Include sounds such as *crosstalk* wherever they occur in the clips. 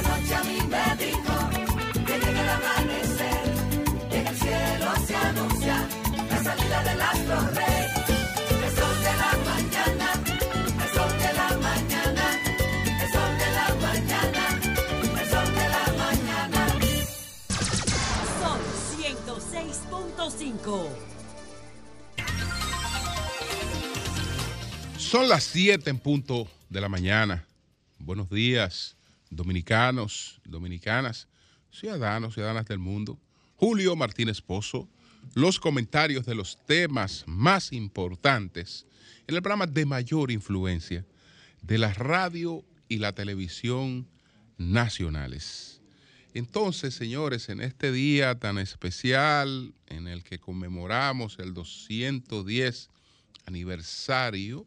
La noche a mí me dijo que llega el amanecer. En el cielo se anuncia la salida del astro rey. El sol de la mañana, el sol de la mañana, el sol de la mañana, el sol de la mañana. Sol 106.5. Son las 7 en punto de la mañana. Buenos días, dominicanos, dominicanas, ciudadanos, ciudadanas del mundo. Julio Martínez Pozo, los comentarios de los temas más importantes en el programa de mayor influencia de la radio y la televisión nacionales. Entonces, señores, en este día tan especial en el que conmemoramos el 210 aniversario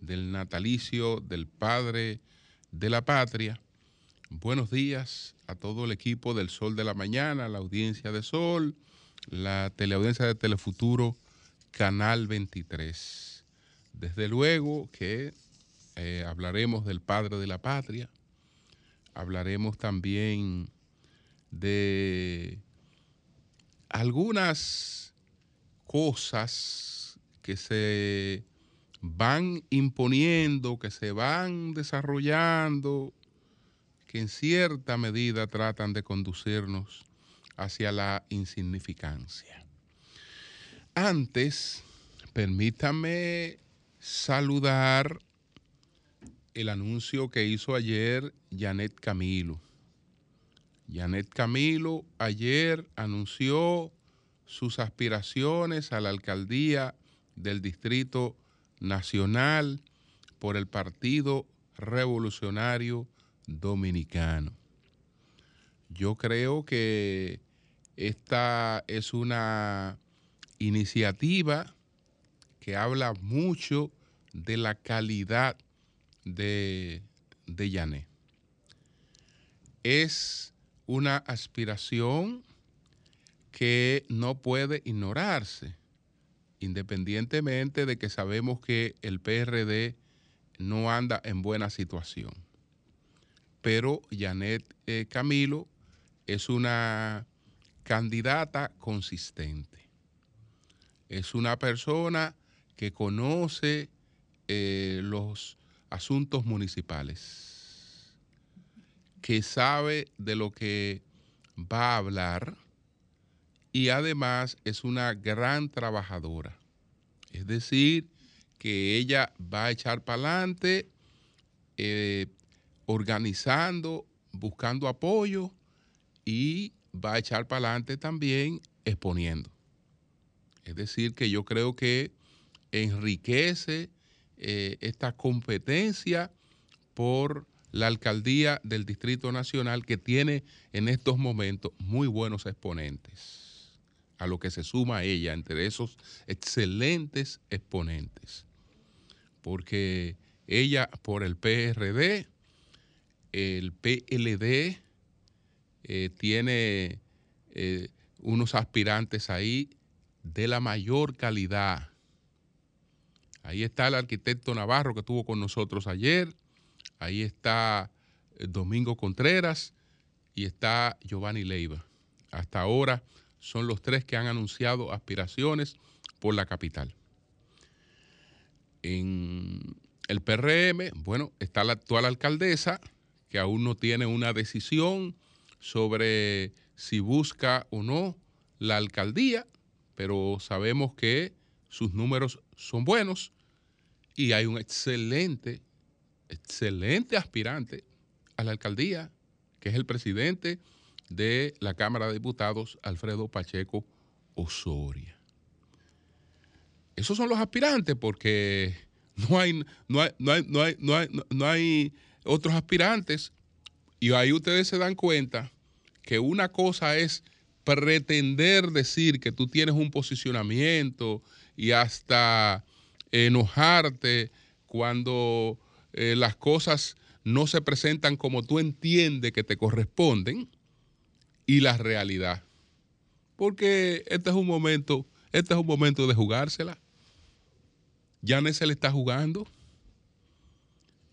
del natalicio del Padre de la Patria. Buenos días a todo el equipo del Sol de la Mañana, la audiencia de Sol, la teleaudiencia de Telefuturo, Canal 23. Desde luego que eh, hablaremos del Padre de la Patria, hablaremos también de algunas cosas que se van imponiendo, que se van desarrollando, que en cierta medida tratan de conducirnos hacia la insignificancia. Antes, permítame saludar el anuncio que hizo ayer Janet Camilo. Janet Camilo ayer anunció sus aspiraciones a la alcaldía del Distrito Nacional por el Partido Revolucionario Dominicano. Yo creo que esta es una iniciativa que habla mucho de la calidad de, de Yané. Es una aspiración que no puede ignorarse, independientemente de que sabemos que el PRD no anda en buena situación. Pero Janet eh, Camilo es una candidata consistente. Es una persona que conoce eh, los asuntos municipales, que sabe de lo que va a hablar y además es una gran trabajadora. Es decir, que ella va a echar para adelante eh, organizando, buscando apoyo y va a echar para adelante también exponiendo. Es decir, que yo creo que enriquece eh, esta competencia por la alcaldía del Distrito Nacional que tiene en estos momentos muy buenos exponentes, a lo que se suma ella entre esos excelentes exponentes. Porque ella por el PRD, el PLD, eh, tiene eh, unos aspirantes ahí de la mayor calidad. Ahí está el arquitecto Navarro que estuvo con nosotros ayer. Ahí está eh, Domingo Contreras y está Giovanni Leiva. Hasta ahora son los tres que han anunciado aspiraciones por la capital. En el PRM, bueno, está la actual alcaldesa que aún no tiene una decisión sobre si busca o no la alcaldía, pero sabemos que sus números son buenos y hay un excelente, excelente aspirante a la alcaldía, que es el presidente de la Cámara de Diputados, Alfredo Pacheco Osoria. Esos son los aspirantes porque no hay, otros aspirantes. Y ahí ustedes se dan cuenta que una cosa es pretender decir que tú tienes un posicionamiento y hasta enojarte cuando eh, las cosas no se presentan como tú entiendes que te corresponden y la realidad. Porque este es un momento, este es un momento de jugársela. Ya se le está jugando.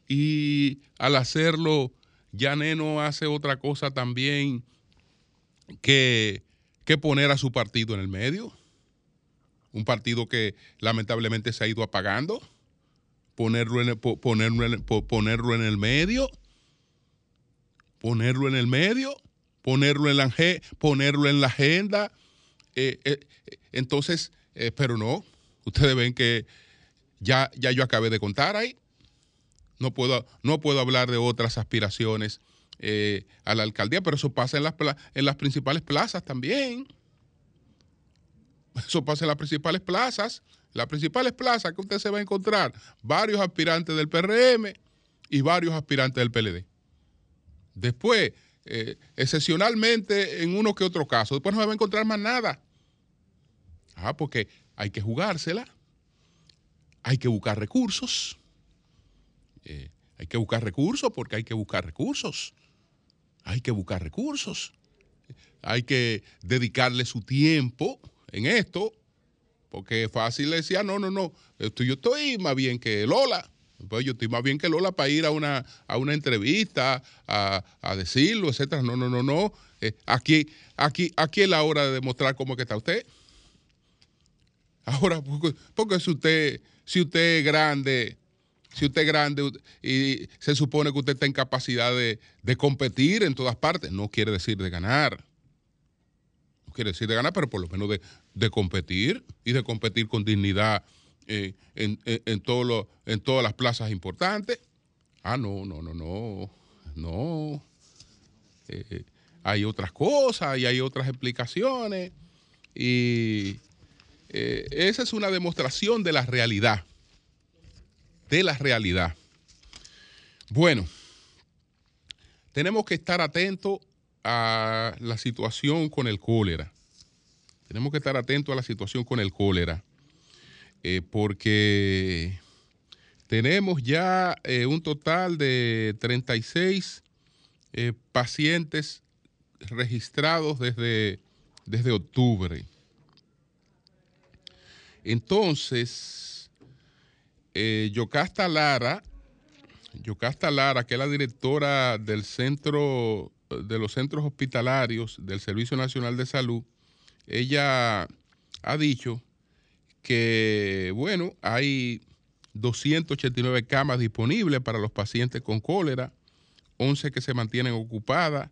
Y al hacerlo, Yané no hace otra cosa también que, que poner a su partido en el medio. Un partido que lamentablemente se ha ido apagando. Ponerlo en ponerlo en, ponerlo en el medio. Ponerlo en el medio. Ponerlo en la, ponerlo en la agenda. Eh, eh, entonces, eh, pero no. Ustedes ven que ya, ya yo acabé de contar ahí. No puedo, no puedo hablar de otras aspiraciones a la alcaldía, pero eso pasa en las, en las principales plazas también. Eso pasa en las principales plazas. Las principales plazas que usted se va a encontrar varios aspirantes del PRM y varios aspirantes del PLD. Después, eh, excepcionalmente en uno que otro caso, después no se va a encontrar más nada. Ah, porque hay que jugársela, hay que buscar recursos. Eh, hay que buscar recursos porque hay que buscar recursos. Hay que buscar recursos. Hay que dedicarle su tiempo en esto, porque es fácil decir, ah, no, no, no, yo estoy más bien que Lola. Pues yo estoy más bien que Lola para ir a una, a una entrevista, a, decirlo, etcétera. No, no, no, no. Eh, aquí, aquí, aquí es la hora de demostrar cómo está usted. Ahora, porque si usted, si usted es grande, si usted es grande y se supone que usted está en capacidad de, competir en todas partes, no quiere decir de ganar. No quiere decir de ganar, pero por lo menos de, competir y de competir con dignidad eh, en, en, todo en todas las plazas importantes. Ah, no, no, no, no, no. Eh, hay otras cosas y hay otras explicaciones. Y eh, esa es una demostración de la realidad de la realidad. Bueno, tenemos que estar atentos a la situación con el cólera. Tenemos que estar atentos a la situación con el cólera, eh, porque tenemos ya eh, un total de 36 eh, pacientes registrados desde, desde octubre. Entonces, eh, Yocasta Lara, Yocasta Lara, que es la directora del centro de los centros hospitalarios del Servicio Nacional de Salud, ella ha dicho que, bueno, hay 289 camas disponibles para los pacientes con cólera, 11 que se mantienen ocupadas,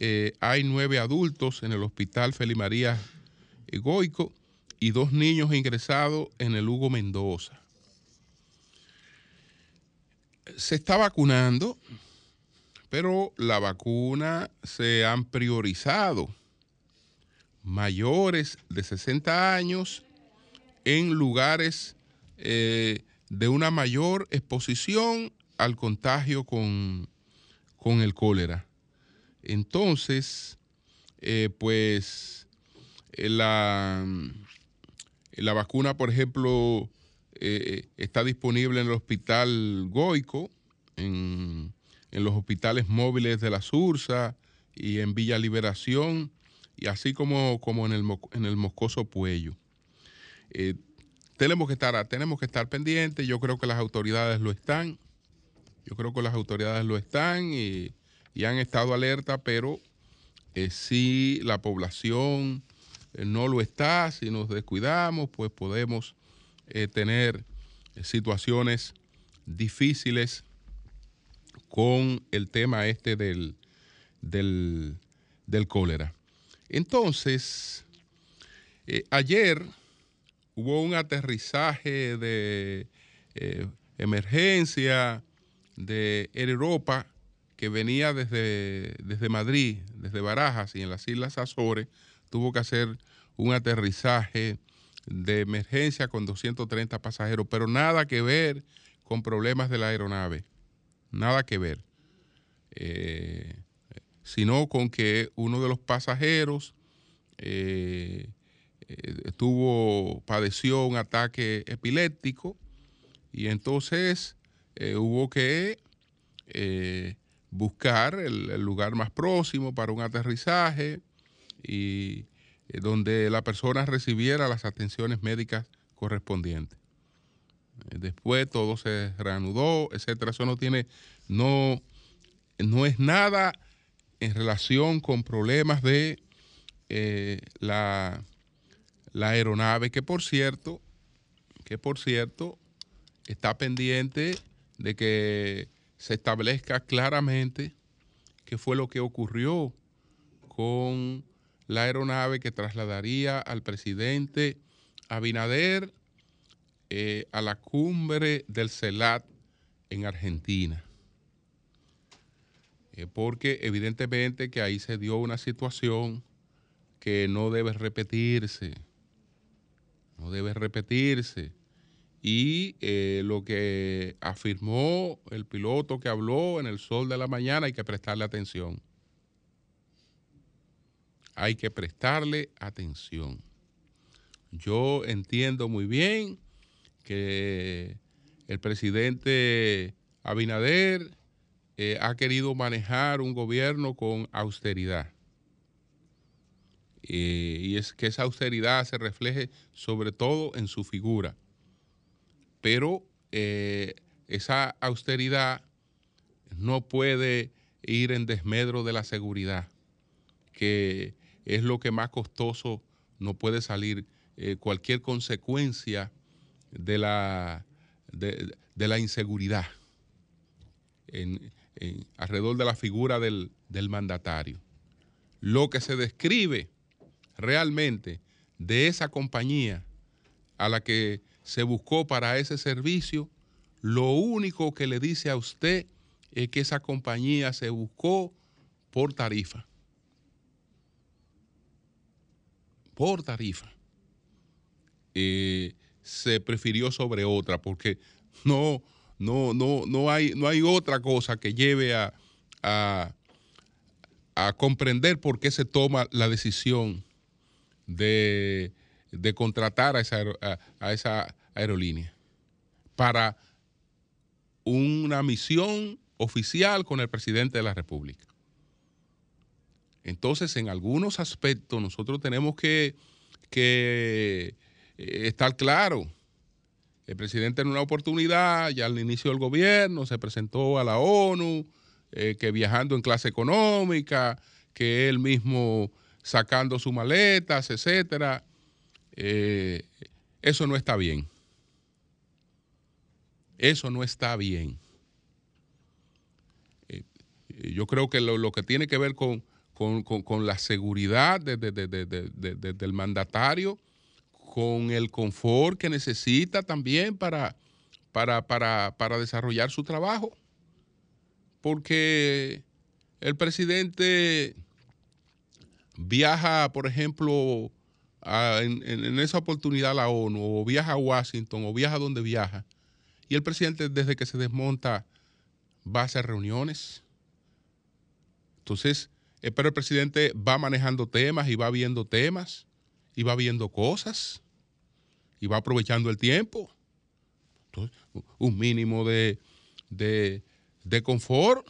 eh, hay nueve adultos en el Hospital Felimaría Goico y dos niños ingresados en el Hugo Mendoza. Se está vacunando, pero la vacuna se han priorizado. Mayores de 60 años en lugares eh, de una mayor exposición al contagio con, el cólera. Entonces, eh, pues eh, la, la vacuna, por ejemplo, está disponible en el Hospital Goico, en, los hospitales móviles de la Sursa y en Villa Liberación, y así como, como en, el, en el Moscoso Puello. Eh, tenemos, que estar, tenemos que estar pendientes, yo creo que las autoridades lo están, yo creo que las autoridades lo están y, han estado alerta, pero eh, si la población no lo está, si nos descuidamos, pues podemos eh, tener situaciones difíciles con el tema este del, del, cólera. Entonces, eh, ayer hubo un aterrizaje de eh, emergencia de Europa que venía desde, desde Madrid, desde Barajas y en las Islas Azores, tuvo que hacer un aterrizaje de emergencia con 230 pasajeros, pero nada que ver con problemas de la aeronave, nada que ver, eh, sino con que uno de los pasajeros eh, eh, padeció un ataque epiléptico y entonces hubo que buscar el lugar más próximo para un aterrizaje y eh, donde la persona recibiera las atenciones médicas correspondientes. Eh, después todo se reanudó, etcétera. Eso no tiene, no, no es nada en relación con problemas de eh, la, la aeronave, que por cierto, que por cierto, está pendiente de que se establezca claramente qué fue lo que ocurrió con la aeronave que trasladaría al presidente Abinader eh, a la cumbre del CELAT en Argentina. Eh, porque evidentemente que ahí se dio una situación que no debe repetirse, no debe repetirse. Y eh, lo que afirmó el piloto que habló en el sol de la mañana hay que prestarle atención. Hay que prestarle atención. Yo entiendo muy bien que el presidente Abinader eh, ha querido manejar un gobierno con austeridad. Eh, y es que esa austeridad se refleje sobre todo en su figura. Pero eh, esa austeridad no puede ir en desmedro de la seguridad, que es lo que más costoso no puede salir. cualquier consecuencia de la, de, la inseguridad en, alrededor de la figura del, del mandatario. Lo que se describe realmente de esa compañía a la que se buscó para ese servicio, lo único que le dice a usted es que esa compañía se buscó por tarifa. Por tarifa. Eh, se prefirió sobre otra, porque no, no, no, no, hay, no hay otra cosa que lleve a, a, comprender por qué se toma la decisión de, contratar a esa, a esa aerolínea para una misión oficial con el presidente de la República. Entonces, en algunos aspectos nosotros tenemos que, que eh, estar claro. El presidente en una oportunidad, ya al inicio del gobierno, se presentó a la ONU, eh, que viajando en clase económica, que él mismo sacando sus maletas, etcétera. Eh, eso no está bien. Eso no está bien. yo creo que lo, que tiene que ver con, la seguridad del mandatario con el confort que necesita también para, para, para, desarrollar su trabajo. Porque el presidente viaja, por ejemplo, en, esa oportunidad a la ONU, o viaja a Washington, o viaja donde viaja, y el presidente desde que se desmonta va a hacer reuniones. Entonces, pero el presidente va manejando temas y va viendo temas y va viendo cosas y va aprovechando el tiempo. Entonces, un mínimo de, confort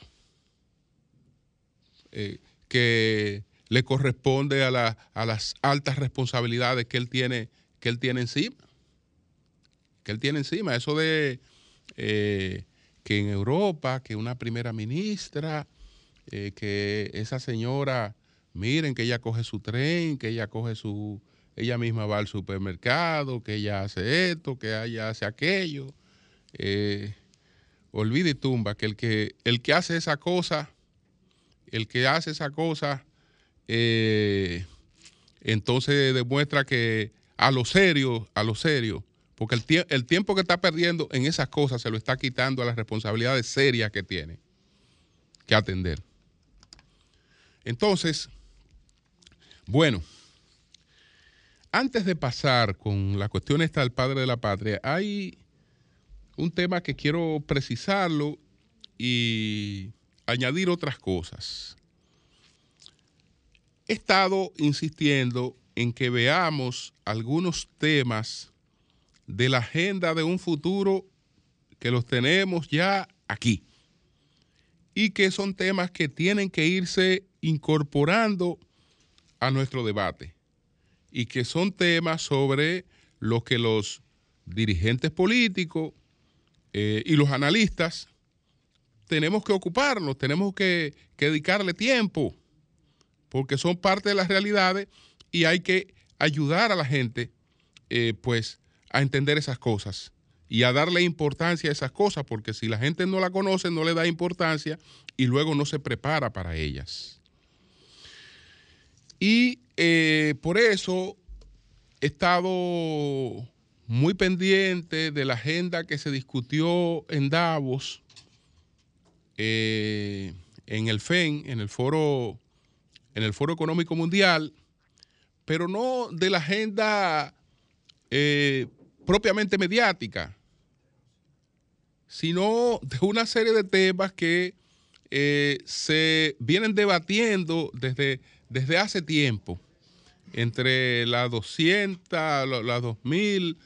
eh, que le corresponde a, las altas responsabilidades que él tiene, que él tiene encima. Que él tiene encima. Eso de eh, que en Europa, que una primera ministra, eh, que esa señora, miren que ella coge su tren, que ella coge su, ella misma va al supermercado, que ella hace esto, que ella hace aquello. Eh, olvide y tumba que el que el que hace esa cosa, el que hace esa cosa, eh, entonces demuestra que a lo serio, a lo serio, porque el, el tiempo que está perdiendo en esas cosas se lo está quitando a las responsabilidades serias que tiene que atender. Entonces, bueno. Antes de pasar con la cuestión esta del padre de la patria, hay un tema que quiero precisarlo y añadir otras cosas. He estado insistiendo en que veamos algunos temas de la agenda de un futuro que los tenemos ya aquí y que son temas que tienen que irse incorporando a nuestro debate y que son temas sobre los que los dirigentes políticos eh, y los analistas tenemos que ocuparnos, tenemos que, que dedicarle tiempo, porque son parte de las realidades y hay que ayudar a la gente, eh, pues, a entender esas cosas y a darle importancia a esas cosas, porque si la gente no la conoce, no le da importancia y luego no se prepara para ellas. Y eh, por eso he estado muy pendiente de la agenda que se discutió en Davos, eh, en el FEN, en el foro, en el Foro Económico Mundial, pero no de la agenda eh, propiamente mediática, sino de una serie de temas que eh, se vienen debatiendo desde, desde hace tiempo, entre las 200, las 2000,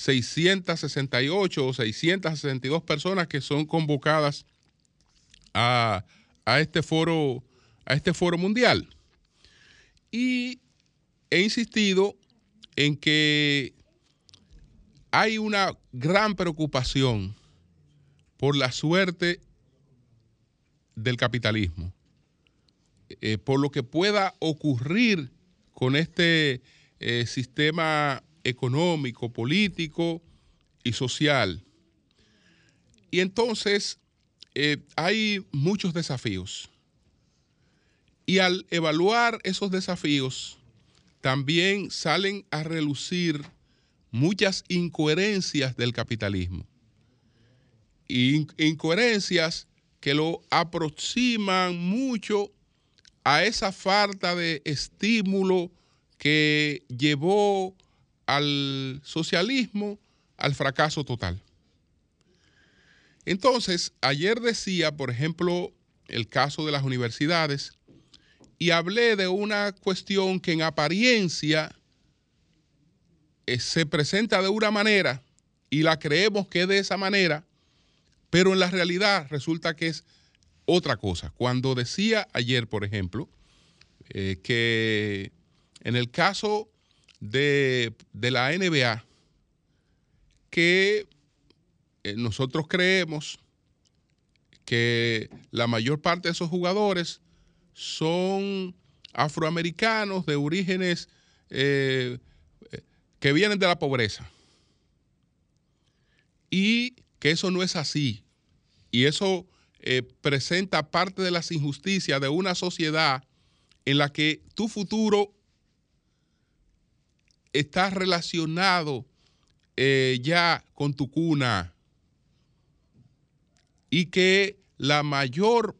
668 o 662 personas que son convocadas a, a, este foro a este foro mundial. Y he insistido en que hay una gran preocupación por la suerte del capitalismo, eh, por lo que pueda ocurrir con este eh, sistema económico, político y social. Y entonces eh, hay muchos desafíos. Y al evaluar esos desafíos, también salen a relucir muchas incoherencias del capitalismo. incoherencias que lo aproximan mucho a esa falta de estímulo que llevó al socialismo al fracaso total. Entonces, ayer decía, por ejemplo, el caso de las universidades, y hablé de una cuestión que en apariencia eh, se presenta de una manera y la creemos que es de esa manera, pero en la realidad resulta que es otra cosa. Cuando decía ayer, por ejemplo, eh, que en el caso de, la NBA, que nosotros creemos que la mayor parte de esos jugadores son afroamericanos de orígenes eh, que vienen de la pobreza. Y que eso no es así. Y eso eh, presenta parte de las injusticias de una sociedad en la que tu futuro está relacionado eh, ya con tu cuna y que la mayor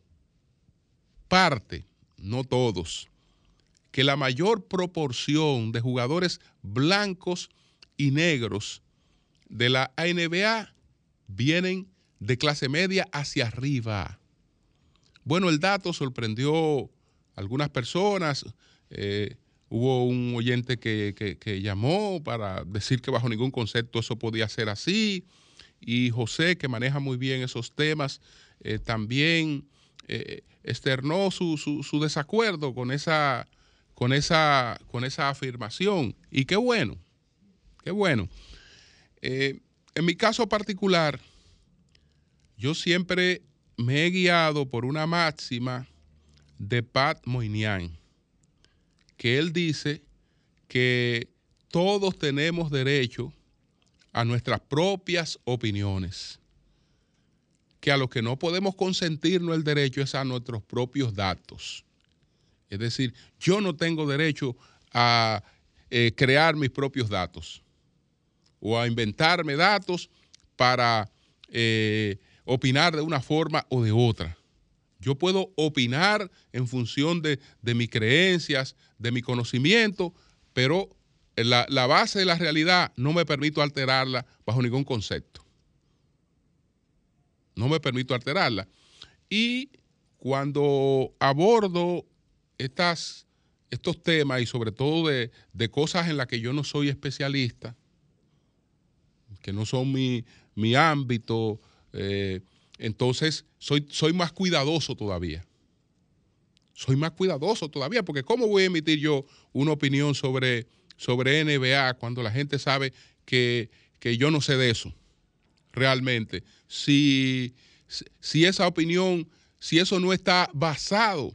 parte, no todos, que la mayor proporción de jugadores blancos y negros de la NBA vienen de clase media hacia arriba. Bueno, el dato sorprendió a algunas personas. Eh, Hubo un oyente que, llamó para decir que bajo ningún concepto eso podía ser así. Y José, que maneja muy bien esos temas, eh, también eh, externó su, desacuerdo con esa, con, esa, con esa afirmación. Y qué bueno, qué bueno. Eh, en mi caso particular, yo siempre me he guiado por una máxima de Pat Moynihan que él dice que todos tenemos derecho a nuestras propias opiniones, que a lo que no podemos consentirnos el derecho es a nuestros propios datos. Es decir, yo no tengo derecho a eh, crear mis propios datos o a inventarme datos para eh, opinar de una forma o de otra. Yo puedo opinar en función de, mis creencias, de mi conocimiento, pero la, la, base de la realidad no me permito alterarla bajo ningún concepto. No me permito alterarla. Y cuando abordo estas, estos temas y sobre todo de, cosas en las que yo no soy especialista, que no son mi, mi ámbito, eh, entonces soy, soy más cuidadoso todavía. Soy más cuidadoso todavía, porque ¿cómo voy a emitir yo una opinión sobre, sobre NBA cuando la gente sabe que, yo no sé de eso? realmente si, si esa opinión, si eso no está basado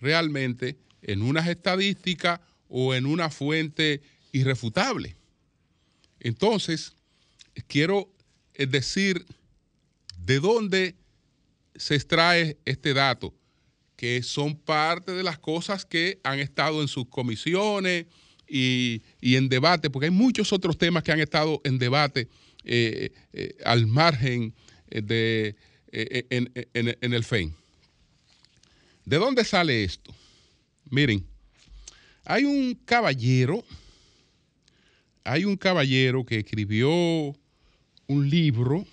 realmente en unas estadísticas o en una fuente irrefutable. Entonces, quiero eh, decir de dónde se extrae este dato, que son parte de las cosas que han estado en sus comisiones y, en debate, porque hay muchos otros temas que han estado en debate eh, eh, al margen de en, en el FEN. ¿De dónde sale esto? Miren, hay un caballero, hay un caballero que escribió un libro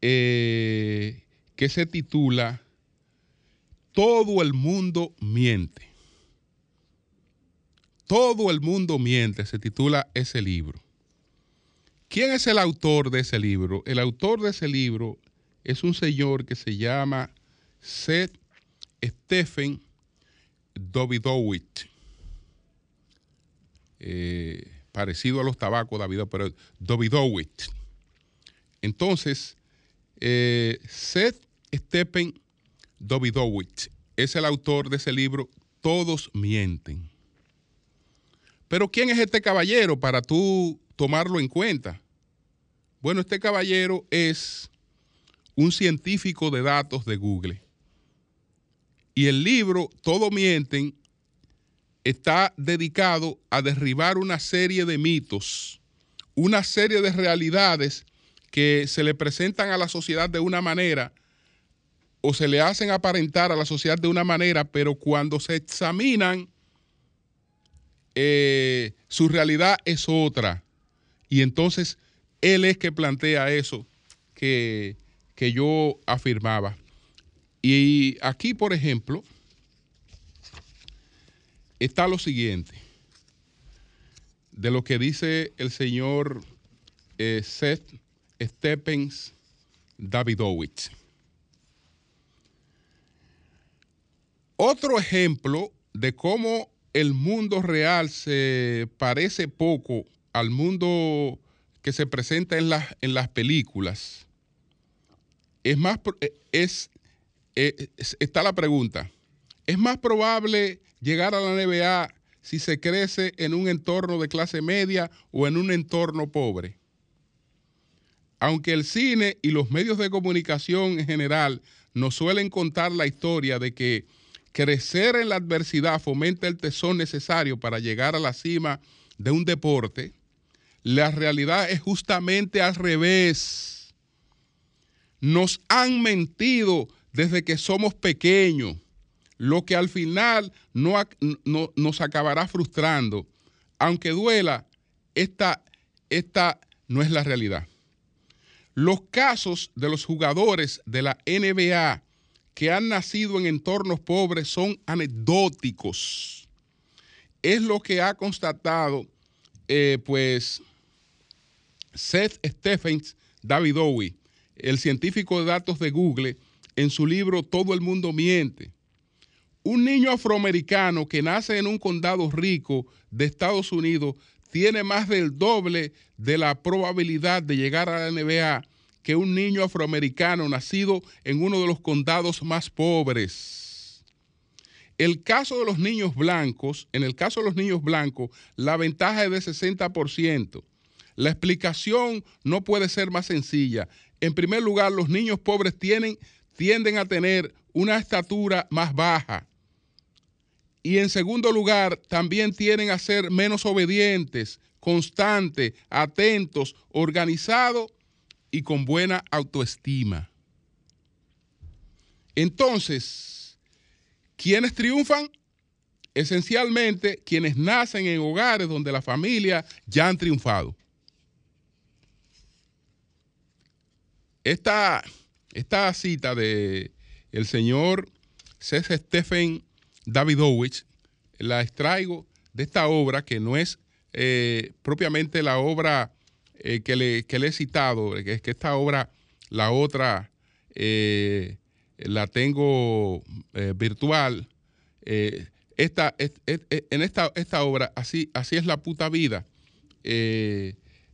eh, que se titula Todo el mundo miente. Todo el mundo miente, se titula ese libro. ¿Quién es el autor de ese libro? El autor de ese libro es un señor que se llama Seth Stephen Davidowitz. Eh, parecido a los tabacos, David, pero. Entonces, eh, Seth Stephen Davidowitz es el autor de ese libro Todos mienten. Pero ¿quién es este caballero para tú tomarlo en cuenta? Bueno, este caballero es un científico de datos de Google. Y el libro, Todo Mienten, está dedicado a derribar una serie de mitos, una serie de realidades que se le presentan a la sociedad de una manera o se le hacen aparentar a la sociedad de una manera, pero cuando se examinan, eh, su realidad es otra. Y entonces él es que plantea eso que, que yo afirmaba. Y aquí, por ejemplo, está lo siguiente, de lo que dice el señor eh, Seth Stephens Davidowitz. Otro ejemplo de cómo el mundo real se parece poco al mundo que se presenta en las, en las películas es, más, es eh, está la pregunta. ¿Es más probable llegar a la NBA si se crece en un entorno de clase media o en un entorno pobre? Aunque el cine y los medios de comunicación en general nos suelen contar la historia de que crecer en la adversidad fomenta el tesón necesario para llegar a la cima de un deporte, la realidad es justamente al revés. Nos han mentido desde que somos pequeños, lo que al final no, nos acabará frustrando. Aunque duela, esta, esta no es la realidad. Los casos de los jugadores de la NBA que han nacido en entornos pobres son anecdóticos. Es lo que ha constatado, eh, pues, Seth Stephens Davidowi, el científico de datos de Google, en su libro Todo el mundo miente. Un niño afroamericano que nace en un condado rico de Estados Unidos tiene más del doble de la probabilidad de llegar a la NBA que un niño afroamericano nacido en uno de los condados más pobres. El caso de los niños blancos, en el caso de los niños blancos, la ventaja es de 60%. La explicación no puede ser más sencilla. En primer lugar, los niños pobres tienen tienden a tener una estatura más baja. Y en segundo lugar, también tienden a ser menos obedientes, constantes, atentos, organizados y con buena autoestima. Entonces, ¿quiénes triunfan? Esencialmente, quienes nacen en hogares donde la familia ya han triunfado. Esta esta cita de el señor César Stephen Davidowicz la extraigo de esta obra que no es eh, propiamente la obra eh, que, le, le, he citado, que es que esta obra, la otra, eh, la tengo virtual. esta, en esta, esta obra, así, así es la puta vida,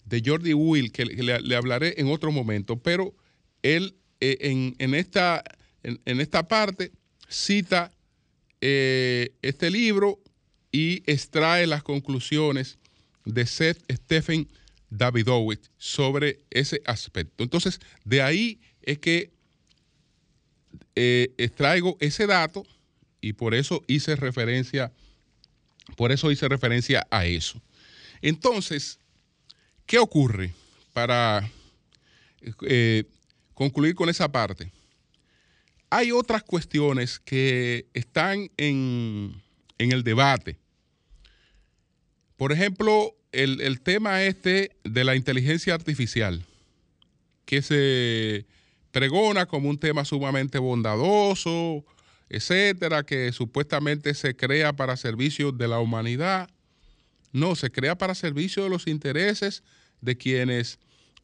de Jordi Will, que le, hablaré en otro momento, pero él eh, en, en, esta, en, en, esta parte cita eh, este libro y extrae las conclusiones de Seth Stephen Davidowitz sobre ese aspecto. Entonces, de ahí es que eh, extraigo ese dato y por eso hice referencia, por eso hice referencia a eso. Entonces, ¿qué ocurre para eh, concluir con esa parte? Hay otras cuestiones que están en, en el debate. Por ejemplo, el, el, tema este de la inteligencia artificial, que se pregona como un tema sumamente bondadoso, etcétera, que supuestamente se crea para servicio de la humanidad. No, se crea para servicio de los intereses de quienes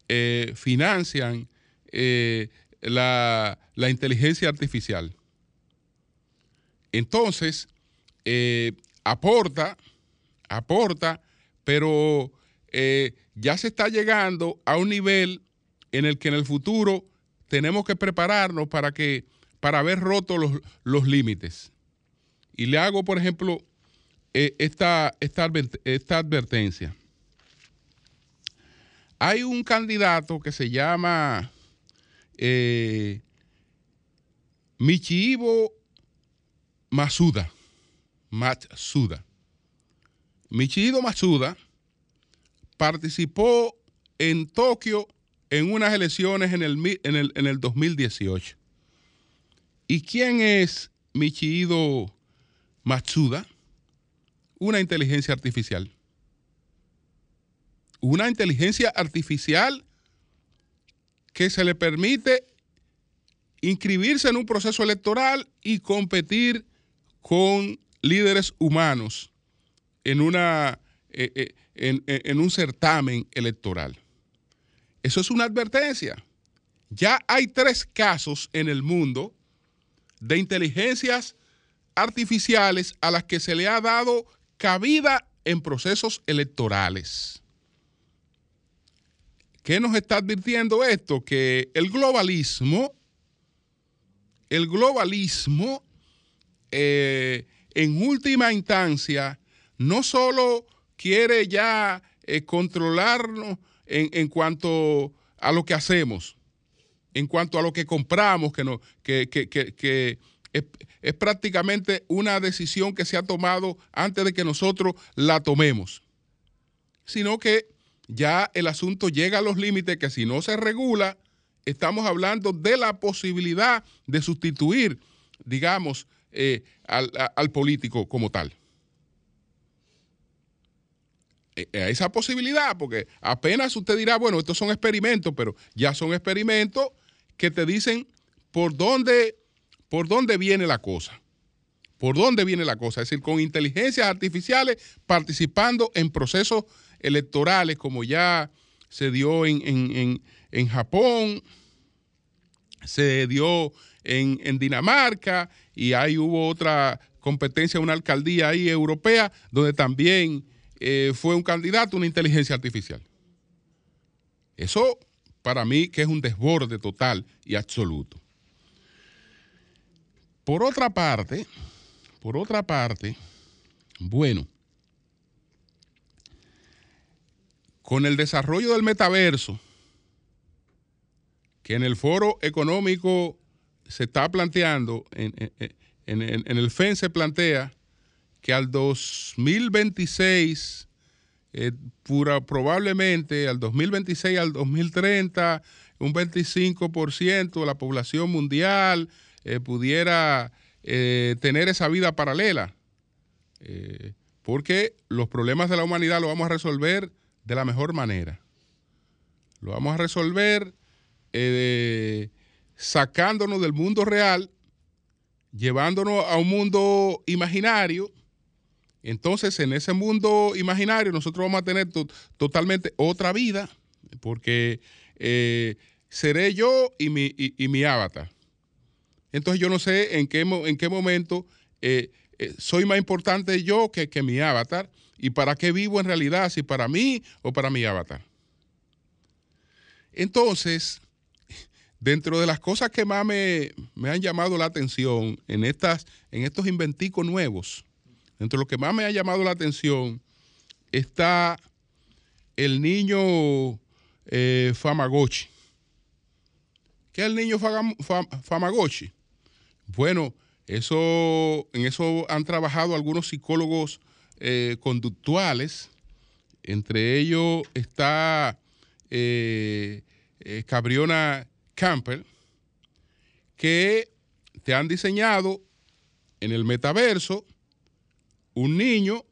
eh, financian eh, la, la, inteligencia artificial. Entonces, eh, aporta, aporta, pero eh, ya se está llegando a un nivel en el que en el futuro tenemos que prepararnos para que para haber roto los, los límites. Y le hago, por ejemplo, eh, esta, esta, esta advertencia. Hay un candidato que se llama eh, Masuda. Matsuda. Michiido Matsuda participó en Tokio en unas elecciones en el, en el, en el 2018. ¿Y quién es Michiido Matsuda? Una inteligencia artificial. Una inteligencia artificial que se le permite inscribirse en un proceso electoral y competir con líderes humanos en, una, eh, eh, en, en un certamen electoral. Eso es una advertencia. Ya hay tres casos en el mundo de inteligencias artificiales a las que se le ha dado cabida en procesos electorales. ¿Qué nos está advirtiendo esto? Que el globalismo, el globalismo, eh, en última instancia, no solo quiere ya eh, controlarnos en, en, cuanto a lo que hacemos, en cuanto a lo que compramos, que, no, que, que, que es, prácticamente una decisión que se ha tomado antes de que nosotros la tomemos, sino que ya el asunto llega a los límites que si no se regula, estamos hablando de la posibilidad de sustituir, digamos, eh, al, político como tal a esa posibilidad, porque apenas usted dirá, bueno, estos son experimentos, pero ya son experimentos que te dicen por dónde, por dónde viene la cosa. Por dónde viene la cosa. Es decir, con inteligencias artificiales participando en procesos electorales, como ya se dio en, en, en, en Japón, se dio en, Dinamarca, y ahí hubo otra competencia, una alcaldía ahí europea, donde también eh, fue un candidato una inteligencia artificial. Eso para mí que es un desborde total y absoluto. Por otra parte, por otra parte, bueno, con el desarrollo del metaverso, que en el foro económico se está planteando, en, el FEN se plantea que al 2026, eh, pura, probablemente al 2026, al 2030, un 25% de la población mundial eh, pudiera eh, tener esa vida paralela. Porque los problemas de la humanidad los vamos a resolver de la mejor manera. Lo vamos a resolver sacándonos del mundo real, llevándonos a un mundo imaginario. Entonces, en ese mundo imaginario, nosotros vamos a tener to totalmente otra vida, porque eh, seré yo y mi, avatar. Entonces, yo no sé en qué, en qué momento eh, eh, soy más importante yo que, que mi avatar. ¿Y para qué vivo en realidad? ¿Si para mí o para mi avatar? Entonces, dentro de las cosas que más me, me han llamado la atención en, estas, en estos inventicos nuevos, dentro de lo que más me ha llamado la atención está el niño eh. ¿Qué es el niño Fagam-? Bueno, eso, en eso han trabajado algunos psicólogos eh, conductuales. Entre ellos está eh, eh, Cabriona Campbell, que te han diseñado en el metaverso un niño.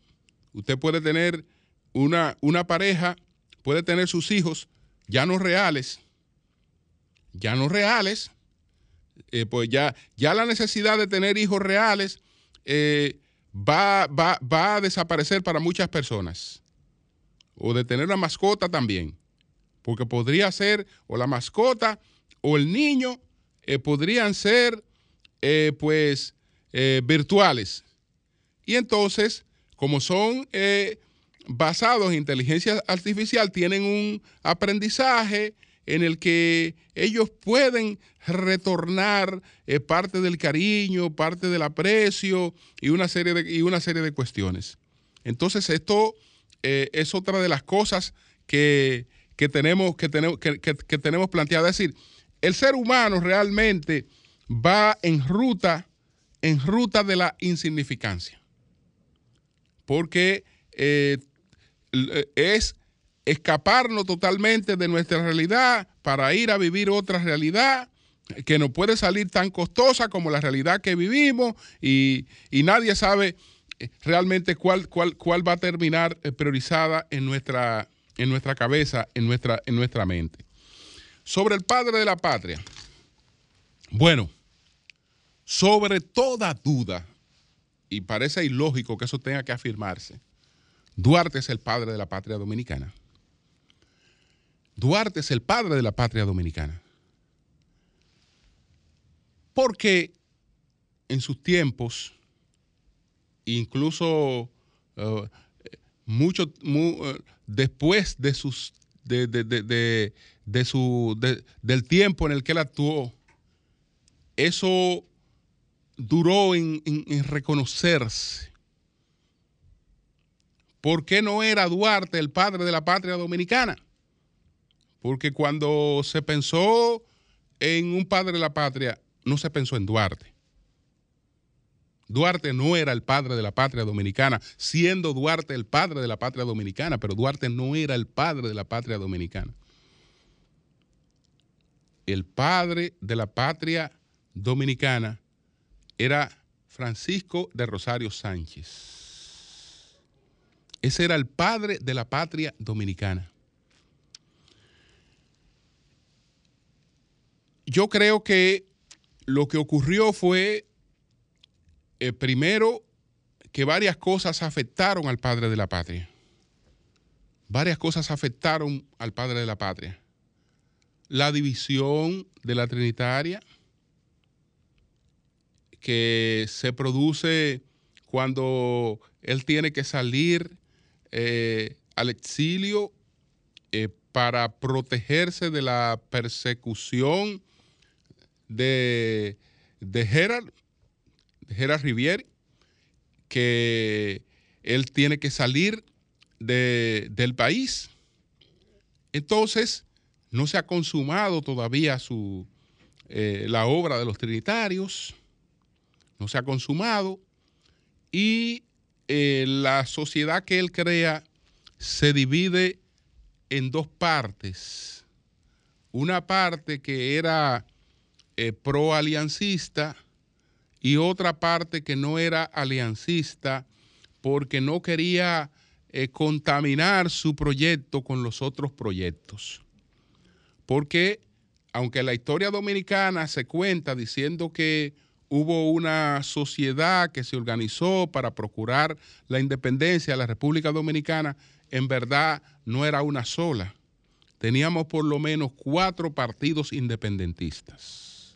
Usted puede tener una, una pareja, puede tener sus hijos ya no reales, ya no reales, eh, pues ya, ya la necesidad de tener hijos reales eh, va, va- va a desaparecer para muchas personas. O de tener una mascota también. Porque podría ser o la mascota o el niño eh, podrían ser pues virtuales. Y entonces, como son eh, basados en inteligencia artificial, tienen un aprendizaje en el que ellos pueden retornar eh, parte del cariño, parte del aprecio y una serie de, y una serie de cuestiones. Entonces, esto eh, es otra de las cosas que, que tenemos, que, tenemos, que, que- tenemos planteada. Es decir, el ser humano realmente va en ruta, en ruta de la insignificancia porque eh, l- es escaparnos totalmente de nuestra realidad para ir a vivir otra realidad que no puede salir tan costosa como la realidad que vivimos y, y nadie sabe eh, realmente cuál, cuál, cuál va a terminar eh, priorizada en nuestra, en nuestra cabeza, en nuestra, en nuestra mente. Sobre el padre de la patria. Bueno, sobre toda duda, y parece ilógico que eso tenga que afirmarse, Duarte es el padre de la patria dominicana. Duarte es el padre de la patria dominicana. Porque en sus tiempos, incluso eh, mucho mu- eh, después de sus de, de- de- de- su de- del tiempo en el que él actuó, eso duró en, reconocerse. ¿Por qué no era Duarte el padre de la patria dominicana? Porque cuando se pensó en un padre de la patria, no se pensó en Duarte. Duarte no era el padre de la patria dominicana, siendo Duarte el padre de la patria dominicana, pero Duarte no era el padre de la patria dominicana. El padre de la patria dominicana era Francisco de Rosario Sánchez. Ese era el padre de la patria dominicana. Yo creo que lo que ocurrió fue, eh, primero, que varias cosas afectaron al padre de la patria. Varias cosas afectaron al padre de la patria. La división de la Trinitaria, que se produce cuando él tiene que salir eh, al exilio eh, para protegerse de la persecución de, de Gerard, de Gerard que él tiene que salir de- del país. Entonces, no se ha consumado todavía su, eh, la obra de los trinitarios, no se ha consumado, y eh, la sociedad que él crea se divide en dos partes. Una parte que era eh, pro-aliancista y otra parte que no era aliancista porque no quería eh, contaminar su proyecto con los otros proyectos. Porque aunque la historia dominicana se cuenta diciendo que hubo una sociedad que se organizó para procurar la independencia de la República Dominicana, en verdad no era una sola. Teníamos por lo menos cuatro partidos independentistas.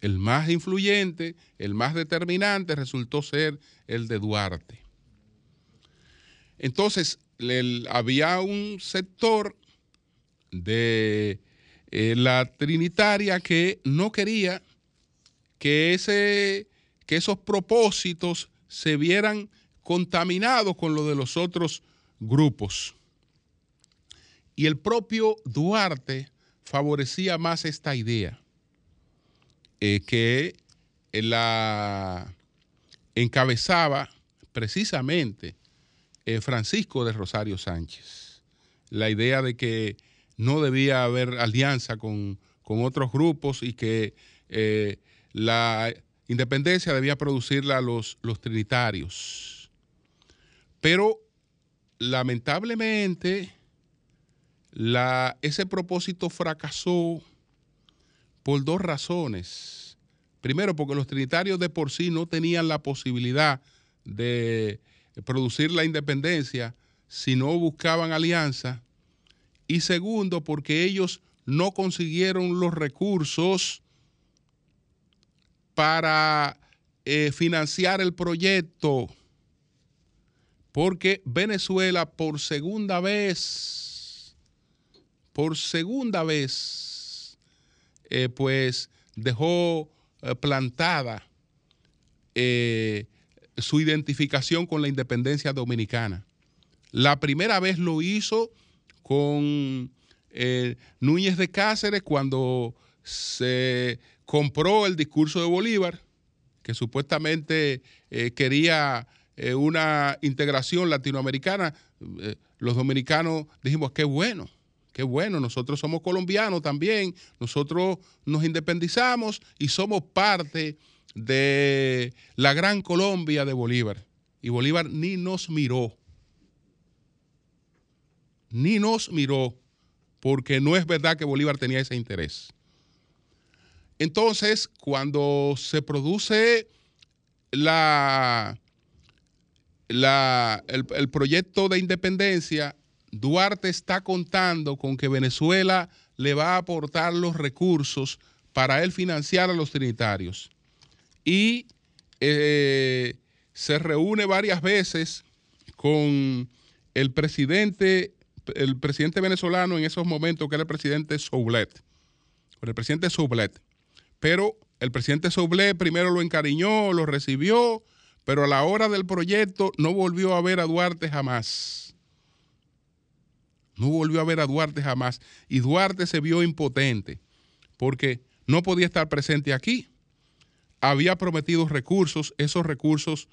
El más influyente, el más determinante resultó ser el de Duarte. Entonces, había un sector de eh, la Trinitaria que no quería que, ese, que esos propósitos se vieran contaminados con lo de los otros grupos. Y el propio Duarte favorecía más esta idea, eh, que la encabezaba precisamente eh, Francisco de Rosario Sánchez. La idea de que no debía haber alianza con, otros grupos y que eh, la independencia debía producirla los, los trinitarios. Pero lamentablemente la, ese propósito fracasó por dos razones. Primero, porque los trinitarios de por sí no tenían la posibilidad de producir la independencia si no buscaban alianza. Y segundo, porque ellos no consiguieron los recursos para eh, financiar el proyecto. Porque Venezuela por segunda vez, por segunda vez, eh, pues dejó eh, plantada su identificación con la independencia dominicana. La primera vez lo hizo con Núñez de Cáceres cuando se compró el discurso de Bolívar, que supuestamente eh, quería eh, una integración latinoamericana. los dominicanos dijimos, qué bueno, qué bueno, nosotros somos colombianos también, nosotros nos independizamos y somos parte de la gran Colombia de Bolívar. Y Bolívar ni nos miró. Ni nos miró, porque no es verdad que Bolívar tenía ese interés. Entonces, cuando se produce la, el, proyecto de independencia, Duarte está contando con que Venezuela le va a aportar los recursos para él financiar a los trinitarios y eh, se reúne varias veces con el presidente, el presidente venezolano en esos momentos, que era el presidente Soublet, con el presidente Soublet. Pero el presidente Soublet primero lo encariñó, lo recibió, pero a la hora del proyecto no volvió a ver a Duarte jamás. No volvió a ver a Duarte jamás. Y Duarte se vio impotente porque no podía estar presente aquí había prometido recursos, esos recursos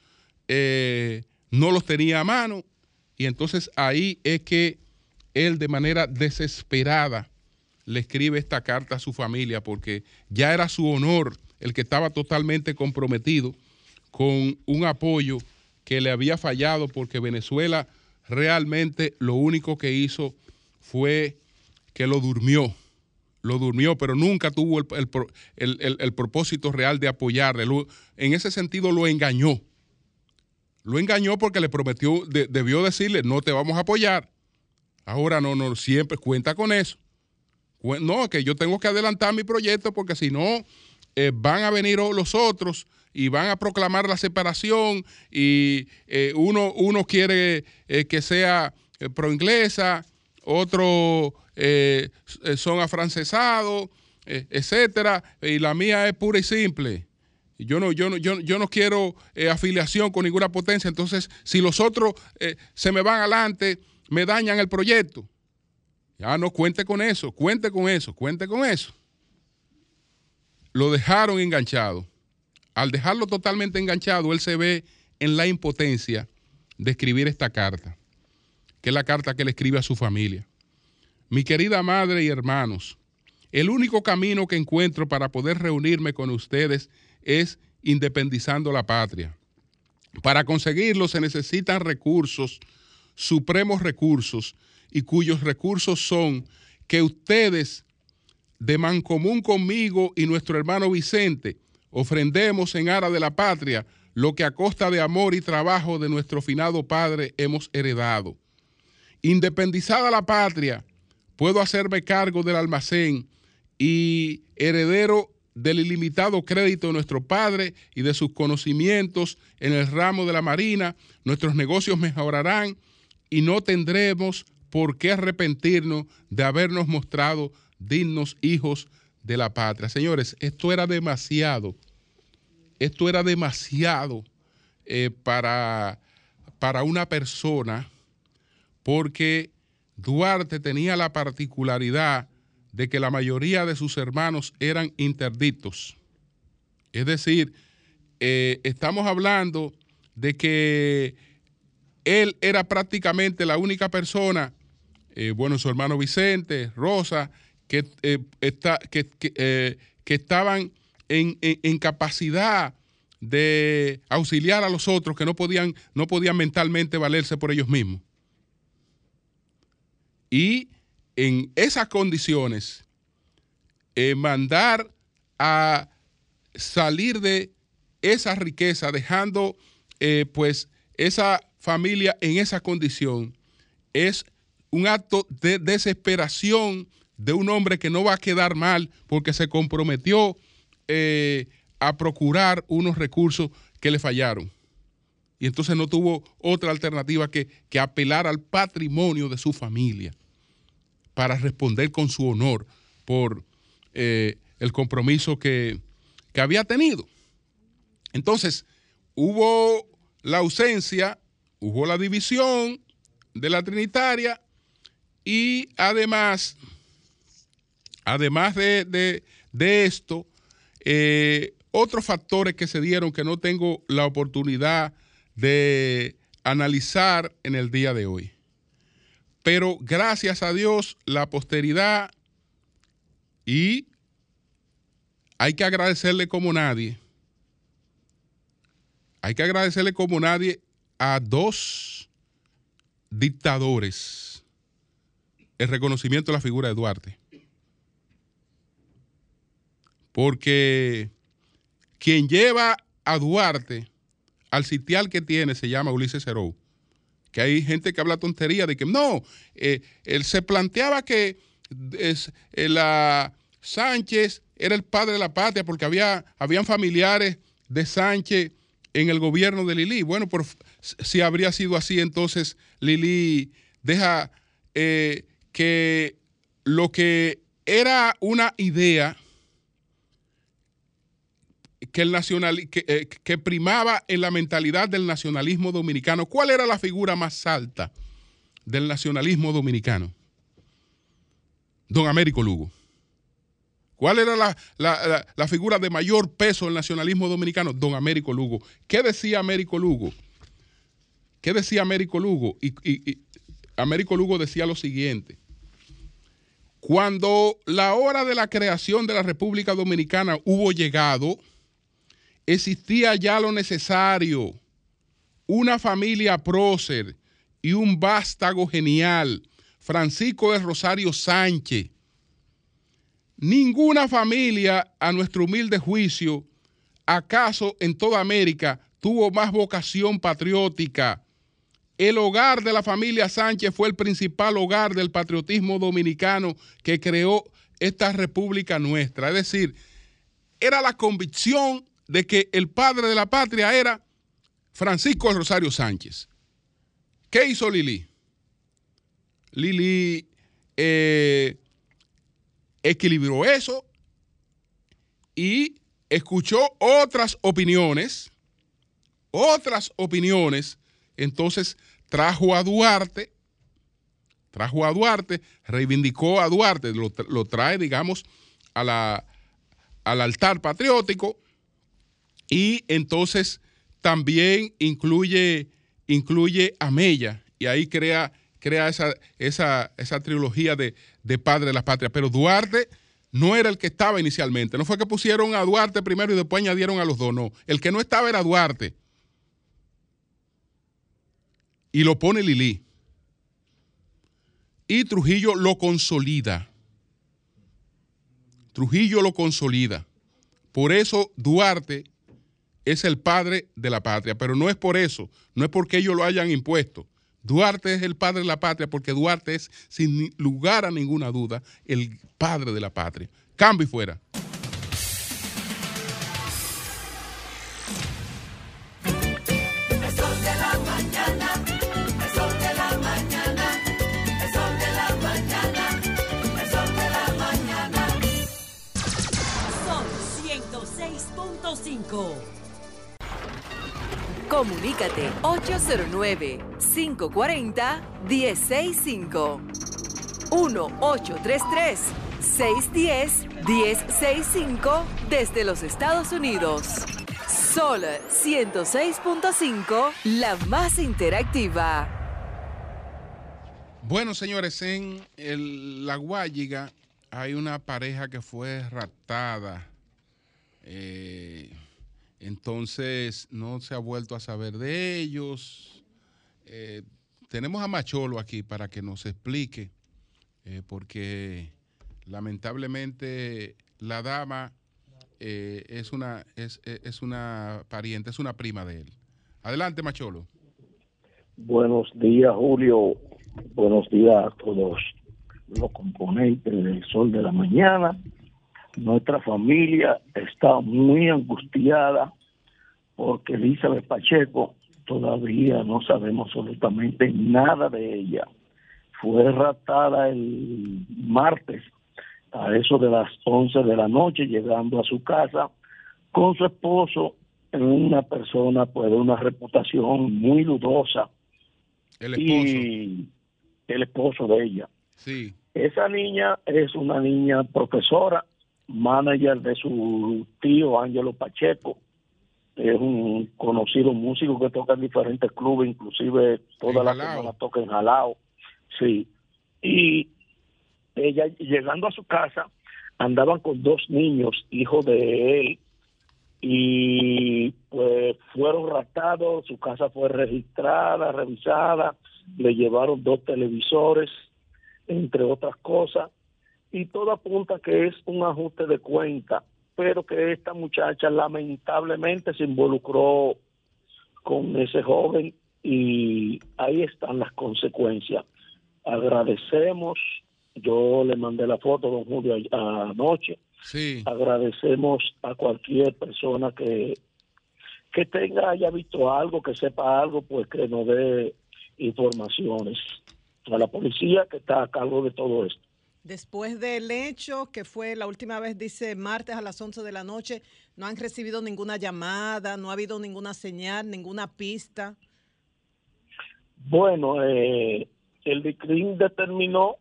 eh, no los tenía a mano y entonces ahí es que él de manera desesperada le escribe esta carta a su familia porque ya era su honor el que estaba totalmente comprometido con un apoyo que le había fallado porque Venezuela realmente lo único que hizo fue que lo durmió lo durmió, pero nunca tuvo el, propósito real de apoyarle. en ese sentido lo engañó. Lo engañó porque le prometió, debió decirle, no te vamos a apoyar. Ahora no, no, siempre cuenta con eso. No, que yo tengo que adelantar mi proyecto porque si no, eh, van a venir los otros y van a proclamar la separación y eh, uno, uno quiere eh, que sea pro inglesa, otro eh, son afrancesados, eh, etcétera, y la mía es pura y simple. Yo no, yo no, yo, yo no quiero eh, afiliación con ninguna potencia. Entonces, si los otros se me van adelante, me dañan el proyecto. Ya no cuente con eso, cuente con eso, cuente con eso. Lo dejaron enganchado. Al dejarlo totalmente enganchado, él se ve en la impotencia de escribir esta carta, que es la carta que le escribe a su familia. Mi querida madre y hermanos, el único camino que encuentro para poder reunirme con ustedes es independizando la patria. Para conseguirlo se necesitan recursos, supremos recursos, y cuyos recursos son que ustedes, de mancomún conmigo y nuestro hermano Vicente, ofrendemos en ara de la patria lo que a costa de amor y trabajo de nuestro finado padre hemos heredado. Independizada la patria, puedo hacerme cargo del almacén y heredero del ilimitado crédito de nuestro Padre y de sus conocimientos en el ramo de la marina, nuestros negocios mejorarán y no tendremos por qué arrepentirnos de habernos mostrado dignos hijos de la patria. Señores, esto era demasiado, esto era demasiado eh, para, para una persona porque Duarte tenía la particularidad de que la mayoría de sus hermanos eran interdictos. Es decir, eh, estamos hablando de que él era prácticamente la única persona, eh, bueno, su hermano Vicente, Rosa, que, eh, está, que, estaban en, en, capacidad de auxiliar a los otros que no podían, no podían mentalmente valerse por ellos mismos. Y en esas condiciones, eh, mandar a salir de esa riqueza, dejando eh, pues esa familia en esa condición, es un acto de desesperación de un hombre que no va a quedar mal porque se comprometió eh, a procurar unos recursos que le fallaron. Y entonces no tuvo otra alternativa que, que apelar al patrimonio de su familia para responder con su honor por eh, el compromiso que, que había tenido. Entonces, hubo la ausencia, hubo la división de la Trinitaria y además, además de, esto, eh, otros factores que se dieron que no tengo la oportunidad de analizar en el día de hoy. Pero gracias a Dios, la posteridad y hay que agradecerle como nadie. Hay que agradecerle como nadie a dos dictadores el reconocimiento de la figura de Duarte. Porque quien lleva a Duarte al sitial que tiene se llama Ulises Herou que hay gente que habla tontería de que no, eh, él se planteaba que es, eh, la Sánchez era el padre de la patria porque había, habían familiares de Sánchez en el gobierno de Lili. Bueno, si habría sido así, entonces Lili deja eh, que lo que era una idea que, el nacional, eh, que, primaba en la mentalidad del nacionalismo dominicano. ¿Cuál era la figura más alta del nacionalismo dominicano? Don Américo Lugo. ¿Cuál era la, figura de mayor peso del nacionalismo dominicano? Don Américo Lugo. ¿Qué decía Américo Lugo? ¿Qué decía Américo Lugo? Y, y Américo Lugo decía lo siguiente. Cuando la hora de la creación de la República Dominicana hubo llegado, existía ya lo necesario, una familia prócer y un vástago genial, Francisco de Rosario Sánchez. Ninguna familia, a nuestro humilde juicio, acaso en toda América, tuvo más vocación patriótica. El hogar de la familia Sánchez fue el principal hogar del patriotismo dominicano que creó esta república nuestra. Es decir, era la convicción de que el padre de la patria era Francisco Rosario Sánchez. ¿Qué hizo Lili? Lili eh, equilibró eso y escuchó otras opiniones, otras opiniones, entonces trajo a Duarte, trajo a Duarte, reivindicó a Duarte, lo, trae, digamos, a la, al altar patriótico y entonces también incluye, incluye a Mella y ahí crea, crea esa, esa, esa trilogía de, de Padre de la Patria. Pero Duarte no era el que estaba inicialmente. No fue que pusieron a Duarte primero y después añadieron a los dos. No. El que no estaba era Duarte. Y lo pone Lili. Y Trujillo lo consolida. Trujillo lo consolida. Por eso Duarte es el padre de la patria, pero no es por eso, no es porque ellos lo hayan impuesto. Duarte es el padre de la patria porque Duarte es, sin lugar a ninguna duda, el padre de la patria. Cambio y fuera. 106.5. Comunícate 809-540-1065. 1-833-610-1065 desde los Estados Unidos. Sol 106.5, la más interactiva. Bueno, señores, en la Guayiga hay una pareja que fue raptada. Eh, entonces no se ha vuelto a saber de ellos. Eh, tenemos a Macholo aquí para que nos explique, eh, porque lamentablemente la dama eh, es, una, es, es- es una pariente, es una prima de él. Adelante, Macholo. Buenos días, Julio. Buenos días a todos los componentes del Sol de la Mañana. Nuestra familia está muy angustiada porque Elizabeth Pacheco todavía no sabemos absolutamente nada de ella. Fue raptada el martes a eso de las 11 de la noche, llegando a su casa con su esposo, una persona pues de una reputación muy dudosa El esposo. y el esposo de ella. Sí. Esa niña es una niña profesora, manager de su tío Ángelo Pacheco. Es un conocido músico que toca en diferentes clubes, inclusive toda la semana toca en Jalao. Sí. Y ella llegando a su casa andaban con dos niños, hijos de él, y pues fueron raptados, su casa fue registrada, revisada, le llevaron dos televisores, entre otras cosas, y todo apunta que es un ajuste de cuenta, pero que esta muchacha lamentablemente se involucró con ese joven y ahí están las consecuencias. Agradecemos, yo le mandé la foto a don Julio anoche, Sí. agradecemos a cualquier persona que que tenga haya visto algo que sepa algo pues que nos dé informaciones a la policía que está a cargo de todo esto Después del hecho, que fue la última vez, dice martes a las 11 de la noche, no han recibido ninguna llamada, no ha habido ninguna señal, ninguna pista. bueno eh, el DICRIM determinó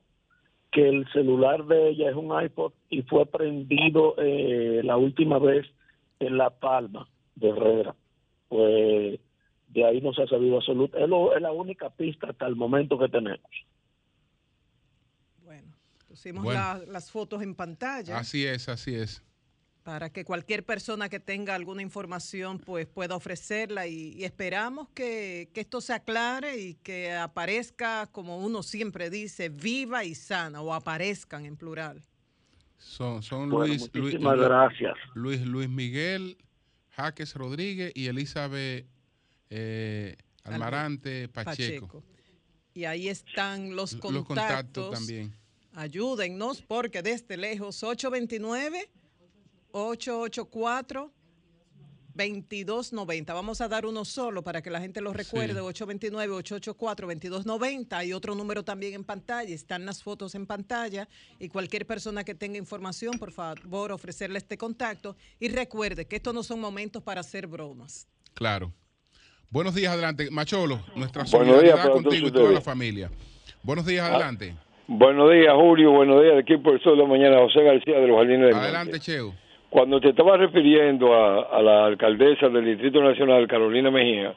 que el celular de ella es un iPod y fue prendido eh, la última vez en La Palma de Herrera. Pues de ahí no se ha sabido absolutamente es, es la única pista hasta el momento que tenemos pusimos Bueno. la- las fotos en pantalla Así es, así es. para que cualquier persona que tenga alguna información pues pueda ofrecerla y, y esperamos que, que esto se aclare y que aparezca, como uno siempre dice, viva y sana o aparezcan en plural. Son, son Bueno, Luis, Luis, muchísimas gracias. Luis, Luis Miguel Jaques Rodríguez y Elizabeth eh, Almarante Pacheco. Y ahí están los Los contactos. contactos también. Ayúdennos porque desde lejos 829 884 2290. Vamos a dar uno solo para que la gente lo recuerde. Sí. 829 884 2290. Hay otro número también en pantalla. Están las fotos en pantalla. Y cualquier persona que tenga información, por favor, ofrecerle este contacto. Y recuerde que estos no son momentos para hacer bromas. Claro. Buenos días, adelante. Macholo, nuestra días solidaridad contigo y toda la familia. Buenos días, Ah, adelante. Buenos días, Julio. Buenos días, equipo del Sol de la Mañana. José García de los Jardines del Adelante. Cheo. Cuando te estaba refiriendo a, a la alcaldesa del Distrito Nacional, Carolina Mejía,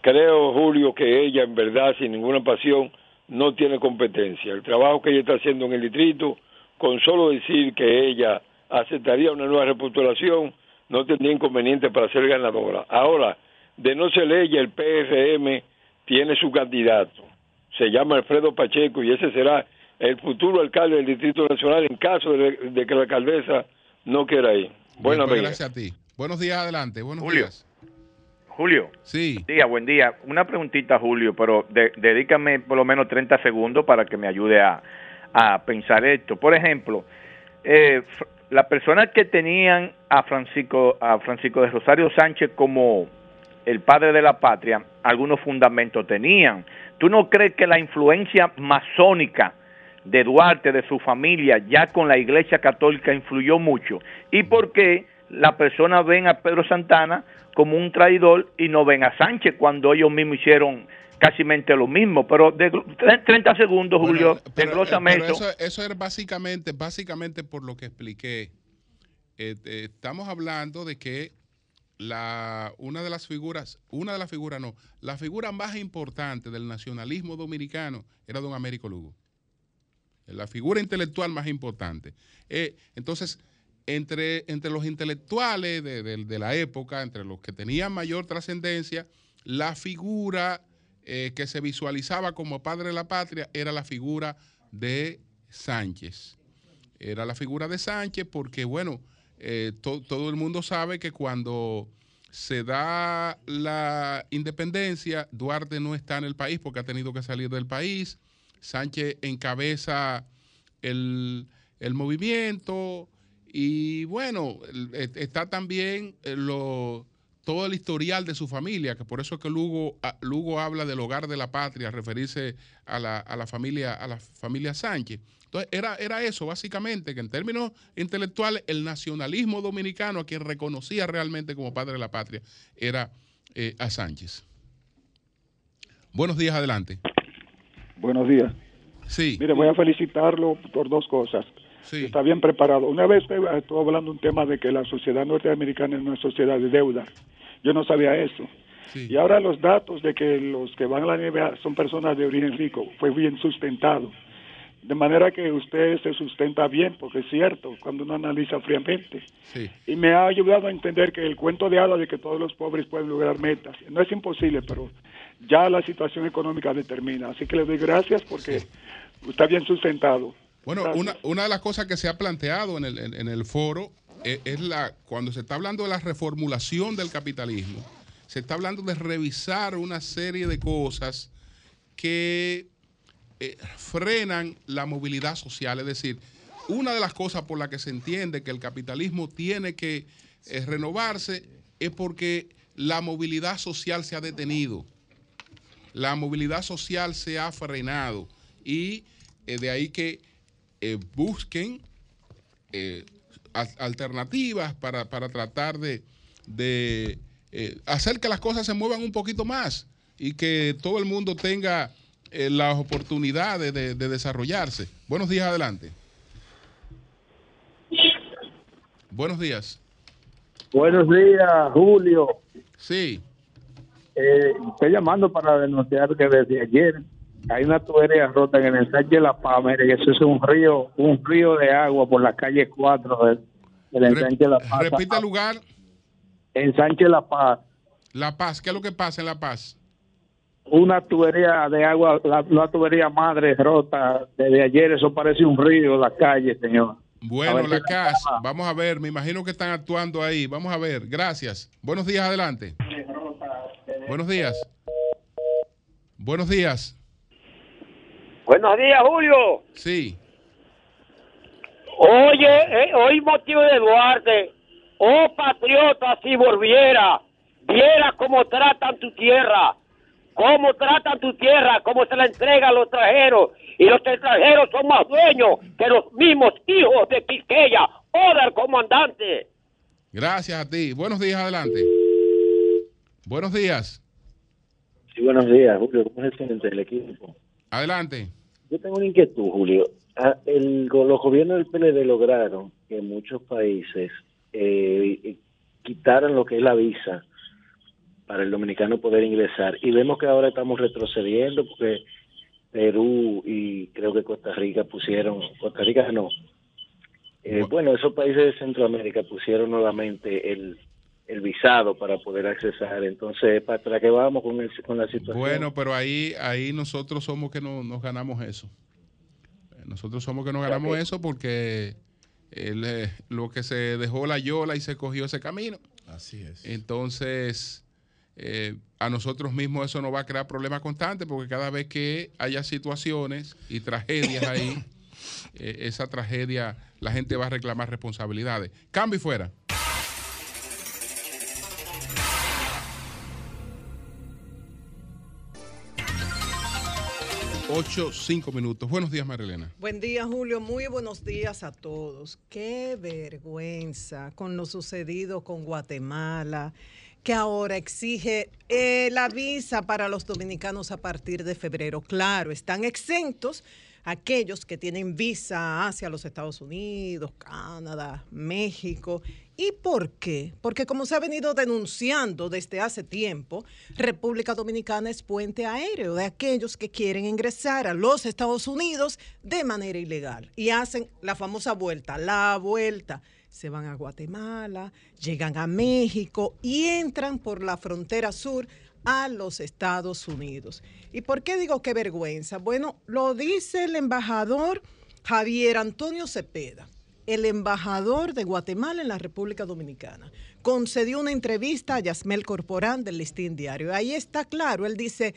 creo, Julio, que ella, en verdad, sin ninguna pasión, no tiene competencia. El trabajo que ella está haciendo en el distrito, con solo decir que ella aceptaría una nueva repostulación, no tendría inconveniente para ser ganadora. Ahora, de no ser ella, el PRM tiene su candidato. Se llama Alfredo Pacheco y ese será el futuro alcalde del Distrito Nacional en caso de, de que la alcaldesa no quiera ir. Buenas pues, noches. gracias a ti. Buenos días, adelante. Buenos Julio. días. Julio. Sí. Buen día, buen día. Una preguntita, Julio, pero de- dedícame por lo menos 30 segundos para que me ayude a, a pensar esto. Por ejemplo, eh, las personas que tenían a Francisco, a Francisco de Rosario Sánchez como el padre de la patria, algunos fundamentos tenían. ¿Tú no crees que la influencia masónica de Duarte, de su familia, ya con la Iglesia Católica influyó mucho? ¿Y por qué las personas ven a Pedro Santana como un traidor y no ven a Sánchez cuando ellos mismos hicieron casi lo mismo. Pero de 30 segundos, Julio, pero, pero eso. Eso es básicamente, básicamente por lo que expliqué. Eh, eh, estamos hablando de que la, una de las figuras, una de las figuras no, la figura más importante del nacionalismo dominicano era don Américo Lugo. La figura intelectual más importante. Eh, entonces, entre, entre los intelectuales de, la época, entre los que tenían mayor trascendencia, la figura eh, que se visualizaba como padre de la patria era la figura de Sánchez. Era la figura de Sánchez porque, bueno, eh, todo el mundo sabe que cuando se da la independencia, Duarte no está en el país porque ha tenido que salir del país. Sánchez encabeza el, el movimiento y bueno, está también eh, lo, todo el historial de su familia, que por eso es que Lugo, ah, Lugo habla del hogar de la patria, referirse a la, a la familia, a la familia Sánchez. Entonces, era, era eso, básicamente, que en términos intelectuales, el nacionalismo dominicano, a quien reconocía realmente como padre de la patria, era eh, a Sánchez. Buenos días, adelante. Buenos días. Sí. Mire, voy a felicitarlo por dos cosas. Sí. Está bien preparado. Una vez estuve hablando un tema de que la sociedad norteamericana es una sociedad de deuda. Yo no sabía eso. Y ahora los datos de que los que van a la NBA son personas de origen rico, fue bien sustentado. De manera que usted se sustenta bien, porque es cierto, cuando uno analiza fríamente. Y me ha ayudado a entender que el cuento de hadas de que todos los pobres pueden lograr metas, no es imposible, pero ya la situación económica determina. Así que le doy gracias porque está bien sustentado. Bueno, una, una, de las cosas que se ha planteado en el, en el foro es, es, la cuando se está hablando de la reformulación del capitalismo, se está hablando de revisar una serie de cosas que eh, frenan la movilidad social. Es decir, una de las cosas por las que se entiende que el capitalismo tiene que eh, renovarse es porque la movilidad social se ha detenido. La movilidad social se ha frenado y eh, de ahí que busquen alternativas para, tratar de, de hacer que las cosas se muevan un poquito más y que todo el mundo tenga eh, las oportunidades de, desarrollarse. Buenos días, adelante. Buenos días. Buenos días, Julio. Sí. Eh, estoy llamando para denunciar que desde ayer hay una tubería rota en el ensanche de La Paz. Mire, eso es un río, un río de agua por la calle 4 del, ensanche de La Paz. Repita el lugar. Ensanche La Paz. La Paz, ¿qué es lo que pasa en La Paz? una tubería de agua, la, tubería madre rota desde ayer, eso parece un río, la calle, señor. Bueno, la casa, vamos a ver, me imagino que están actuando ahí, vamos a ver, gracias. Buenos días, adelante. Buenos días. Buenos días. Buenos días, Julio. Sí. Oye, eh, hoy motivo de Duarte, oh patriota, si volviera, viera cómo tratan tu tierra cómo tratan tu tierra, cómo se la entrega a los extranjeros. Y los extranjeros son más dueños que los mismos hijos de Quisqueya o del comandante. Gracias a ti. Buenos días, adelante. Buenos días. Sí, buenos días, Julio. ¿Cómo es el del equipo? Adelante. Yo tengo una inquietud, Julio. Ah, el, los gobiernos del PLD lograron que muchos países eh, quitaran lo que es la visa para el dominicano poder ingresar. Y vemos que ahora estamos retrocediendo porque Perú y creo que Costa Rica pusieron, Costa Rica no. Eh, bueno, esos países de Centroamérica pusieron nuevamente el, el visado para poder accesar. Entonces, ¿para qué vamos con, con la situación? Bueno, pero ahí, ahí nosotros somos que no, nos ganamos eso. Nosotros somos que nos ganamos eso porque eh, lo que se dejó la yola y se cogió ese camino. Así es. Entonces, eh, a nosotros mismos eso nos va a crear problemas constantes porque cada vez que haya situaciones y tragedias ahí, *coughs* eh, esa tragedia, la gente va a reclamar responsabilidades. Cambio y fuera. 8, 5 minutos. Buenos días, Marilena. Buen día, Julio. Muy buenos días a todos. Qué vergüenza con lo sucedido con Guatemala, que ahora exige eh, la visa para los dominicanos a partir de febrero. Claro, están exentos aquellos que tienen visa hacia los Estados Unidos, Canadá, México. ¿Y por qué? Porque como se ha venido denunciando desde hace tiempo, República Dominicana es puente aéreo de aquellos que quieren ingresar a los Estados Unidos de manera ilegal y hacen la famosa vuelta, la vuelta. Se van a Guatemala, llegan a México y entran por la frontera sur a los Estados Unidos. ¿Y por qué digo qué vergüenza? Bueno, lo dice el embajador Javier Antonio Cepeda, el embajador de Guatemala en la República Dominicana. Concedió una entrevista a Yasmel Corporán del Listín Diario. Ahí está claro, él dice,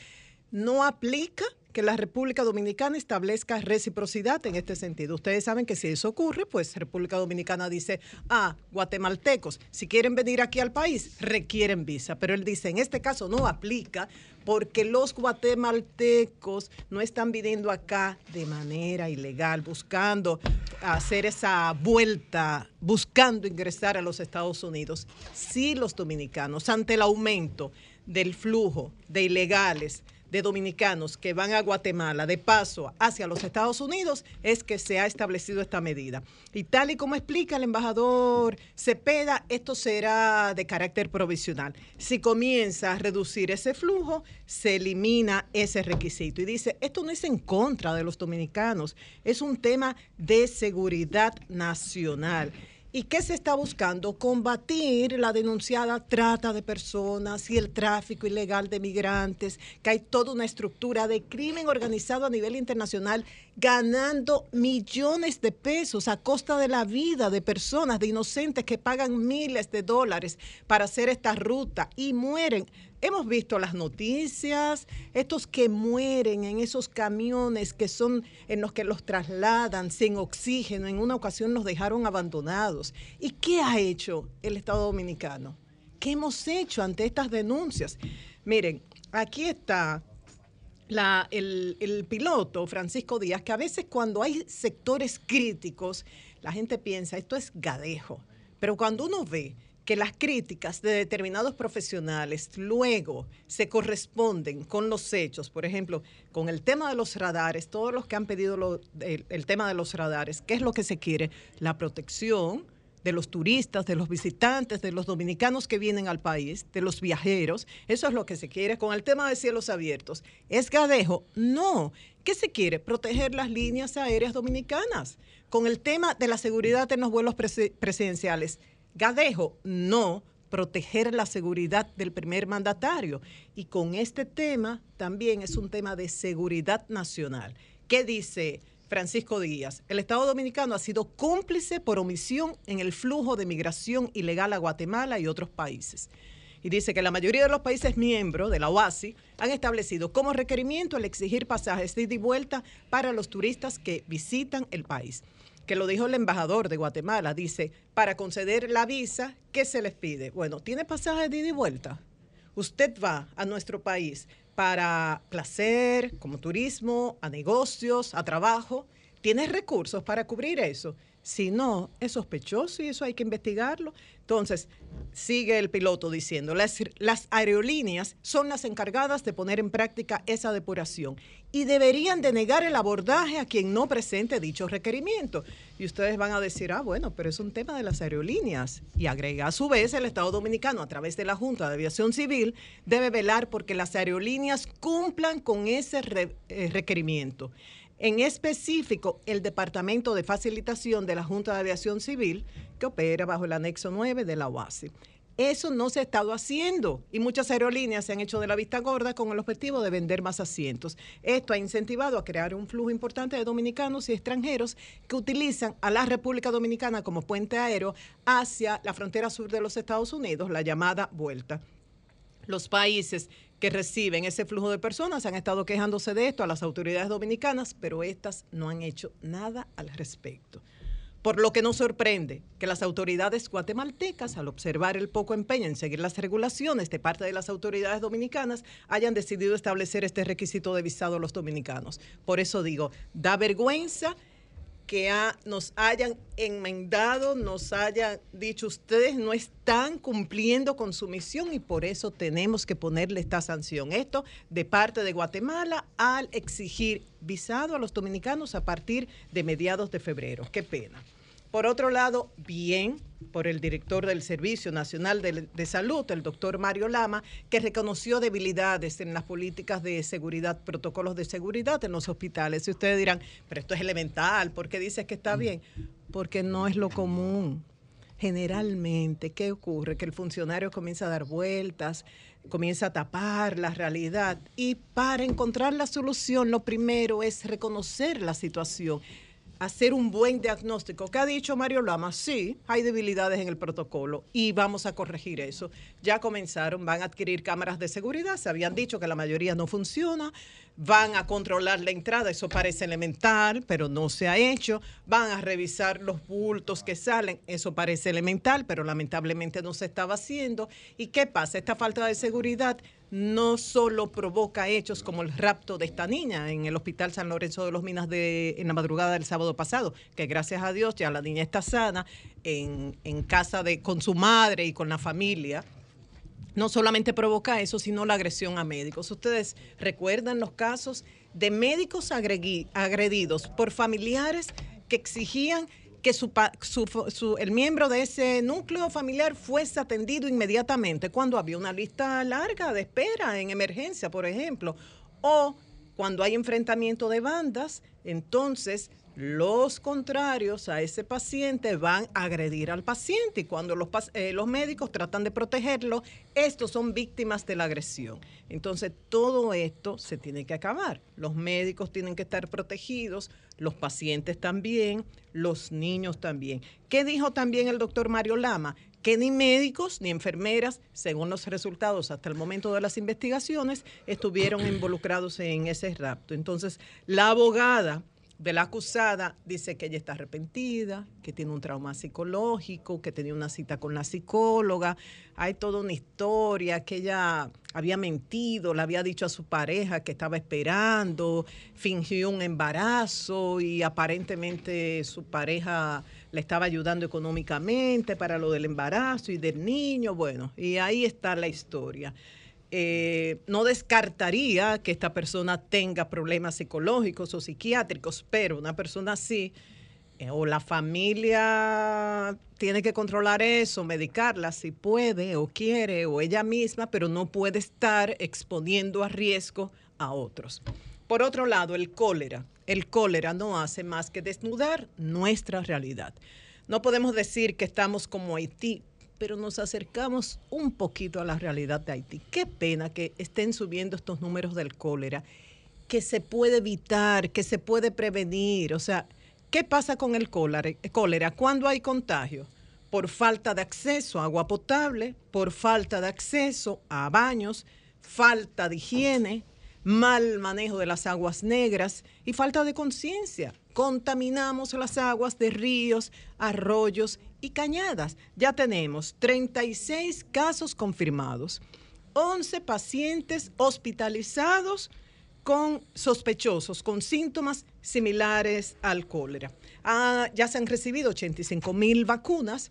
no aplica que la República Dominicana establezca reciprocidad en este sentido. Ustedes saben que si eso ocurre, pues República Dominicana dice, ah, guatemaltecos, si quieren venir aquí al país, requieren visa. Pero él dice, en este caso no aplica porque los guatemaltecos no están viniendo acá de manera ilegal, buscando hacer esa vuelta, buscando ingresar a los Estados Unidos. Sí los dominicanos, ante el aumento del flujo de ilegales, de dominicanos que van a Guatemala de paso hacia los Estados Unidos es que se ha establecido esta medida. Y tal y como explica el embajador Cepeda, esto será de carácter provisional. Si comienza a reducir ese flujo, se elimina ese requisito. Y dice, esto no es en contra de los dominicanos, es un tema de seguridad nacional. ¿Y qué se está buscando? Combatir la denunciada trata de personas y el tráfico ilegal de migrantes, que hay toda una estructura de crimen organizado a nivel internacional ganando millones de pesos a costa de la vida de personas, de inocentes que pagan miles de dólares para hacer esta ruta y mueren hemos visto las noticias, estos que mueren en esos camiones que son en los que los trasladan sin oxígeno, en una ocasión los dejaron abandonados. ¿Y qué ha hecho el Estado Dominicano? ¿Qué hemos hecho ante estas denuncias? Miren, aquí está el, el piloto Francisco Díaz, que a veces cuando hay sectores críticos, la gente piensa, esto es gadejo. Pero cuando uno ve que las críticas de determinados profesionales luego se corresponden con los hechos, por ejemplo, con el tema de los radares, todos los que han pedido el, tema de los radares, ¿qué es lo que se quiere? La protección de los turistas, de los visitantes, de los dominicanos que vienen al país, de los viajeros, eso es lo que se quiere con el tema de cielos abiertos. ¿Es gadejo? No. ¿Qué se quiere? Proteger las líneas aéreas dominicanas. Con el tema de la seguridad en los vuelos presidenciales, Gadejo, no proteger la seguridad del primer mandatario. Y con este tema también es un tema de seguridad nacional. ¿Qué dice Francisco Díaz? El Estado Dominicano ha sido cómplice por omisión en el flujo de migración ilegal a Guatemala y otros países. Y dice que la mayoría de los países miembros de la OASI han establecido como requerimiento el exigir pasajes de ida y vuelta para los turistas que visitan el país que lo dijo el embajador de Guatemala, dice, para conceder la visa, ¿qué se les pide? Bueno, ¿tiene pasaje de ida y vuelta? Usted va a nuestro país para placer, como turismo, a negocios, a trabajo. ¿Tiene recursos para cubrir eso? Si no, es sospechoso y eso hay que investigarlo. Entonces, sigue el piloto diciendo, las, aerolíneas son las encargadas de poner en práctica esa depuración y deberían denegar el abordaje a quien no presente dicho requerimiento. Y ustedes van a decir, ah, bueno, pero es un tema de las aerolíneas. Y agrega, a su vez, el Estado Dominicano, a través de la Junta de Aviación Civil, debe velar porque las aerolíneas cumplan con ese eh, requerimiento. En específico, el Departamento de Facilitación de la Junta de Aviación Civil, que opera bajo el anexo 9 de la OASI. Eso no se ha estado haciendo y muchas aerolíneas se han hecho de la vista gorda con el objetivo de vender más asientos. Esto ha incentivado a crear un flujo importante de dominicanos y extranjeros que utilizan a la República Dominicana como puente aéreo hacia la frontera sur de los Estados Unidos, la llamada vuelta. Los países que reciben ese flujo de personas han estado quejándose de esto a las autoridades dominicanas, pero estas no han hecho nada al respecto. Por lo que nos sorprende que las autoridades guatemaltecas, al observar el poco empeño en seguir las regulaciones de parte de las autoridades dominicanas, hayan decidido establecer este requisito de visado a los dominicanos. Por eso digo, da vergüenza que ha- nos hayan enmendado, nos hayan dicho ustedes no están cumpliendo con su misión y por eso tenemos que ponerle esta sanción. Esto de parte de Guatemala al exigir visado a los dominicanos a partir de mediados de febrero. Qué pena. Por otro lado, bien por el director del Servicio Nacional de, de Salud, el doctor Mario Lama, que reconoció debilidades en las políticas de seguridad, protocolos de seguridad en los hospitales. Y ustedes dirán, pero esto es elemental, ¿por qué dices que está bien? Porque no es lo común. Generalmente, ¿qué ocurre? Que el funcionario comienza a dar vueltas, comienza a tapar la realidad y para encontrar la solución lo primero es reconocer la situación hacer un buen diagnóstico. ¿Qué ha dicho Mario Lama? Sí, hay debilidades en el protocolo y vamos a corregir eso. Ya comenzaron, van a adquirir cámaras de seguridad, se habían dicho que la mayoría no funciona, van a controlar la entrada, eso parece elemental, pero no se ha hecho, van a revisar los bultos que salen, eso parece elemental, pero lamentablemente no se estaba haciendo. ¿Y qué pasa? Esta falta de seguridad no solo provoca hechos como el rapto de esta niña en el Hospital San Lorenzo de los Minas de, en la madrugada del sábado pasado, que gracias a Dios ya la niña está sana en, en casa de, con su madre y con la familia. No solamente provoca eso, sino la agresión a médicos. Ustedes recuerdan los casos de médicos agredidos por familiares que exigían que su, su- su- el miembro de ese núcleo familiar fuese atendido inmediatamente cuando había una lista larga de espera en emergencia, por ejemplo, o cuando hay enfrentamiento de bandas, entonces los contrarios a ese paciente van a agredir al paciente y cuando los, eh, los médicos tratan de protegerlo, estos son víctimas de la agresión. Entonces todo esto se tiene que acabar. Los médicos tienen que estar protegidos, los pacientes también, los niños también. ¿Qué dijo también el doctor Mario Lama? Que ni médicos ni enfermeras, según los resultados hasta el momento de las investigaciones, estuvieron involucrados en ese rapto. Entonces, la abogada de la acusada dice que ella está arrepentida, que tiene un trauma psicológico, que tenía una cita con la psicóloga. Hay toda una historia que ella había mentido, le había dicho a su pareja que estaba esperando, fingió un embarazo y aparentemente su pareja le estaba ayudando económicamente para lo del embarazo y del niño. Bueno, y ahí está la historia eh, no descartaría que esta persona tenga problemas psicológicos o psiquiátricos, pero una persona así, eh, o la familia tiene que controlar eso, medicarla si puede o quiere, o ella misma, pero no puede estar exponiendo a riesgo a otros. Por otro lado, el cólera. El cólera no hace más que desnudar nuestra realidad. No podemos decir que estamos como Haití, pero nos acercamos un poquito a la realidad de Haití. Qué pena que estén subiendo estos números del cólera, que se puede evitar, que se puede prevenir. O sea, ¿qué pasa con el cólera? ¿Cuándo hay contagio? Por falta de acceso a agua potable, por falta de acceso a baños, falta de higiene, mal manejo de las aguas negras y falta de conciencia. Contaminamos las aguas de ríos, arroyos y cañadas. Ya tenemos 36 casos confirmados, 11 pacientes hospitalizados con sospechosos, con síntomas similares al cólera. Ah, ya se han recibido 85 mil vacunas,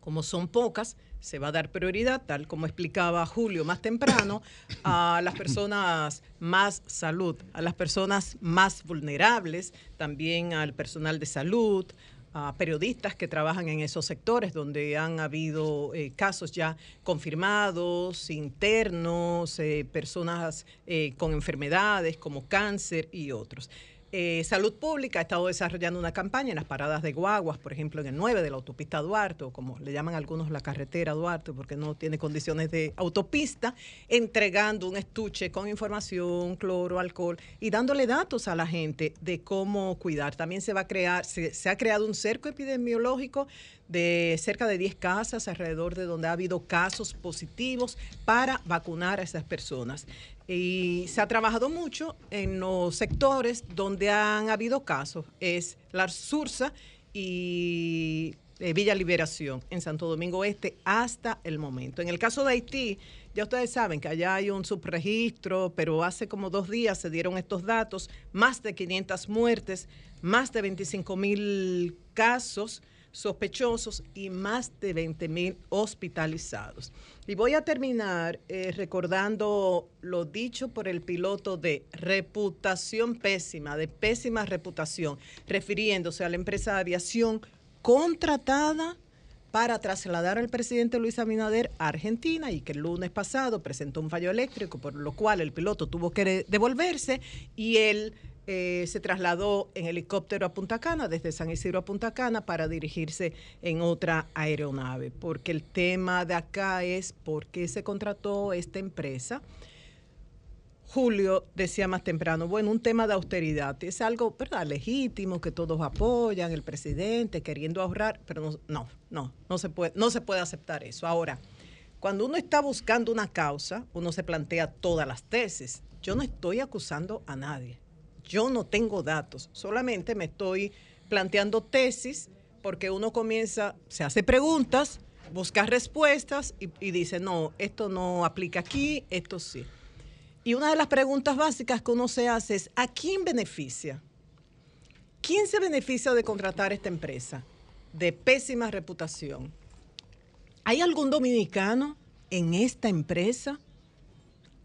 como son pocas, se va a dar prioridad, tal como explicaba Julio más temprano, a las personas más salud, a las personas más vulnerables, también al personal de salud, a periodistas que trabajan en esos sectores donde han habido eh, casos ya confirmados, internos, eh, personas eh, con enfermedades como cáncer y otros. Eh, Salud Pública ha estado desarrollando una campaña en las paradas de guaguas, por ejemplo, en el 9 de la autopista Duarte, o como le llaman algunos la carretera Duarte, porque no tiene condiciones de autopista, entregando un estuche con información, cloro, alcohol y dándole datos a la gente de cómo cuidar. También se va a crear, se, se ha creado un cerco epidemiológico de cerca de 10 casas alrededor de donde ha habido casos positivos para vacunar a esas personas. Y se ha trabajado mucho en los sectores donde han habido casos. Es la Sursa y eh, Villa Liberación en Santo Domingo Este hasta el momento. En el caso de Haití, ya ustedes saben que allá hay un subregistro, pero hace como dos días se dieron estos datos, más de 500 muertes, más de 25 mil casos sospechosos y más de 20 mil hospitalizados. Y voy a terminar eh, recordando lo dicho por el piloto de reputación pésima, de pésima reputación, refiriéndose a la empresa de aviación contratada para trasladar al presidente Luis Abinader a Argentina y que el lunes pasado presentó un fallo eléctrico, por lo cual el piloto tuvo que devolverse y él eh, se trasladó en helicóptero a Punta Cana, desde San Isidro a Punta Cana, para dirigirse en otra aeronave, porque el tema de acá es por qué se contrató esta empresa. Julio decía más temprano, bueno, un tema de austeridad, es algo legítimo que todos apoyan, el presidente queriendo ahorrar, pero no, no, no, no se puede, no se puede aceptar eso. Ahora, cuando uno está buscando una causa, uno se plantea todas las tesis. Yo no estoy acusando a nadie yo no tengo datos, solamente me estoy planteando tesis porque uno comienza, se hace preguntas, busca respuestas y, dice, no, esto no aplica aquí, esto sí. Y una de las preguntas básicas que uno se hace es, ¿a quién beneficia? ¿Quién se beneficia de contratar esta empresa de pésima reputación? ¿Hay algún dominicano en esta empresa?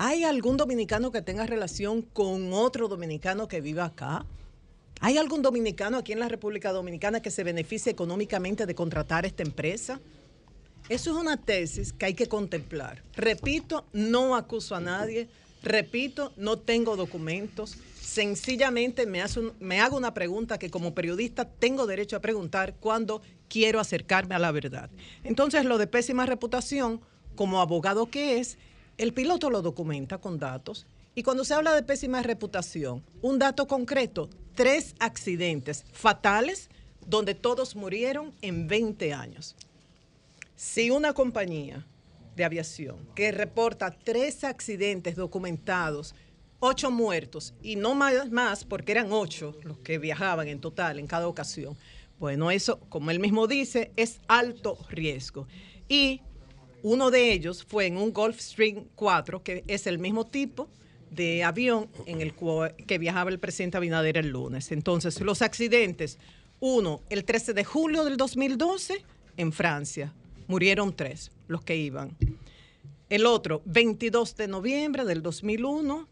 ¿Hay algún dominicano que tenga relación con otro dominicano que viva acá? ¿Hay algún dominicano aquí en la República Dominicana que se beneficie económicamente de contratar esta empresa? Eso es una tesis que hay que contemplar. Repito, no acuso a nadie. Repito, no tengo documentos. Sencillamente me, me hago una pregunta que como periodista tengo derecho a preguntar cuando quiero acercarme a la verdad. Entonces, lo de pésima reputación, como abogado que es, el piloto lo documenta con datos y cuando se habla de pésima reputación, un dato concreto, tres accidentes fatales donde todos murieron en 20 años. Si una compañía de aviación que reporta tres accidentes documentados, ocho muertos y no más, porque eran ocho los que viajaban en total en cada ocasión, bueno, eso, como él mismo dice, es alto riesgo. Y uno de ellos fue en un Gulfstream 4, que es el mismo tipo de avión en el que viajaba el presidente Abinader el lunes. Entonces, los accidentes, uno, el 13 de julio del 2012 en Francia, murieron tres, los que iban. El otro, 22 de noviembre del 2001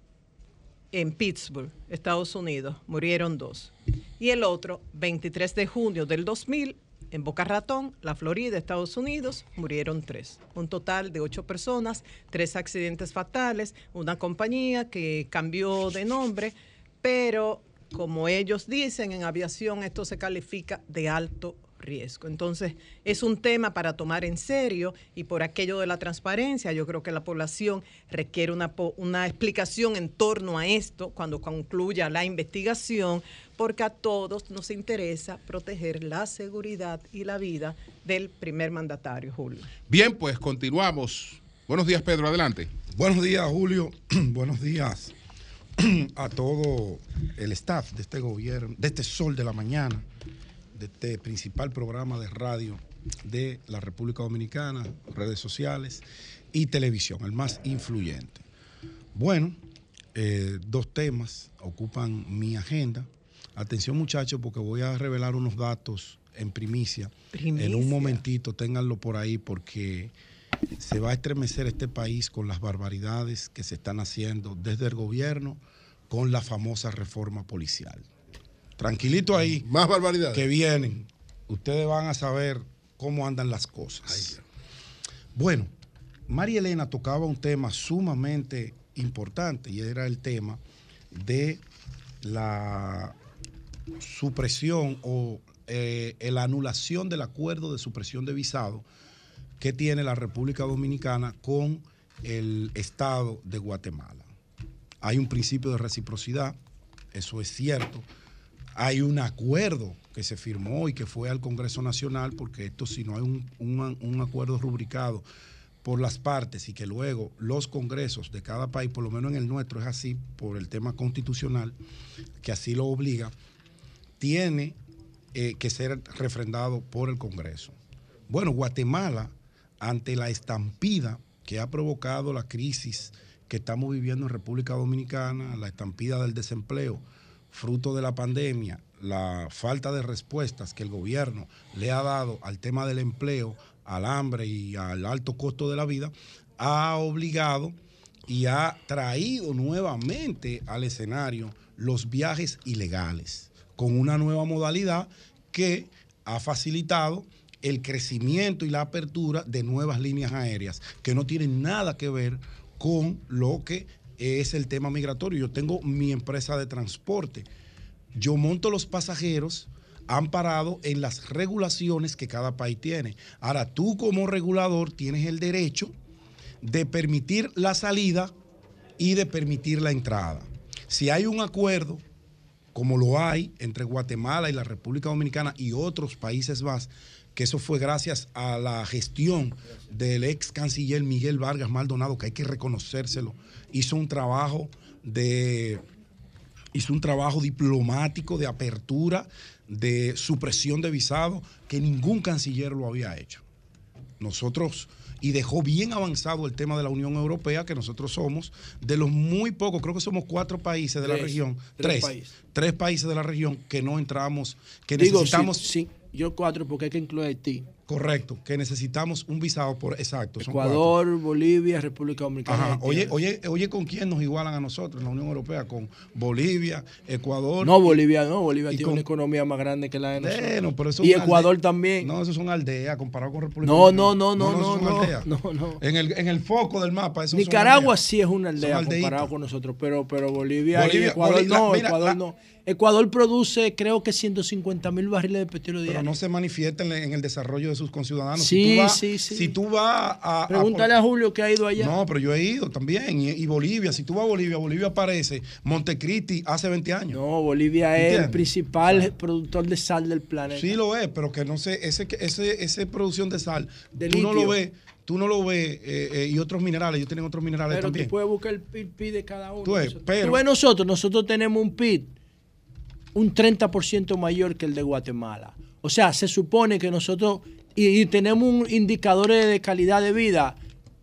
en Pittsburgh, Estados Unidos, murieron dos. Y el otro, 23 de junio del 2000 en Boca Ratón, la Florida, Estados Unidos, murieron tres. Un total de ocho personas, tres accidentes fatales, una compañía que cambió de nombre, pero como ellos dicen en aviación, esto se califica de alto riesgo. Entonces, es un tema para tomar en serio y por aquello de la transparencia, yo creo que la población requiere una, una explicación en torno a esto cuando concluya la investigación, porque a todos nos interesa proteger la seguridad y la vida del primer mandatario, Julio. Bien, pues continuamos. Buenos días, Pedro, adelante. Buenos días, Julio. *clears throat* Buenos días *clears throat* a todo el staff de este gobierno, de este sol de la mañana de este principal programa de radio de la República Dominicana, redes sociales y televisión, el más influyente. Bueno, eh, dos temas ocupan mi agenda. Atención muchachos, porque voy a revelar unos datos en primicia. En un momentito, ténganlo por ahí, porque se va a estremecer este país con las barbaridades que se están haciendo desde el gobierno con la famosa reforma policial. Tranquilito ahí. Más barbaridades. Que vienen. Ustedes van a saber cómo andan las cosas. bueno, María Elena tocaba un tema sumamente importante y era el tema de la supresión o eh, la anulación del acuerdo de supresión de visado que tiene la República Dominicana con el Estado de Guatemala. Hay un principio de reciprocidad, eso es cierto, hay un acuerdo que se firmó y que fue al Congreso Nacional, porque esto si no hay un, acuerdo rubricado por las partes y que luego los congresos de cada país, por lo menos en el nuestro es así, por el tema constitucional, que así lo obliga, tiene eh, que ser refrendado por el Congreso. Bueno, Guatemala, ante la estampida que ha provocado la crisis que estamos viviendo en República Dominicana, la estampida del desempleo, fruto de la pandemia, la falta de respuestas que el gobierno le ha dado al tema del empleo, al hambre y al alto costo de la vida, ha obligado y ha traído nuevamente al escenario los viajes ilegales, con una nueva modalidad que ha facilitado el crecimiento y la apertura de nuevas líneas aéreas, que no tienen nada que ver con lo que es el tema migratorio. Yo tengo mi empresa de transporte. Yo monto los pasajeros amparado en las regulaciones que cada país tiene. Ahora, tú como regulador tienes el derecho de permitir la salida y de permitir la entrada. Si hay un acuerdo, como lo hay entre Guatemala y la República Dominicana y otros países más, que eso fue gracias a la gestión del ex canciller Miguel Vargas Maldonado, que hay que reconocérselo, hizo un trabajo de hizo un trabajo diplomático de apertura, de supresión de visado, que ningún canciller lo había hecho. Nosotros, y dejó bien avanzado el tema de la Unión Europea, que nosotros somos de los muy pocos, creo que somos cuatro países de la región, tres tres, países. tres países de la región que no entramos, que Digo, necesitamos... sí, sí, yo cuatro porque hay que incluir Haití. Correcto, que necesitamos un visado por, exacto. son. Ecuador, Bolivia, República Dominicana. Ajá. Oye, oye, oye, ¿con quién nos igualan a nosotros en la Unión Europea? Con Bolivia, Ecuador. No, Bolivia no, Bolivia tiene con- una economía más grande que la de nosotros. Pero eso y Ecuador también. No, esos son aldeas comparado con República No, Dominicana. no, no, no, son no, aldeas. no, no. En el, en el foco del mapa, son Nicaragua sí es una aldea comparado con nosotros, pero, pero Bolivia, y Bolivia- Ecuador la- no, mira, Ecuador la- no. Ecuador produce creo que 150 mil barriles de petróleo Pero diarios. no se manifiesta en, en el desarrollo de sus conciudadanos. Sí, si tú vas, sí, sí. Si tú vas a, Pregúntale a Julio que ha ido allá. No, pero yo he ido también. Y, y Bolivia, si tú vas a Bolivia, Bolivia aparece Montecristi hace 20 años. No, Bolivia es el principal productor de sal del planeta. Sí lo es, pero que no sé, ese, ese, ese producción de sal, De tú no lo ves, tú no lo ves, eh, eh, y otros minerales, ellos tienen otros minerales Pero también. tú puedes buscar el PIB PIB de cada uno. Tú ves, pero- tú ves nosotros, nosotros tenemos un PIB un 30% mayor que el de Guatemala. O sea, se supone que nosotros, y, y tenemos un indicadores de calidad de vida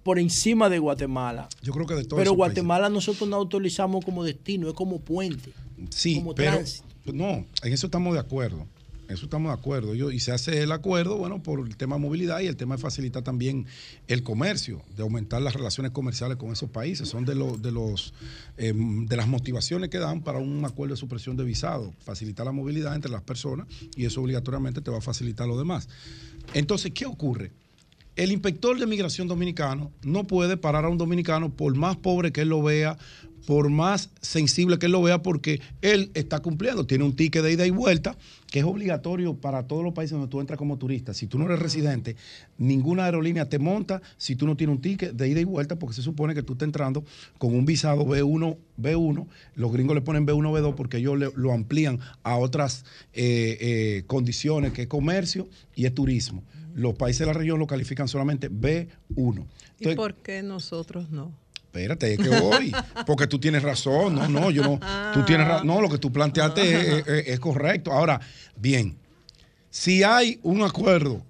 por encima de Guatemala. Yo creo que de todos Pero Guatemala nosotros no utilizamos como destino, es como puente. Sí, como pero tránsito. no, en eso estamos de acuerdo. Eso estamos de acuerdo. Yo, y se hace el acuerdo, bueno, por el tema de movilidad y el tema de facilitar también el comercio, de aumentar las relaciones comerciales con esos países. Son de los de los eh, de las motivaciones que dan para un acuerdo de supresión de visado, facilitar la movilidad entre las personas y eso obligatoriamente te va a facilitar lo demás. Entonces, ¿qué ocurre? El inspector de migración dominicano no puede parar a un dominicano por más pobre que él lo vea, por más sensible que él lo vea, porque él está cumpliendo. Tiene un ticket de ida y vuelta que es obligatorio para todos los países donde tú entras como turista. Si tú no eres residente, ninguna aerolínea te monta si tú no tienes un ticket de ida y vuelta, porque se supone que tú estás entrando con un visado B1, B1. Los gringos le ponen B1, B2 porque ellos le- lo amplían a otras eh, eh, condiciones que es comercio y es turismo. Los países de la región lo califican solamente B1. ¿Y por qué nosotros no? Espérate, es que voy. Porque tú tienes razón. No, no, yo no. Tú tienes razón. No, lo que tú planteaste es, correcto. Ahora, bien, si hay un acuerdo,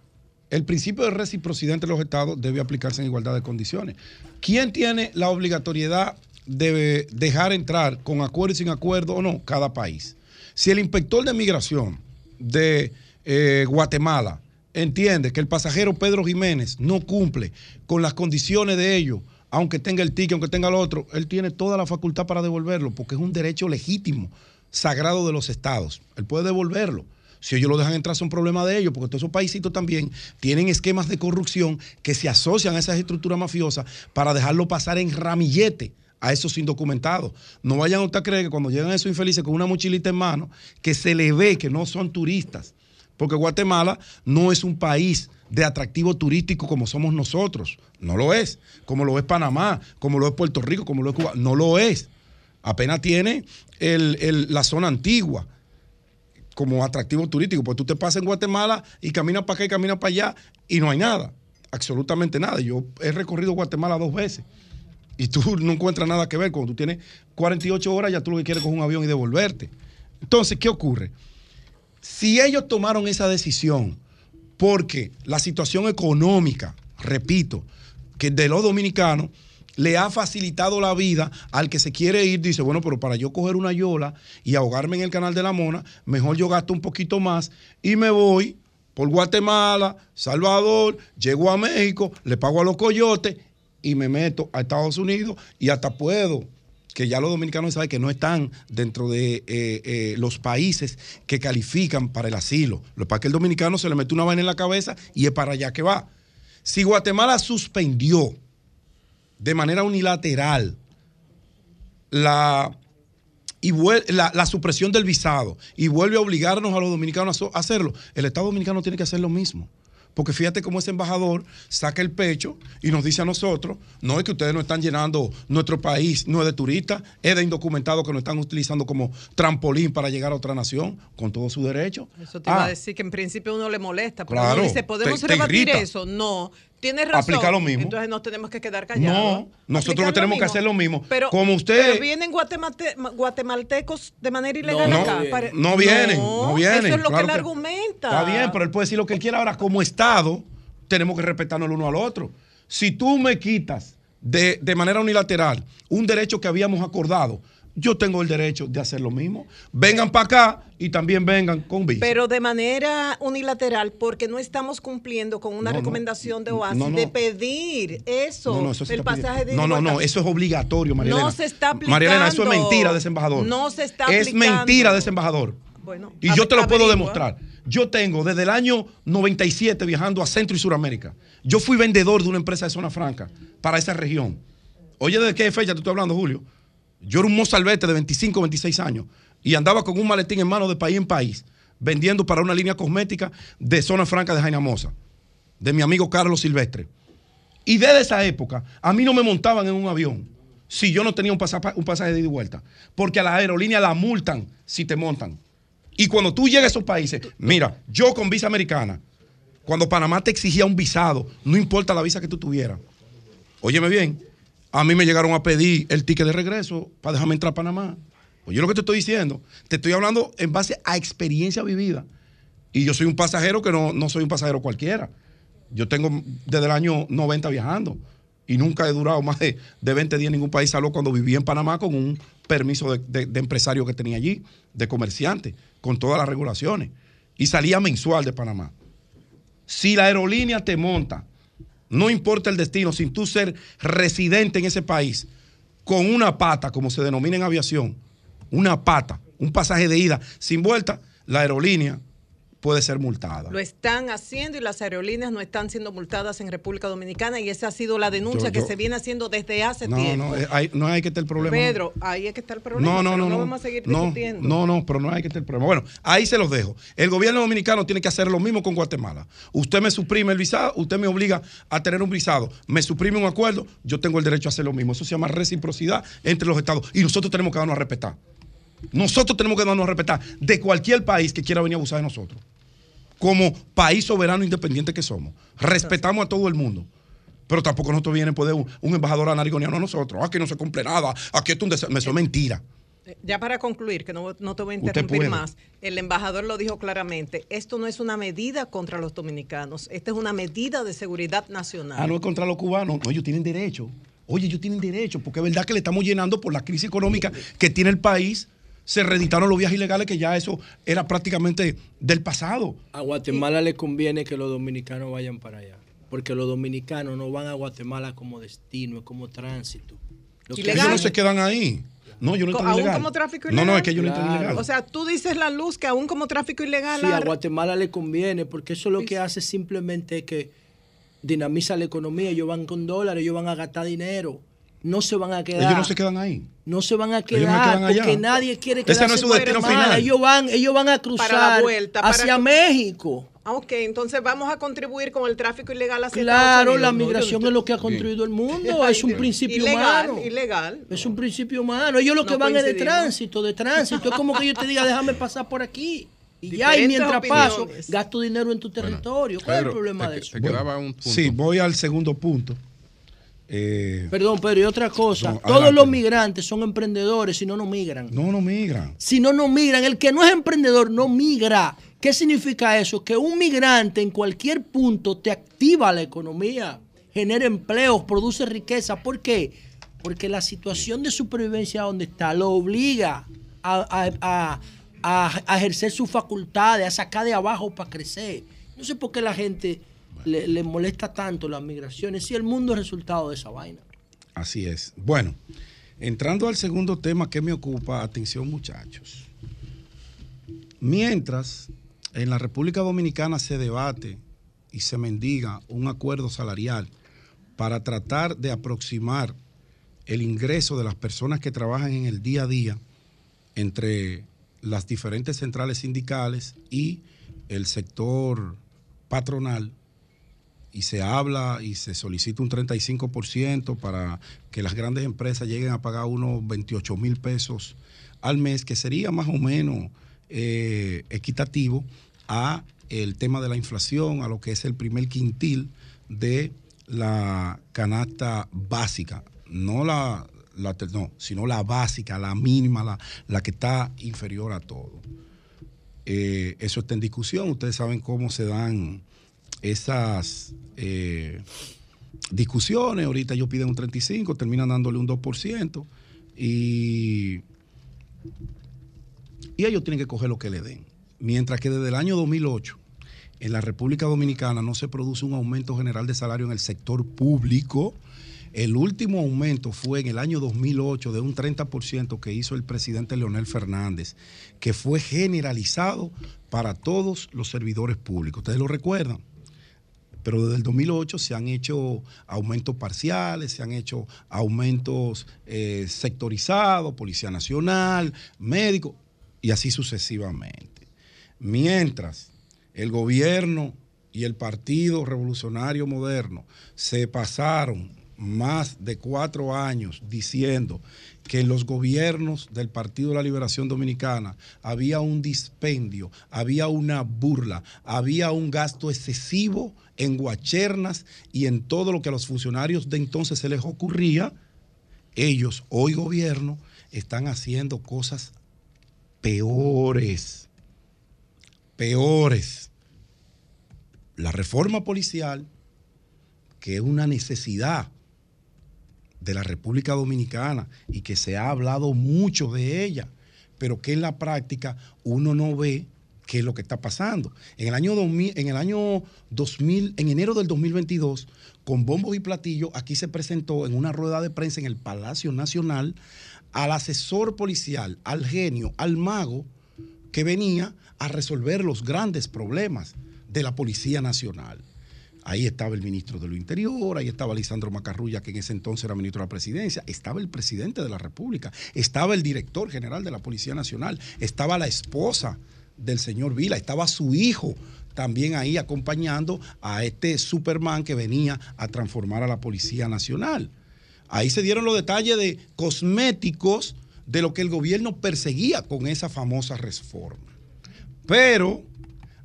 el principio de reciprocidad entre los estados debe aplicarse en igualdad de condiciones. ¿Quién tiene la obligatoriedad de dejar entrar con acuerdo y sin acuerdo o no? Cada país. Si el inspector de migración de eh, Guatemala entiende que el pasajero Pedro Jiménez no cumple con las condiciones de ellos, aunque tenga el ticket, aunque tenga el otro, él tiene toda la facultad para devolverlo, porque es un derecho legítimo, sagrado de los estados. Él puede devolverlo. Si ellos lo dejan entrar, son problema de ellos, porque todos esos paisitos también tienen esquemas de corrupción que se asocian a esas estructuras mafiosas para dejarlo pasar en ramillete a esos indocumentados. No vayan a usted a creer que cuando llegan esos infelices con una mochilita en mano, que se le ve que no son turistas, porque Guatemala no es un país de atractivo turístico como somos nosotros. No lo es. Como lo es Panamá, como lo es Puerto Rico, como lo es Cuba. No lo es. Apenas tiene el- el- la zona antigua como atractivo turístico. Pues tú te pasas en Guatemala y caminas para acá y caminas para allá y no hay nada. Absolutamente nada. Yo he recorrido Guatemala dos veces y tú no encuentras nada que ver. Cuando tú tienes 48 horas, ya tú lo que quieres es coger un avión y devolverte. Entonces, ¿qué ocurre? Si ellos tomaron esa decisión porque la situación económica, repito, que de los dominicanos le ha facilitado la vida al que se quiere ir, dice, bueno, pero para yo coger una yola y ahogarme en el canal de la Mona, mejor yo gasto un poquito más y me voy por Guatemala, Salvador, llego a México, le pago a los coyotes y me meto a Estados Unidos y hasta puedo que ya los dominicanos saben que no están dentro de eh, eh, los países que califican para el asilo. Lo que el dominicano se le mete una vaina en la cabeza y es para allá que va. Si Guatemala suspendió de manera unilateral la, y la, supresión del visado y vuelve a obligarnos a los dominicanos a hacerlo, el Estado dominicano tiene que hacer lo mismo. Porque fíjate cómo ese embajador saca el pecho y nos dice a nosotros, no es que ustedes no están llenando nuestro país, no es de turistas, es de indocumentados que nos están utilizando como trampolín para llegar a otra nación, con todo su derecho. Eso te iba Ah, a decir que en principio uno le molesta, pero Claro, uno dice, ¿podemos te- te rebatir irrita. eso? No. Tienes razón. Aplica lo mismo. Entonces nos tenemos que quedar callados. No, nosotros no tenemos que hacer lo mismo. Pero, Como usted- pero vienen guatemate- guatemaltecos de manera ilegal no, acá. no, Para- no vienen, no vienen, Eso es lo claro que él que- argumenta. Está bien, pero él puede decir lo que él quiera. Ahora, como Estado, tenemos que respetarnos el uno al otro. Si tú me quitas de, de manera unilateral un derecho que habíamos acordado, yo tengo el derecho de hacer lo mismo. Vengan para acá y también vengan con visa. Pero de manera unilateral, porque no estamos cumpliendo con una No, no. recomendación de OASI No, de pedir eso, No, no, eso el pasaje de No, no, no, eso es obligatorio, María No se está María Elena, eso es aplicando. mentira de ese embajador. No se está Es aplicando. mentira de ese embajador. Bueno, Y yo te lo puedo demostrar. Yo tengo desde el año 97 viajando a Centro y Suramérica. Yo fui vendedor de una empresa de zona franca para esa región. Oye, ¿de qué fecha te estoy hablando, Julio? Yo era un mozalbete de 25, 26 años y andaba con un maletín en mano de país en país, vendiendo para una línea cosmética de zona franca de Jaina Mosa, de mi amigo Carlos Silvestre. Y desde esa época, a mí no me montaban en un avión si yo no tenía un, pasapa- un pasaje de ida y vuelta. Porque a la aerolínea la multan si te montan. Y cuando tú llegas a esos países, mira, yo con visa americana, cuando Panamá te exigía un visado, no importa la visa que tú tuvieras. Óyeme bien, a mí me llegaron a pedir el ticket de regreso para dejarme entrar a Panamá. Oye lo que te estoy diciendo, te estoy hablando en base a experiencia vivida. Y yo soy un pasajero que no, no soy un pasajero cualquiera. Yo tengo desde el año 90 viajando y nunca he durado más de, de 20 días en ningún país, salvo cuando viví en Panamá con un permiso de, de- de empresario que tenía allí, de comerciante, con todas las regulaciones. Y salía mensual de Panamá. Si la aerolínea te monta, no importa el destino, sin tú ser residente en ese país, con una pata, como se denomina en aviación, una pata, un pasaje de ida sin vuelta, la aerolínea puede ser multada. Lo están haciendo y las aerolíneas no están siendo multadas en República Dominicana y esa ha sido la denuncia Yo- que yo- se viene haciendo desde hace No, tiempo. no, eh, ahí- no hay que tener el problema. Pedro, ahí es que está el problema. No, no, pero no, no. vamos a seguir no, discutiendo. no, no, pero no hay que tener problema. Bueno, ahí se los dejo. El gobierno dominicano tiene que hacer lo mismo con Guatemala. Usted me suprime el visado, usted me obliga a tener un visado, me suprime un acuerdo, yo tengo el derecho a hacer lo mismo. Eso se llama reciprocidad entre los estados y nosotros tenemos que darnos a respetar. Nosotros tenemos que darnos a respetar de cualquier país que quiera venir a abusar de nosotros. Como país soberano independiente que somos. Respetamos a todo el mundo. Pero tampoco nosotros viene poder un, un embajador anarigoniano a nosotros. Aquí no se cumple nada. Aquí esto es un Eso es mentira. Ya para concluir, que no, no te voy a interrumpir más, el embajador lo dijo claramente, esto no es una medida contra los dominicanos, esta es una medida de seguridad nacional. Ah, no es contra los cubanos. No, ellos tienen derecho. Oye, ellos tienen derecho, porque es verdad que le estamos llenando por la crisis económica que tiene el país. Se reeditaron los viajes ilegales, que ya eso era prácticamente del pasado. A Guatemala le conviene que los dominicanos vayan para allá. Porque los dominicanos no van a Guatemala como destino, es como tránsito. Lo que Ellos no se quedan ahí. No, yo no aún ilegal. como tráfico No, ilegal. no, es que ellos no Claro. ilegal. O sea, tú dices la luz que aún como tráfico ilegal. Sí, a Guatemala le conviene, porque eso lo que hace simplemente es que dinamiza la economía. Ellos van con dólares, ellos van a gastar dinero. No se van a quedar. Ellos no se quedan ahí. No se van a no quedar allá. porque nadie quiere Ese quedarse no es su en destino Guatemala. final. Ellos van, ellos van a cruzar Para la vuelta, para hacia que- México. Ah, ok, entonces vamos a contribuir con el tráfico ilegal hacia Claro, Estados Unidos. la No, yo migración no- es lo que ha construido el mundo. Es un *laughs* principio ilegal, humano. Ilegal. Es un principio humano. Ellos lo que van es de tránsito, de tránsito. Es como que yo te diga, déjame pasar por aquí. Y ya, y mientras paso, gasto dinero en tu territorio. ¿Cuál es el problema te- de eso? te quedaba un punto. Sí, voy al segundo punto. Eh, Perdón, pero y otra cosa. No, Todos los migrantes son emprendedores, si no, no migran. no, no migran. Si no, no migran. El que no es emprendedor no migra. ¿Qué significa eso? Que un migrante en cualquier punto te activa la economía, genera empleos, produce riqueza. ¿Por qué? Porque la situación de supervivencia donde está lo obliga a, a- a- a ejercer sus facultades, a sacar de abajo para crecer. No sé por qué la gente le, le molesta tanto las migraciones si el mundo es resultado de esa vaina. Así es. Bueno, entrando al segundo tema que me ocupa, atención muchachos. Mientras en la República Dominicana se debate y se mendiga un acuerdo salarial para tratar de aproximar el ingreso de las personas que trabajan en el día a día entre las diferentes centrales sindicales y el sector patronal, y se habla y se solicita un 35% para que las grandes empresas lleguen a pagar unos 28 mil pesos al mes, que sería más o menos eh, equitativo a el tema de la inflación, a lo que es el primer quintil de la canasta básica, no la, no, sino la básica, la mínima, la, la que está inferior a todo. Eh, eso está en discusión. Ustedes saben cómo se dan esas eh, discusiones. Ahorita ellos piden un 35, terminan dándole un 2%. Y, y ellos tienen que coger lo que le den. Mientras que desde el año 2008, en la República Dominicana no se produce un aumento general de salario en el sector público. El último aumento fue en el año 2008 de un 30% que hizo el presidente Leonel Fernández, que fue generalizado para todos los servidores públicos. ¿Ustedes lo recuerdan? Pero desde el 2008 se han hecho aumentos parciales, se han hecho aumentos eh, sectorizados, Policía Nacional, médico, y así sucesivamente. Mientras el gobierno y el Partido Revolucionario Moderno se pasaron más de cuatro años diciendo que en los gobiernos del Partido de la Liberación Dominicana había un dispendio, había una burla, había un gasto excesivo en guachernas y en todo lo que a los funcionarios de entonces se les ocurría, ellos, hoy gobierno, están haciendo cosas peores, peores. La reforma policial, que es una necesidad de la República Dominicana y que se ha hablado mucho de ella, pero que en la práctica uno no ve qué es lo que está pasando. En el año 2000, en el año 2000, en enero del 2022, con bombos y platillos, aquí se presentó en una rueda de prensa en el Palacio Nacional al asesor policial, al genio, al mago que venía a resolver los grandes problemas de la Policía Nacional. Ahí estaba el ministro de lo Interior, ahí estaba Lisandro Macarrulla, que en ese entonces era ministro de la Presidencia, estaba el presidente de la República, estaba el director general de la Policía Nacional, estaba la esposa del señor Vila, estaba su hijo también ahí acompañando a este Superman que venía a transformar a la Policía Nacional. Ahí se dieron los detalles de cosméticos de lo que el gobierno perseguía con esa famosa reforma. Pero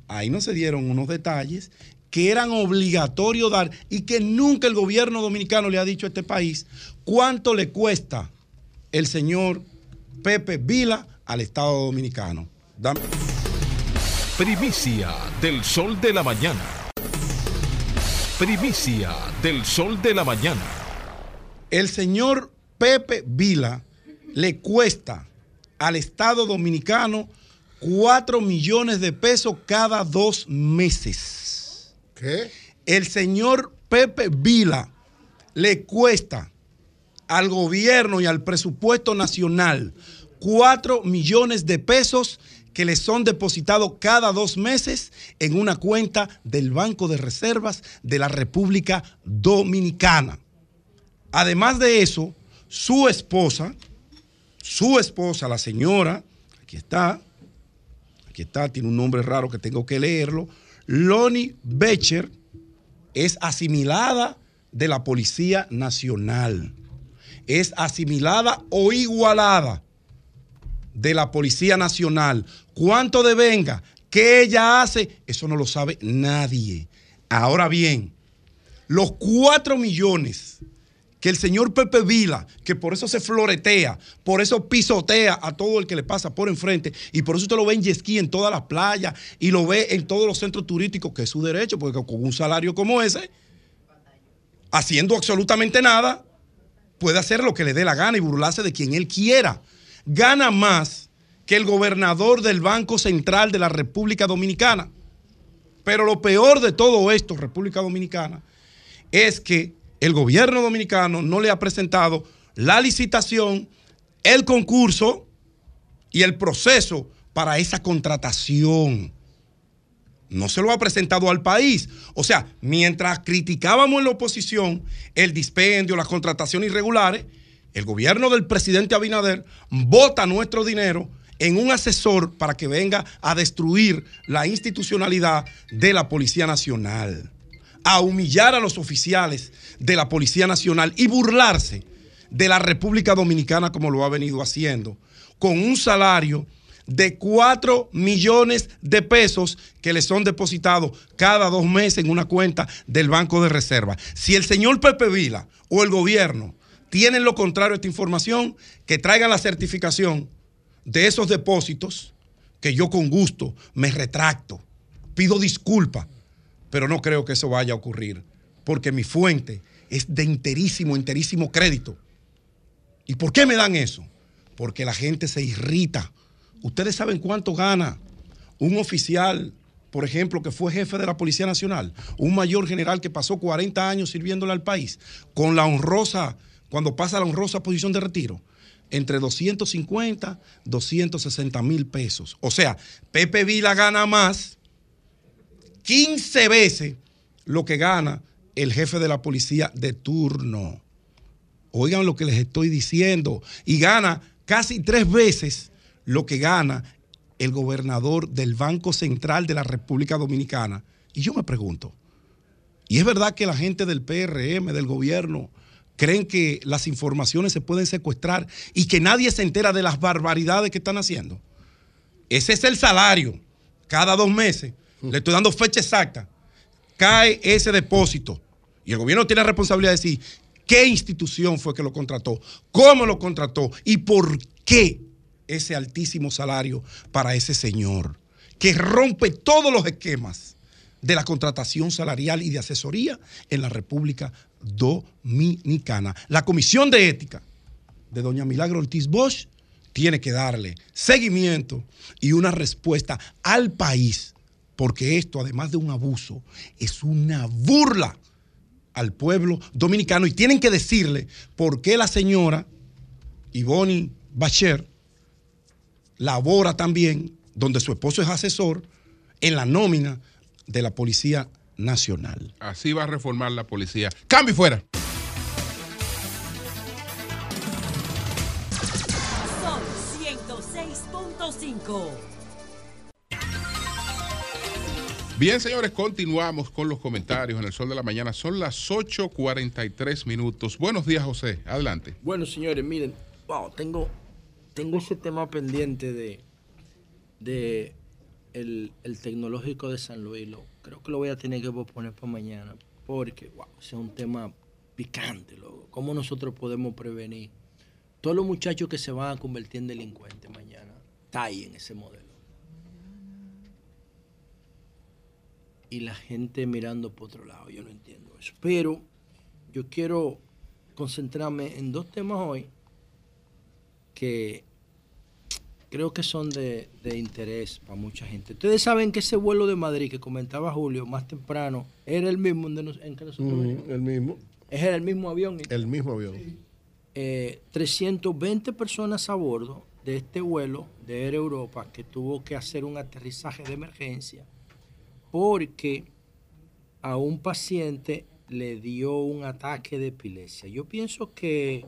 ahí no se dieron unos detalles que eran obligatorios dar y que nunca el gobierno dominicano le ha dicho a este país cuánto le cuesta el señor Pepe Vila al Estado dominicano. Dame- Primicia del sol de la mañana. Primicia del sol de la mañana. El señor Pepe Vila le cuesta al Estado dominicano 4 millones de pesos cada dos meses. ¿Qué? El señor Pepe Vila le cuesta al gobierno y al presupuesto nacional 4 millones de pesos que le son depositados cada dos meses en una cuenta del Banco de Reservas de la República Dominicana. Además de eso, su esposa, su esposa, la señora, aquí está, aquí está, tiene un nombre raro que tengo que leerlo, Loni Becher, es asimilada de la Policía Nacional. Es asimilada o igualada de la Policía Nacional. ¿Cuánto devenga? ¿Qué ella hace? Eso no lo sabe nadie. Ahora bien, los cuatro millones que el señor Pepe Vila, que por eso se floretea, por eso pisotea a todo el que le pasa por enfrente, y por eso usted lo ve en ski en todas las playas y lo ve en todos los centros turísticos, que es su derecho, porque con un salario como ese, haciendo absolutamente nada, puede hacer lo que le dé la gana y burlarse de quien él quiera. Gana más que el gobernador del Banco Central de la República Dominicana. Pero lo peor de todo esto, República Dominicana, es que el gobierno dominicano no le ha presentado la licitación, el concurso y el proceso para esa contratación. No se lo ha presentado al país. O sea, mientras criticábamos en la oposición el dispendio, las contrataciones irregulares, el gobierno del presidente Abinader vota nuestro dinero en un asesor para que venga a destruir la institucionalidad de la Policía Nacional, a humillar a los oficiales de la Policía Nacional y burlarse de la República Dominicana como lo ha venido haciendo, con un salario de 4 millones de pesos que le son depositados cada dos meses en una cuenta del Banco de Reserva. Si el señor Pepe Vila o el gobierno tienen lo contrario a esta información, que traigan la certificación de esos depósitos, que yo con gusto me retracto, pido disculpas, pero no creo que eso vaya a ocurrir, porque mi fuente es de enterísimo, enterísimo crédito. ¿Y por qué me dan eso? Porque la gente se irrita. Ustedes saben cuánto gana un oficial, por ejemplo, que fue jefe de la Policía Nacional, un mayor general que pasó 40 años sirviéndole al país, con la honrosa, cuando pasa la honrosa posición de retiro, entre 250, 260 mil pesos. O sea, Pepe Vila gana más 15 veces lo que gana el jefe de la policía de turno. Oigan lo que les estoy diciendo. Y gana casi tres veces lo que gana el gobernador del Banco Central de la República Dominicana. Y yo me pregunto, ¿y es verdad que la gente del PRM, del gobierno, creen que las informaciones se pueden secuestrar y que nadie se entera de las barbaridades que están haciendo? Ese es el salario. Cada dos meses, le estoy dando fecha exacta, cae ese depósito. Y el gobierno tiene la responsabilidad de decir qué institución fue que lo contrató, cómo lo contrató y por qué ese altísimo salario para ese señor, que rompe todos los esquemas de la contratación salarial y de asesoría en la República Dominicana. La Comisión de Ética de doña Milagro Ortiz Bosch tiene que darle seguimiento y una respuesta al país, porque esto, además de un abuso, es una burla al pueblo dominicano y tienen que decirle por qué la señora Ivonne Bacher labora también, donde su esposo es asesor, en la nómina de la Policía Nacional. Así va a reformar la policía. ¡Cambio y fuera! Sol 106.5. Bien, señores, continuamos con los comentarios en el Sol de la Mañana. Son las 8.43 minutos. Buenos días, José. Adelante. Bueno, señores, miren, wow, tengo, tengo ese tema pendiente de, de el, el tecnológico de San Luis. Lo, creo que lo voy a tener que poner para mañana, porque, wow, ese es un tema picante, loco. ¿Cómo nosotros podemos prevenir? Todos los muchachos que se van a convertir en delincuentes mañana, está ahí en ese modelo. y la gente mirando por otro lado. Yo no entiendo eso. Pero yo quiero concentrarme en dos temas hoy que creo que son de, de interés para mucha gente. Ustedes saben que ese vuelo de Madrid que comentaba Julio más temprano era el mismo en, nos- en que nosotros Mm, el mismo. Era el mismo avión. El mismo avión. Eh, 320 personas a bordo de este vuelo de Air Europa que tuvo que hacer un aterrizaje de emergencia porque a un paciente le dio un ataque de epilepsia. Yo pienso que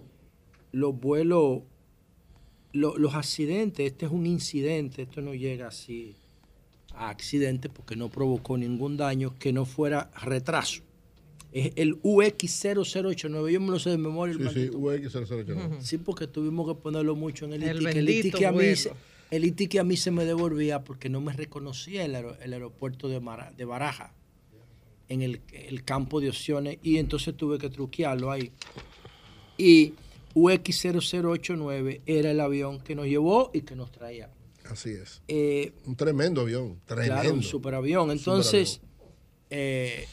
los vuelos, lo- los accidentes, este es un incidente, esto no llega así a accidente porque no provocó ningún daño que no fuera retraso. Es el UX0089, yo me lo sé de memoria. el Sí, sí, maldito. UX0089. Sí, porque tuvimos que ponerlo mucho en el, El ITI, que el bendito ITI que a mí, el ITI que a mí se me devolvía porque no me reconocía el, aero- el aeropuerto de, Mara- de Baraja en el, el campo de opciones y entonces tuve que truquearlo ahí. Y UX0089 era el avión que nos llevó y que nos traía. Así es. Eh, un tremendo avión. Tremendo. Claro, un superavión. Entonces, eh,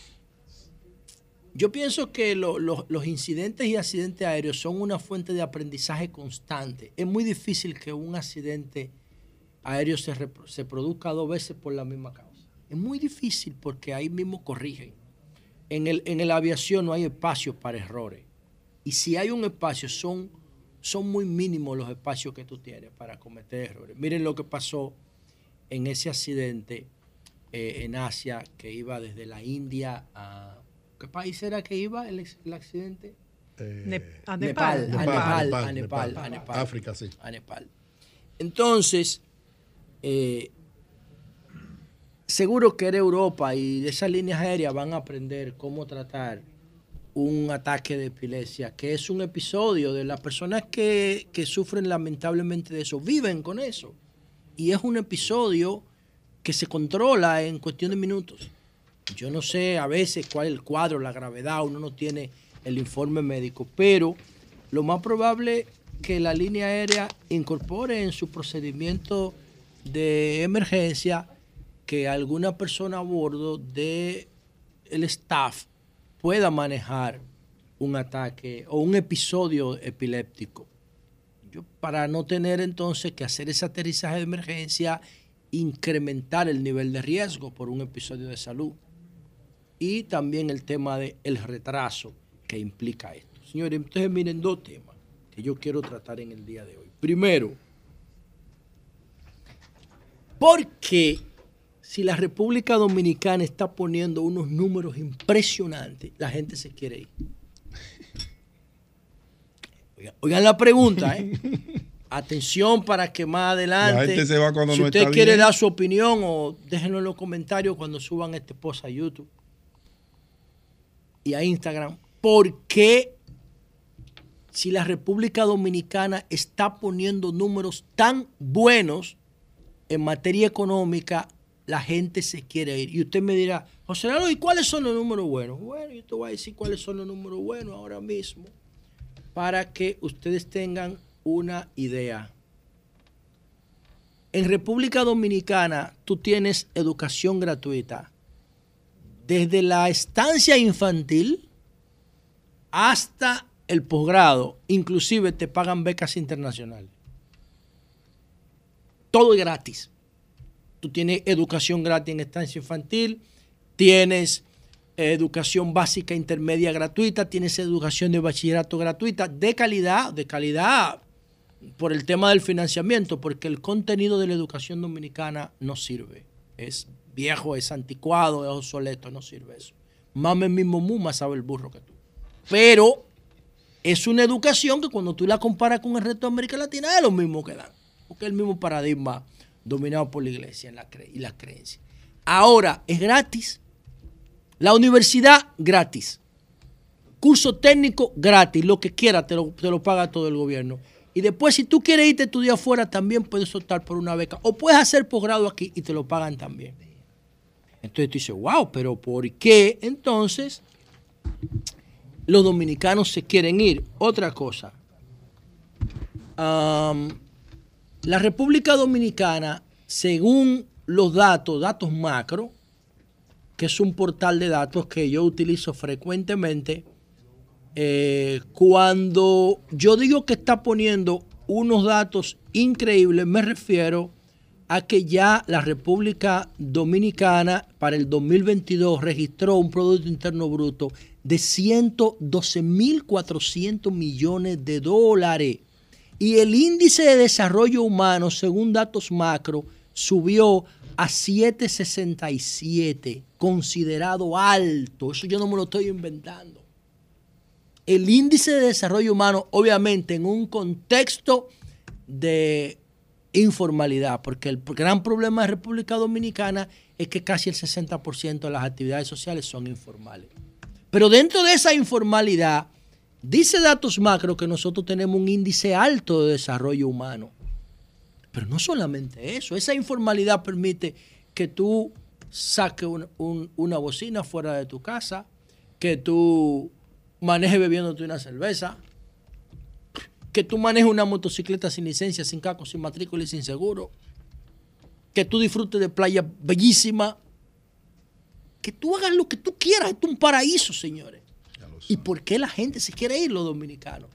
yo pienso que lo- lo- los incidentes y accidentes aéreos son una fuente de aprendizaje constante. Es muy difícil que un accidente aéreo se produzca dos veces por la misma causa. Es muy difícil porque ahí mismo corrigen. En el, en la aviación no hay espacio para errores. Y si hay un espacio, son, son muy mínimos los espacios que tú tienes para cometer errores. Miren lo que pasó en ese accidente eh, en Asia que iba desde la India a... ¿Qué país era que iba el, accidente? Ne- a Nepal, Nepal. a Nepal, a Nepal, Nepal. a Nepal. África, sí. A Nepal. Entonces, eh, seguro que era Europa y esas líneas aéreas van a aprender cómo tratar un ataque de epilepsia, que es un episodio de las personas que, que sufren lamentablemente de eso, viven con eso. Y es un episodio que se controla en cuestión de minutos. Yo no sé a veces cuál es el cuadro, la gravedad, uno no tiene el informe médico, pero lo más probable que la línea aérea incorpore en su procedimiento de emergencia que alguna persona a bordo de el staff pueda manejar un ataque o un episodio epiléptico. Yo, para no tener entonces que hacer ese aterrizaje de emergencia, incrementar el nivel de riesgo por un episodio de salud. Y también el tema del el retraso que implica esto. Señores, entonces miren dos temas que yo quiero tratar en el día de hoy. Primero, ¿por qué si la República Dominicana está poniendo unos números impresionantes, la gente se quiere ir? Oigan, oigan la pregunta, ¿eh? *laughs* Atención para que más adelante, La gente se va cuando si no usted está quiere bien. dar su opinión o déjenlo en los comentarios cuando suban este post a YouTube y a Instagram, ¿por qué si la República Dominicana está poniendo números tan buenos en materia económica, la gente se quiere ir? Y usted me dirá, José Lalo, ¿y cuáles son los números buenos? Bueno, yo te voy a decir cuáles son los números buenos ahora mismo para que ustedes tengan una idea. En República Dominicana tú tienes educación gratuita desde la estancia infantil hasta el posgrado, inclusive te pagan becas internacionales. Todo es gratis. Tú tienes educación gratis en estancia infantil, tienes eh, educación básica intermedia gratuita, tienes educación de bachillerato gratuita, de calidad, de calidad por el tema del financiamiento, porque el contenido de la educación dominicana no sirve. Es viejo, es anticuado, es obsoleto, no sirve eso. Mame mismo Muma sabe el burro que tú. Pero es una educación que cuando tú la comparas con el resto de América Latina es lo mismo que dan. Porque es el mismo paradigma dominado por la iglesia en la cre- y las creencias. Ahora, es gratis. La universidad, gratis. Curso técnico, gratis. Lo que quiera, te lo, te lo paga todo el gobierno. Y después, si tú quieres irte a estudiar afuera, también puedes optar por una beca. O puedes hacer posgrado aquí y te lo pagan también. Entonces tú dices, wow, pero ¿por qué entonces los dominicanos se quieren ir? Otra cosa. La República Dominicana, según los datos, datos macro, que es un portal de datos que yo utilizo frecuentemente, eh, cuando yo digo que está poniendo unos datos increíbles, me refiero a que ya la República Dominicana para el 2022 registró un Producto Interno Bruto de 112.400 millones de dólares. Y el índice de desarrollo humano, según datos macro, subió a 767, considerado alto. Eso yo no me lo estoy inventando. El índice de desarrollo humano, obviamente, en un contexto de informalidad, porque el gran problema de República Dominicana es que casi el 60% de las actividades sociales son informales. Pero dentro de esa informalidad, dice datos macro que nosotros tenemos un índice alto de desarrollo humano. Pero no solamente eso, esa informalidad permite que tú saques un- un- una bocina fuera de tu casa, que tú manejes bebiéndote una cerveza, que tú manejes una motocicleta sin licencia, sin casco, sin matrícula y sin seguro, que tú disfrutes de playa bellísima, que tú hagas lo que tú quieras, esto es un paraíso, señores. ¿Y por qué la gente se quiere ir, los dominicanos?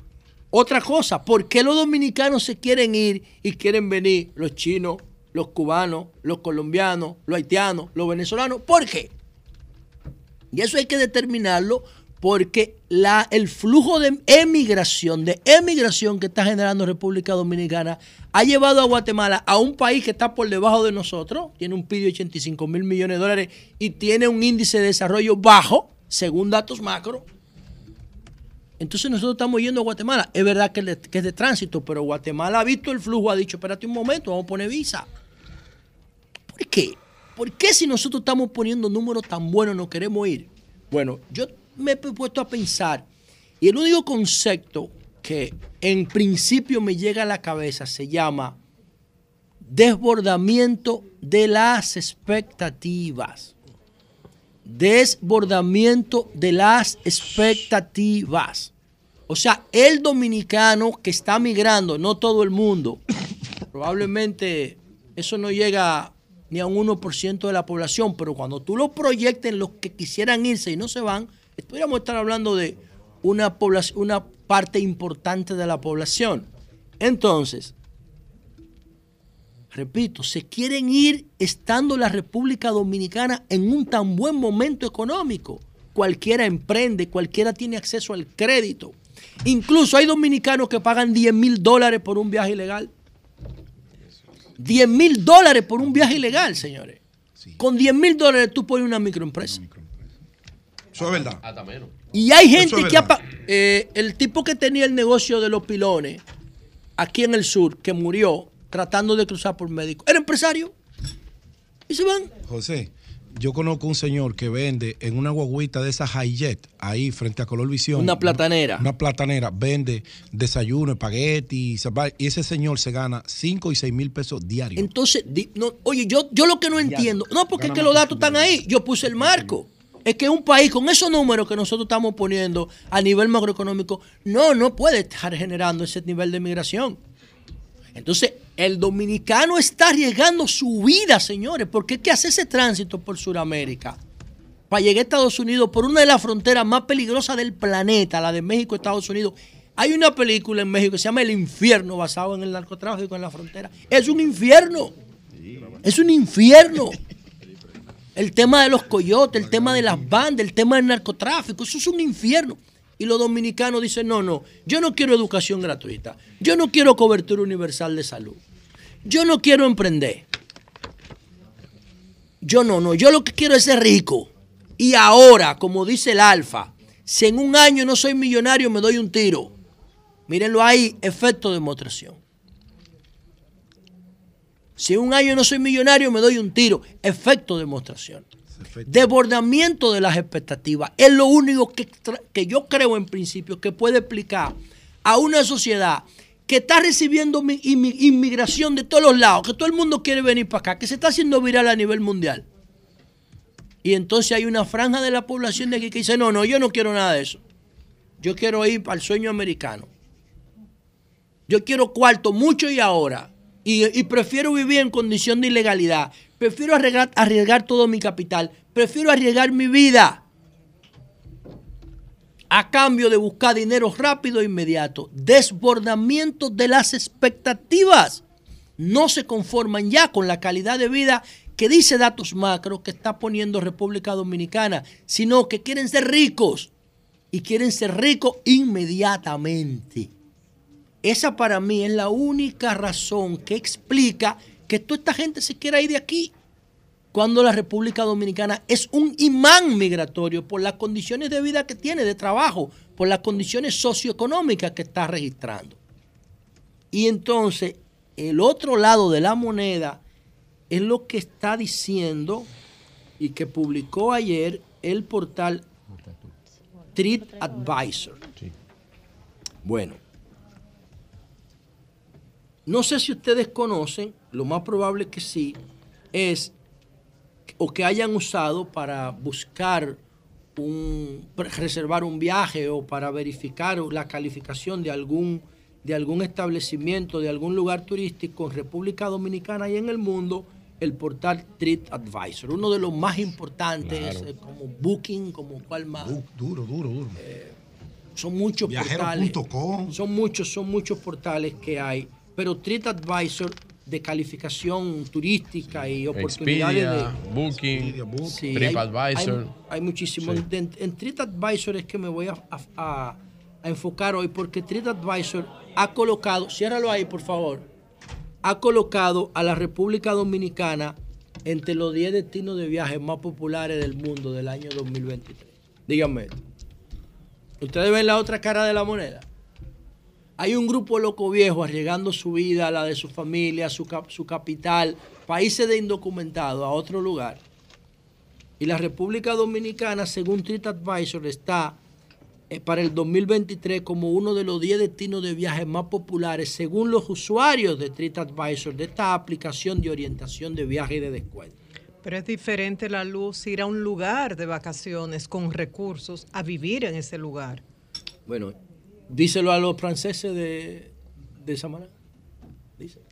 Otra cosa, ¿por qué los dominicanos se quieren ir y quieren venir los chinos, los cubanos, los colombianos, los haitianos, los venezolanos? ¿Por qué? Y eso hay que determinarlo porque la, el flujo de emigración, de emigración que está generando República Dominicana, ha llevado a Guatemala a un país que está por debajo de nosotros, tiene un PIB de 85 mil millones de dólares y tiene un índice de desarrollo bajo, según datos macro. Entonces nosotros estamos yendo a Guatemala. Es verdad que, es de tránsito, pero Guatemala ha visto el flujo, ha dicho, espérate un momento, vamos a poner visa. ¿Por qué? ¿Por qué si nosotros estamos poniendo números tan buenos no queremos ir? Bueno, yo me he puesto a pensar y el único concepto que en principio me llega a la cabeza se llama desbordamiento de las expectativas. Desbordamiento de las expectativas. O sea, el dominicano que está migrando, no todo el mundo, *coughs* probablemente eso no llega ni a un 1% de la población, pero cuando tú lo proyectes en los que quisieran irse y no se van, podríamos estar hablando de una, una parte importante de la población. Entonces, repito, se quieren ir estando la República Dominicana en un tan buen momento económico. Cualquiera emprende, cualquiera tiene acceso al crédito. Incluso hay dominicanos que pagan 10 mil dólares por un viaje ilegal. 10 mil dólares por un viaje ilegal, señores. Con 10 mil dólares tú pones una microempresa. Eso es verdad. Hasta menos. Y hay gente es que ha eh, el tipo que tenía el negocio de los pilones aquí en el sur, que murió tratando de cruzar por médico, era empresario. Y se van. José, yo conozco un señor que vende en una guaguita de esas Hijet, ahí frente a Color Visión. Una platanera. Una, platanera. Vende desayuno, espagueti, y ese señor se gana 5 y 6 mil pesos diarios. Entonces, no, oye, yo, yo lo que no entiendo, no, porque es que los datos están ahí, yo puse el marco. Es que un país con esos números que nosotros estamos poniendo a nivel macroeconómico, no, no puede estar generando ese nivel de migración. Entonces, el dominicano está arriesgando su vida, señores, porque es que hace ese tránsito por Sudamérica para llegar a Estados Unidos por una de las fronteras más peligrosas del planeta, la de México, Estados Unidos. Hay una película en México que se llama El Infierno, basado en el narcotráfico en la frontera. Es un infierno. Es un infierno. El tema de los coyotes, el tema de las bandas, el tema del narcotráfico, eso es un infierno. Y los dominicanos dicen, no, no, yo no quiero educación gratuita, yo no quiero cobertura universal de salud, yo no quiero emprender. Yo no, no, yo lo que quiero es ser rico. Y ahora, como dice el Alfa, si en un año no soy millonario, me doy un tiro. Mírenlo ahí, efecto de demostración. Si en un año no soy millonario, me doy un tiro. Efecto de demostración. Desbordamiento de las expectativas. Es lo único que, que yo creo en principio que puede explicar a una sociedad que está recibiendo mi- inmi- inmigración de todos los lados, que todo el mundo quiere venir para acá, que se está haciendo viral a nivel mundial. Y entonces hay una franja de la población de aquí que dice, no, no, yo no quiero nada de eso. Yo quiero ir al sueño americano. Yo quiero cuarto mucho y ahora. Y, y prefiero vivir en condición de ilegalidad. Prefiero arriesgar, todo mi capital. Prefiero arriesgar mi vida. A cambio de buscar dinero rápido e inmediato. Desbordamiento de las expectativas. No se conforman ya con la calidad de vida que dice datos macro que está poniendo República Dominicana, sino que quieren ser ricos y quieren ser ricos inmediatamente. Esa para mí es la única razón que explica que toda esta gente se quiera ir de aquí. Cuando la República Dominicana es un imán migratorio por las condiciones de vida que tiene, de trabajo, por las condiciones socioeconómicas que está registrando. Y entonces, el otro lado de la moneda es lo que está diciendo y que publicó ayer el portal Street Advisor. Bueno, no sé si ustedes conocen, lo más probable que sí, es o que hayan usado para buscar un reservar un viaje o para verificar la calificación de algún de algún establecimiento, de algún lugar turístico en República Dominicana y en el mundo, el portal TripAdvisor, uno de los más importantes, Claro. eh, como Booking, como cuál más. Duro, duro, duro. son muchos portales. Son muchos, son muchos portales que hay, pero TripAdvisor de calificación turística y oportunidades Expedia, de Booking, Sí, hay- TripAdvisor. Hay, hay muchísimos. Sí. En, en TripAdvisor es que me voy a, a- a- a enfocar hoy porque TripAdvisor ha colocado, ciérralo ahí por favor, ha colocado a la República Dominicana entre los 10 destinos de viajes más populares del mundo del año 2023. Díganme. ¿Ustedes ven la otra cara de la moneda? Hay un grupo loco viejo arriesgando su vida, la de su familia, su, cap- su capital, países de indocumentados a otro lugar. Y la República Dominicana, según TripAdvisor, está eh, para el 2023 como uno de los 10 destinos de viajes más populares, según los usuarios de TripAdvisor, de esta aplicación de orientación de viaje y de descuento. Pero es diferente la luz ir a un lugar de vacaciones con recursos a vivir en ese lugar. Bueno, díselo a los franceses de, de Samaná. Díselo.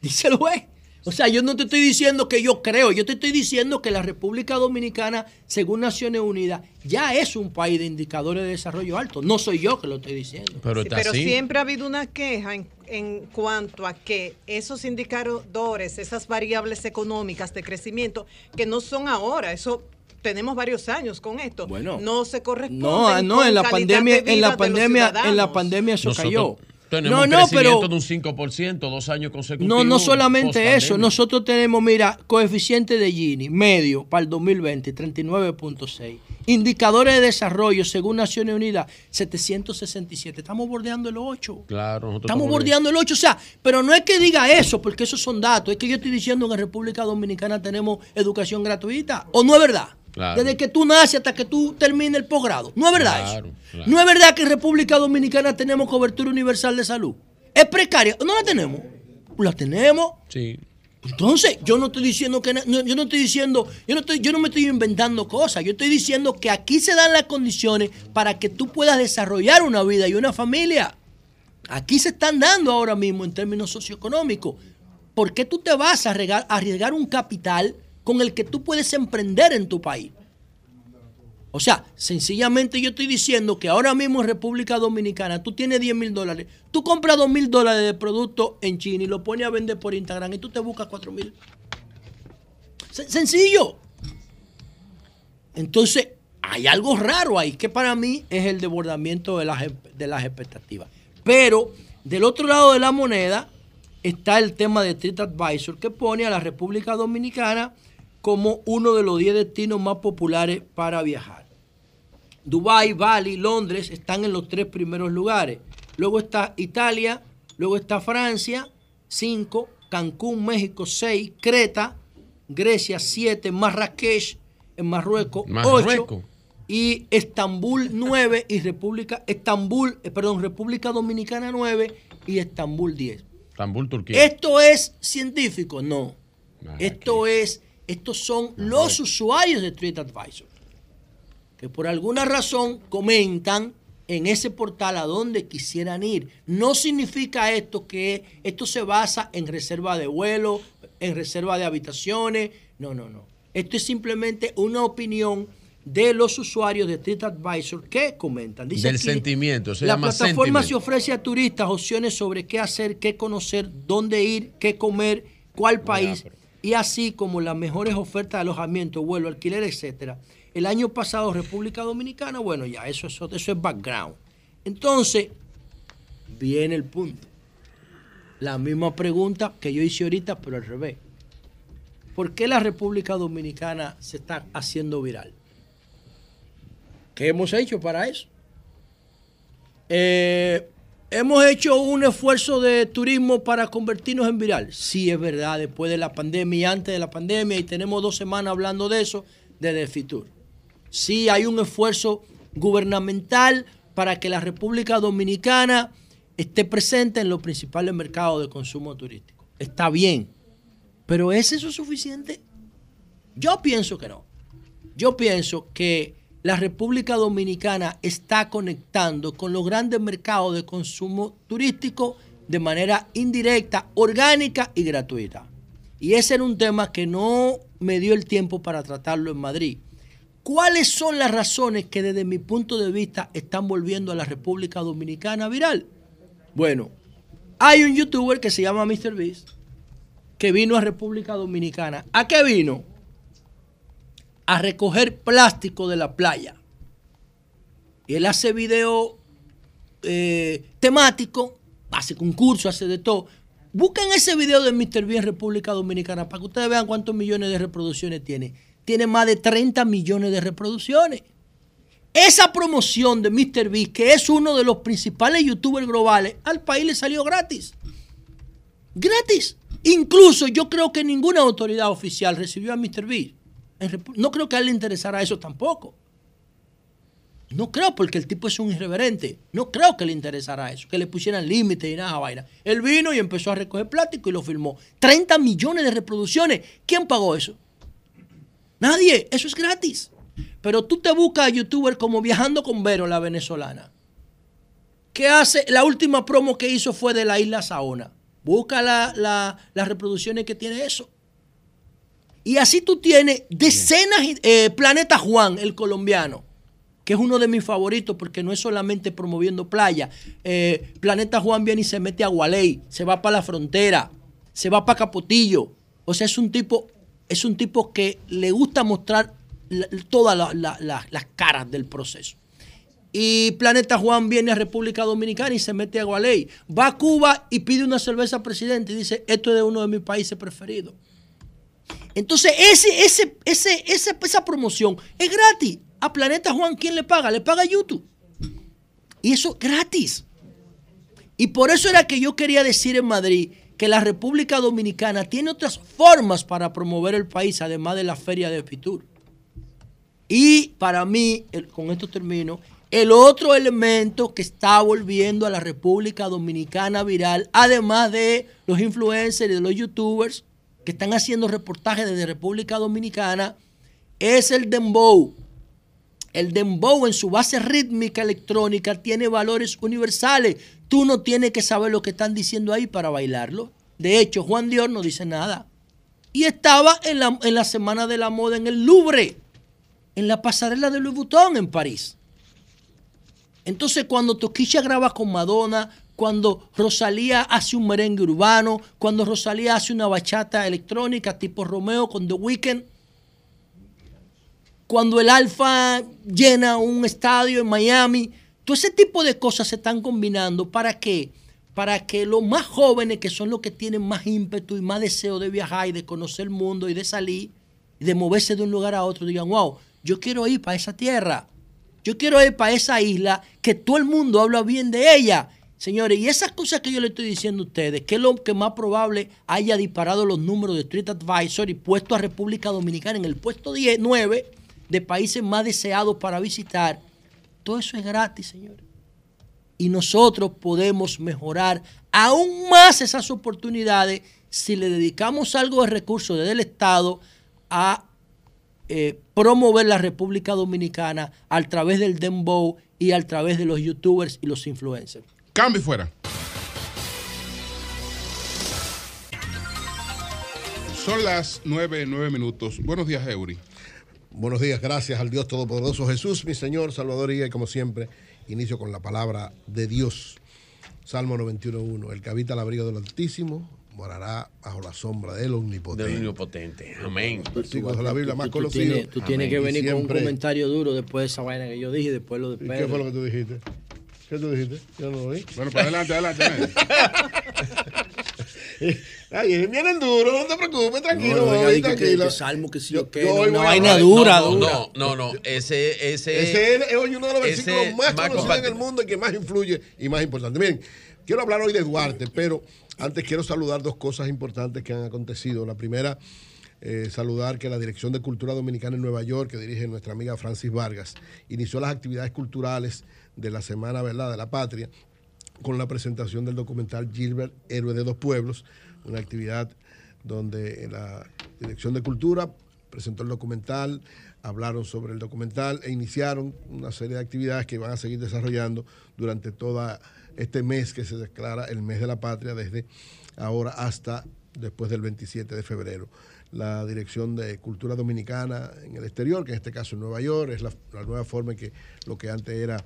Díselo, güey. O sea, yo no te estoy diciendo que yo creo, yo te estoy diciendo que la República Dominicana, según Naciones Unidas, ya es un país de indicadores de desarrollo alto. No soy yo que lo estoy diciendo. Pero Sí, pero siempre ha habido una queja en, en cuanto a que esos indicadores, esas variables económicas de crecimiento, que no son ahora, eso tenemos varios años con esto, Bueno. no se corresponden No, no, con en la pandemia, de en la pandemia, en la pandemia eso Nosotros cayó. Tenemos No, un no, crecimiento pero de un 5%, dos años consecutivos. No, no solamente eso. Nosotros tenemos, mira, coeficiente de Gini medio para el 2020, 39.6. Indicadores de desarrollo, según Naciones Unidas, 767. Estamos bordeando el 8. Claro, nosotros Estamos bordeando el 8. O sea, pero no es que diga eso, porque esos son datos. Es que yo estoy diciendo que en República Dominicana tenemos educación gratuita. ¿O no es verdad? Claro. Desde que tú naces hasta que tú termines el posgrado. No es verdad Claro, eso. claro. No es verdad que en República Dominicana tenemos cobertura universal de salud. ¿Es precaria? ¿No la tenemos? La tenemos. Sí. Entonces, yo no estoy diciendo que no, yo no estoy diciendo, yo no estoy, yo no me estoy inventando cosas. Yo estoy diciendo que aquí se dan las condiciones para que tú puedas desarrollar una vida y una familia. Aquí se están dando ahora mismo en términos socioeconómicos. ¿Por qué tú te vas a arriesgar, a arriesgar un capital con el que tú puedes emprender en tu país? O sea, sencillamente yo estoy diciendo que ahora mismo en República Dominicana tú tienes 10 mil dólares, tú compras 2 mil dólares de producto en China y lo pones a vender por Instagram y tú te buscas 4 mil. Sen- Sencillo. Entonces, hay algo raro ahí que para mí es el desbordamiento de las, de las expectativas. Pero del otro lado de la moneda está el tema de TripAdvisor que pone a la República Dominicana como uno de los 10 destinos más populares para viajar. Dubái, Bali, Londres están en los tres primeros lugares. Luego está Italia, luego está Francia, 5, Cancún, México, 6, Creta, Grecia, 7, Marrakech, en Marruecos, 8 Marruecos. y Estambul 9 y República Estambul, eh, perdón, República Dominicana 9 y Estambul 10. Estambul, Turquía. ¿Esto es científico? No. Esto es, estos son los usuarios de TripAdvisor que por alguna razón comentan en ese portal a donde quisieran ir. No significa esto que esto se basa en reserva de vuelo, en reserva de habitaciones. No, no, no. Esto es simplemente una opinión de los usuarios de TripAdvisor que comentan. Dice Del aquí, sentimiento, se la llama plataforma se sentiment. ofrece a turistas opciones sobre qué hacer, qué conocer, dónde ir, qué comer, cuál país, y así como las mejores ofertas de alojamiento, vuelo, alquiler, etcétera. El año pasado, República Dominicana, bueno, ya eso es, eso es background. Entonces, viene el punto. La misma pregunta que yo hice ahorita, pero al revés. ¿Por qué la República Dominicana se está haciendo viral? ¿Qué hemos hecho para eso? Eh, ¿Hemos hecho un esfuerzo de turismo para convertirnos en viral? Sí, es verdad, después de la pandemia y antes de la pandemia, y tenemos dos semanas hablando de eso desde Fitur. Sí, hay un esfuerzo gubernamental para que la República Dominicana esté presente en los principales mercados de consumo turístico. Está bien, pero ¿es eso suficiente? Yo pienso que no. Yo pienso que la República Dominicana está conectando con los grandes mercados de consumo turístico de manera indirecta, orgánica y gratuita. Y ese era un tema que no me dio el tiempo para tratarlo en Madrid. ¿Cuáles son las razones que desde mi punto de vista están volviendo a la República Dominicana viral? Bueno, hay un youtuber que se llama MrBeast que vino a República Dominicana. ¿A qué vino? A recoger plástico de la playa. Y él hace video eh, temático, hace concurso, hace de todo. Busquen ese video de Mr. B en República Dominicana para que ustedes vean cuántos millones de reproducciones tiene. Tiene más de 30 millones de reproducciones. Esa promoción de Mr. B, que es uno de los principales youtubers globales, al país le salió gratis. Gratis. Incluso yo creo que ninguna autoridad oficial recibió a Mr. B. No creo que a él le interesara eso tampoco. No creo porque el tipo es un irreverente. No creo que le interesara eso, que le pusieran límites y nada, vaina. Él vino y empezó a recoger plástico y lo filmó. 30 millones de reproducciones. ¿Quién pagó eso? Nadie. Eso es gratis. Pero tú te buscas a youtuber como Viajando con Vero, la venezolana. ¿Qué hace? La última promo que hizo fue de la isla Saona. Busca la- las reproducciones que tiene eso. Y así tú tienes decenas, eh, Planeta Juan, el colombiano, que es uno de mis favoritos porque no es solamente promoviendo playa. Eh, Planeta Juan viene y se mete a Gualey, se va para la frontera, se va para Capotillo. O sea, es un tipo, es un tipo que le gusta mostrar la- todas la- la- la- las caras del proceso. Y Planeta Juan viene a República Dominicana y se mete a Gualey. Va a Cuba y pide una cerveza al presidente y dice, esto es de uno de mis países preferidos. Entonces, ese, ese, ese, ese- esa promoción es gratis. A Planeta Juan, ¿quién le paga? Le paga YouTube. Y eso es gratis. Y por eso era que yo quería decir en Madrid que la República Dominicana tiene otras formas para promover el país, además de la feria de Fitur. Y para mí, con esto termino, el otro elemento que está volviendo a la República Dominicana viral, además de los influencers y de los youtubers que están haciendo reportajes desde República Dominicana, es el dembow. El dembow en su base rítmica electrónica tiene valores universales. Tú no tienes que saber lo que están diciendo ahí para bailarlo. De hecho, Juan Dior no dice nada. Y estaba en la, en la Semana de la Moda en el Louvre, en la pasarela de Louis Vuitton en París. Entonces, cuando Toquilla graba con Madonna, cuando Rosalía hace un merengue urbano, cuando Rosalía hace una bachata electrónica tipo Romeo con The Weeknd, cuando el Alfa llena un estadio en Miami, todo ese tipo de cosas se están combinando para qué? Para que los más jóvenes, que son los que tienen más ímpetu y más deseo de viajar y de conocer el mundo y de salir y de moverse de un lugar a otro, digan, wow, yo quiero ir para esa tierra. Yo quiero ir para esa isla que todo el mundo habla bien de ella. Señores, y esas cosas que yo le estoy diciendo a ustedes, que es lo que más probable haya disparado los números de Street Advisor y puesto a República Dominicana en el puesto 10, 9 de países más deseados para visitar, todo eso es gratis, señores. Y nosotros podemos mejorar aún más esas oportunidades si le dedicamos algo de recursos desde el Estado a eh, promover la República Dominicana a través del Dembow y a través de los youtubers y los influencers. Cambio y fuera. Son las nueve, nueve minutos. Buenos días, Eury. Buenos días, gracias al Dios Todopoderoso Jesús, mi Señor, Salvador y Guía, y como siempre, inicio con la palabra de Dios. Salmo 91.1. El que habita al abrigo del Altísimo morará bajo la sombra del Omnipotente. Del omnipotente. Amén. Versículos de la Biblia más tú conocidos. tienes- Tú tienes que Y venir con un comentario duro después de esa vaina que yo dije, después lo de ¿Y Pedro. qué fue lo que tú dijiste? ¿Qué tú dijiste? Yo no lo oí. Bueno, pues adelante, adelante. *laughs* *laughs* Ay, vienen duros, no te preocupes, tranquilo, No, voy, que- tranquilo. que salmo, que sí yo no, hoy una vaina dura, no, dura. No, no, no. Ese, ese, Ese es, hoy uno de los versículos más, más conocidos en el mundo y que más influye y más importante. Miren, quiero hablar hoy de Duarte, pero antes quiero saludar dos cosas importantes que han acontecido. La primera, eh, saludar que la Dirección de Cultura Dominicana en Nueva York, que dirige nuestra amiga Francis Vargas, inició las actividades culturales de la Semana ¿verdad? de la Patria con la presentación del documental Gilbert, Héroe de dos Pueblos, una actividad donde la Dirección de Cultura presentó el documental, hablaron sobre el documental e iniciaron una serie de actividades que van a seguir desarrollando durante todo este mes que se declara el mes de la patria desde ahora hasta después del 27 de febrero. La Dirección de Cultura Dominicana en el exterior, que en este caso en Nueva York, es la, nueva forma en que lo que antes era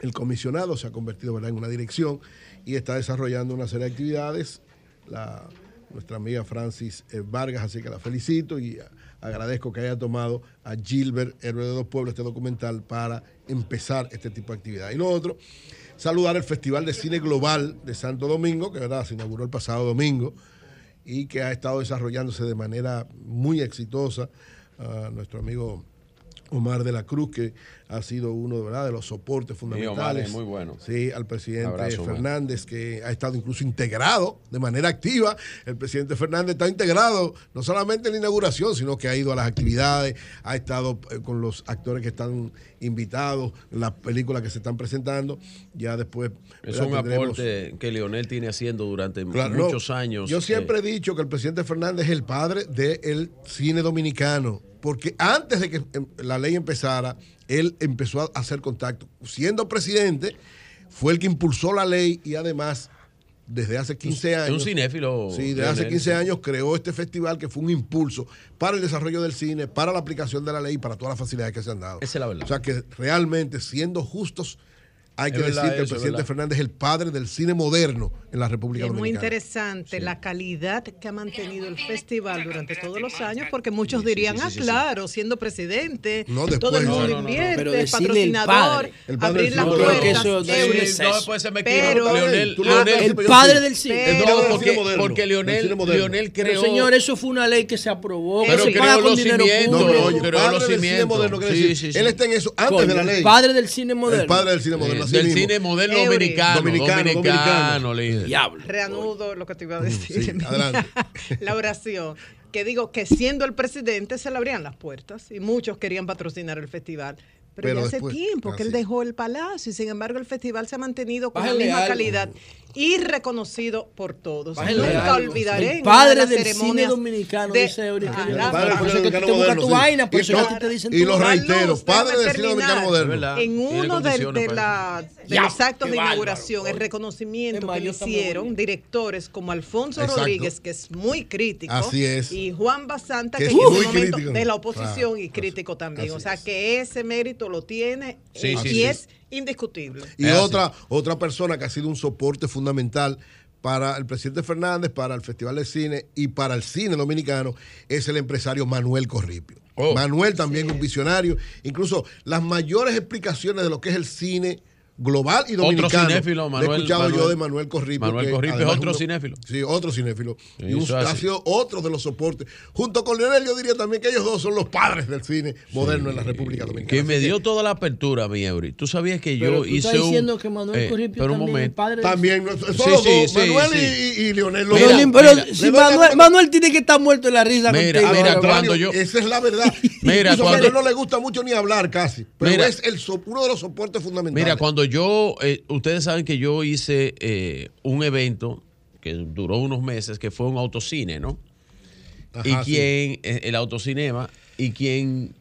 el comisionado se ha convertido ¿verdad? en una dirección y está desarrollando una serie de actividades. La, nuestra amiga Francis eh, Vargas, así que la felicito y agradezco que haya tomado a Gilbert, Héroe de dos Pueblos, este documental para empezar este tipo de actividad. Y lo otro, saludar el Festival de Cine Global de Santo Domingo, que verdad se inauguró el pasado domingo y que ha estado desarrollándose de manera muy exitosa. A nuestro amigo Omar de la Cruz, que ha sido uno de, ¿verdad? de los soportes Omar fundamentales. es muy bueno. Sí, al presidente Abrazo. Fernández, que ha estado incluso integrado de manera activa. El presidente Fernández está integrado no solamente en la inauguración, sino que ha ido a las actividades, ha estado eh, con los actores que están invitados, las películas que se están presentando. Ya después. Es un tendremos- aporte que Leonel tiene haciendo durante Claro, no. muchos años. Yo siempre eh, he dicho que el presidente Fernández es el padre del cine dominicano, porque antes de que em, la ley empezara, él empezó a hacer contacto. Siendo presidente, fue el que impulsó la ley y además, desde hace 15 es un años. cinéfilo, Sí, desde hace Leonel, 15 sí. años creó este festival que fue un impulso para el desarrollo del cine, para la aplicación de la ley y para todas las facilidades que se han dado. Esa es la verdad. O sea que realmente, siendo justos, hay Es que verdad decir que el eso, es presidente verdad. Fernández es el padre del cine moderno en la República Es muy Dominicana. interesante la calidad que ha mantenido el festival durante todos los años, porque muchos dirían, sí, ah, sí, sí. claro, siendo presidente, No, después. todo el mundo No, no, no, no. invierte, el patrocinador, padre. El padre abrir las puertas. Eso no es mezquino. Pero- Leonel, Leonel- El padre del cine. Pero- no, porque, cine moderno, porque Leonel. Leonel Pero, creó. señor, eso fue una ley que se aprobó. Pero que se paga con dinero público. padre del cine moderno, él está en eso antes de la el ley. padre del cine moderno. El padre del cine moderno, del mismo. cine moderno Eury. dominicano. Dominicano, Dominicano. Diablo. Reanudo lo que te iba a Sí, decir. adelante. *laughs* la oración. Que digo que siendo el presidente se le abrían las puertas y muchos querían patrocinar el festival. Pero, Pero ya hace después, tiempo que él dejó el palacio y sin embargo el festival se ha mantenido con Bájale la misma algo. calidad y reconocido por todos. Bájale Nunca algo. olvidaré. El padre del cine dominicano, de- dice Ah, la- Padre Por eso que tú dominicano te buscas moderno, tu sí. vaina, por Y te dicen lo reitero, padre del cine dominicano moderno. En uno de, la- los actos de inauguración, el reconocimiento que le hicieron directores como Alfonso. Rodríguez, que es muy crítico, Así es. y Juan Basanta, Que es en ese muy momento de la oposición y crítico también. O sea que ese mérito lo tiene Sí, eh, sí, y sí. es indiscutible. Y Es así. otra, otra persona que ha sido un soporte fundamental para el presidente Fernández, para el Festival de Cine y para el cine dominicano es el empresario Manuel Corripio. Oh. Manuel también un visionario. Incluso las mayores explicaciones de lo que es el cine global y Otro dominicano. cinéfilo, lo Manuel- he escuchado yo de Manuel Corripio. Manuel Corripio es otro uno- cinéfilo. Sí, otro cinéfilo. Sí, y un- ha sido otro de los soportes. Junto con Leonel, yo diría también que ellos dos son los padres del cine moderno en la República Dominicana. Que me dio toda la apertura, mi Eury. Tú sabías que Pero yo tú hice estás un. diciendo que Manuel eh, Corripio pero un también es momento. padre También, Sí, sí, dos, sí, Manuel sí. y, Leonel. los Mira, dos. Pero, mira, si Manuel, Manuel tiene que estar muerto en la risa Mira, contigo. mira, cuando yo- Esa es la verdad. Mira, cuando- no le gusta mucho ni hablar casi. Pero es el, so- uno de los soportes fundamentales. Mira, cuando yo, eh, ustedes saben que yo hice eh, un evento que duró unos meses, que fue un autocine, ¿no? Ajá, y quien, eh, el autocinema, y quien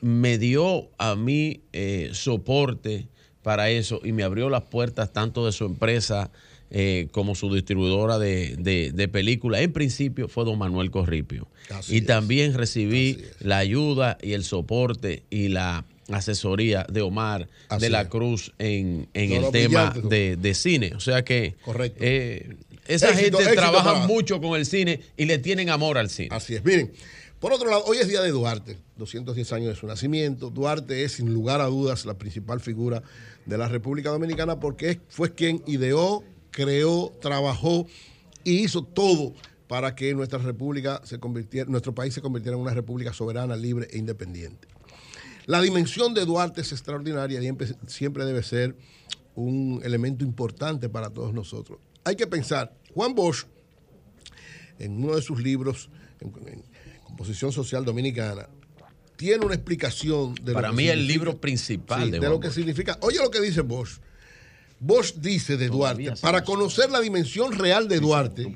me dio a mí eh, soporte para eso y me abrió las puertas tanto de su empresa eh, como su distribuidora de, de, de películas, en principio fue don Manuel Corripio. Así y es. también recibí la ayuda y el soporte y la asesoría de Omar Así de la. Cruz en, en el tema de, de cine. O sea que Correcto. eh, esa Éxito, gente éxito trabaja para- mucho con el cine y le tienen amor al cine. Así es. Miren, por otro lado, hoy es día de Duarte, 210 años de su nacimiento. Duarte es, sin lugar a dudas, la principal figura de la República Dominicana porque fue quien ideó, creó, trabajó y hizo todo para que nuestra república se convirtiera, nuestro país se convirtiera en una república soberana, libre e independiente. La dimensión de Duarte es extraordinaria y siempre debe ser un elemento importante para todos nosotros. Hay que pensar, Juan Bosch, en uno de sus libros, en, en Composición Social Dominicana, tiene una explicación de Para lo que mí el libro principal Sí, de lo que Bosch. significa. Oye lo que dice Bosch. Bosch dice de Duarte, para conocer la dimensión real de Duarte,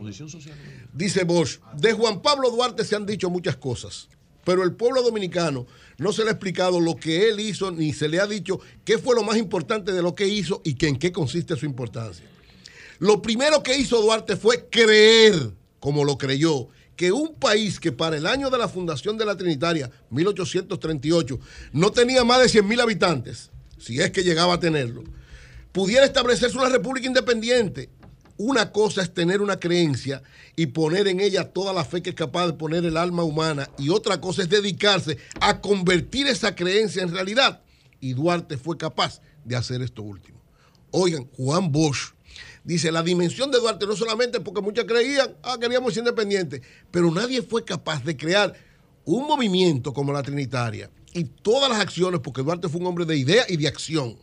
dice Bosch, de Juan Pablo Duarte se han dicho muchas cosas, Pero el pueblo dominicano no se le ha explicado lo que él hizo, ni se le ha dicho qué fue lo más importante de lo que hizo y que en qué consiste su importancia. Lo primero que hizo Duarte fue creer, como lo creyó, que un país que para el año de la fundación de la Trinitaria, 1838, no tenía más de 100 mil habitantes, si es que llegaba a tenerlo, pudiera establecerse una república independiente. Una cosa es tener una creencia y poner en ella toda la fe que es capaz de poner el alma humana y otra cosa es dedicarse a convertir esa creencia en realidad. Y Duarte fue capaz de hacer esto último. Oigan, Juan Bosch dice, la dimensión de Duarte no solamente porque muchos creían, ah, queríamos ser independientes, pero nadie fue capaz de crear un movimiento como la Trinitaria y todas las acciones, porque Duarte fue un hombre de idea y de acción.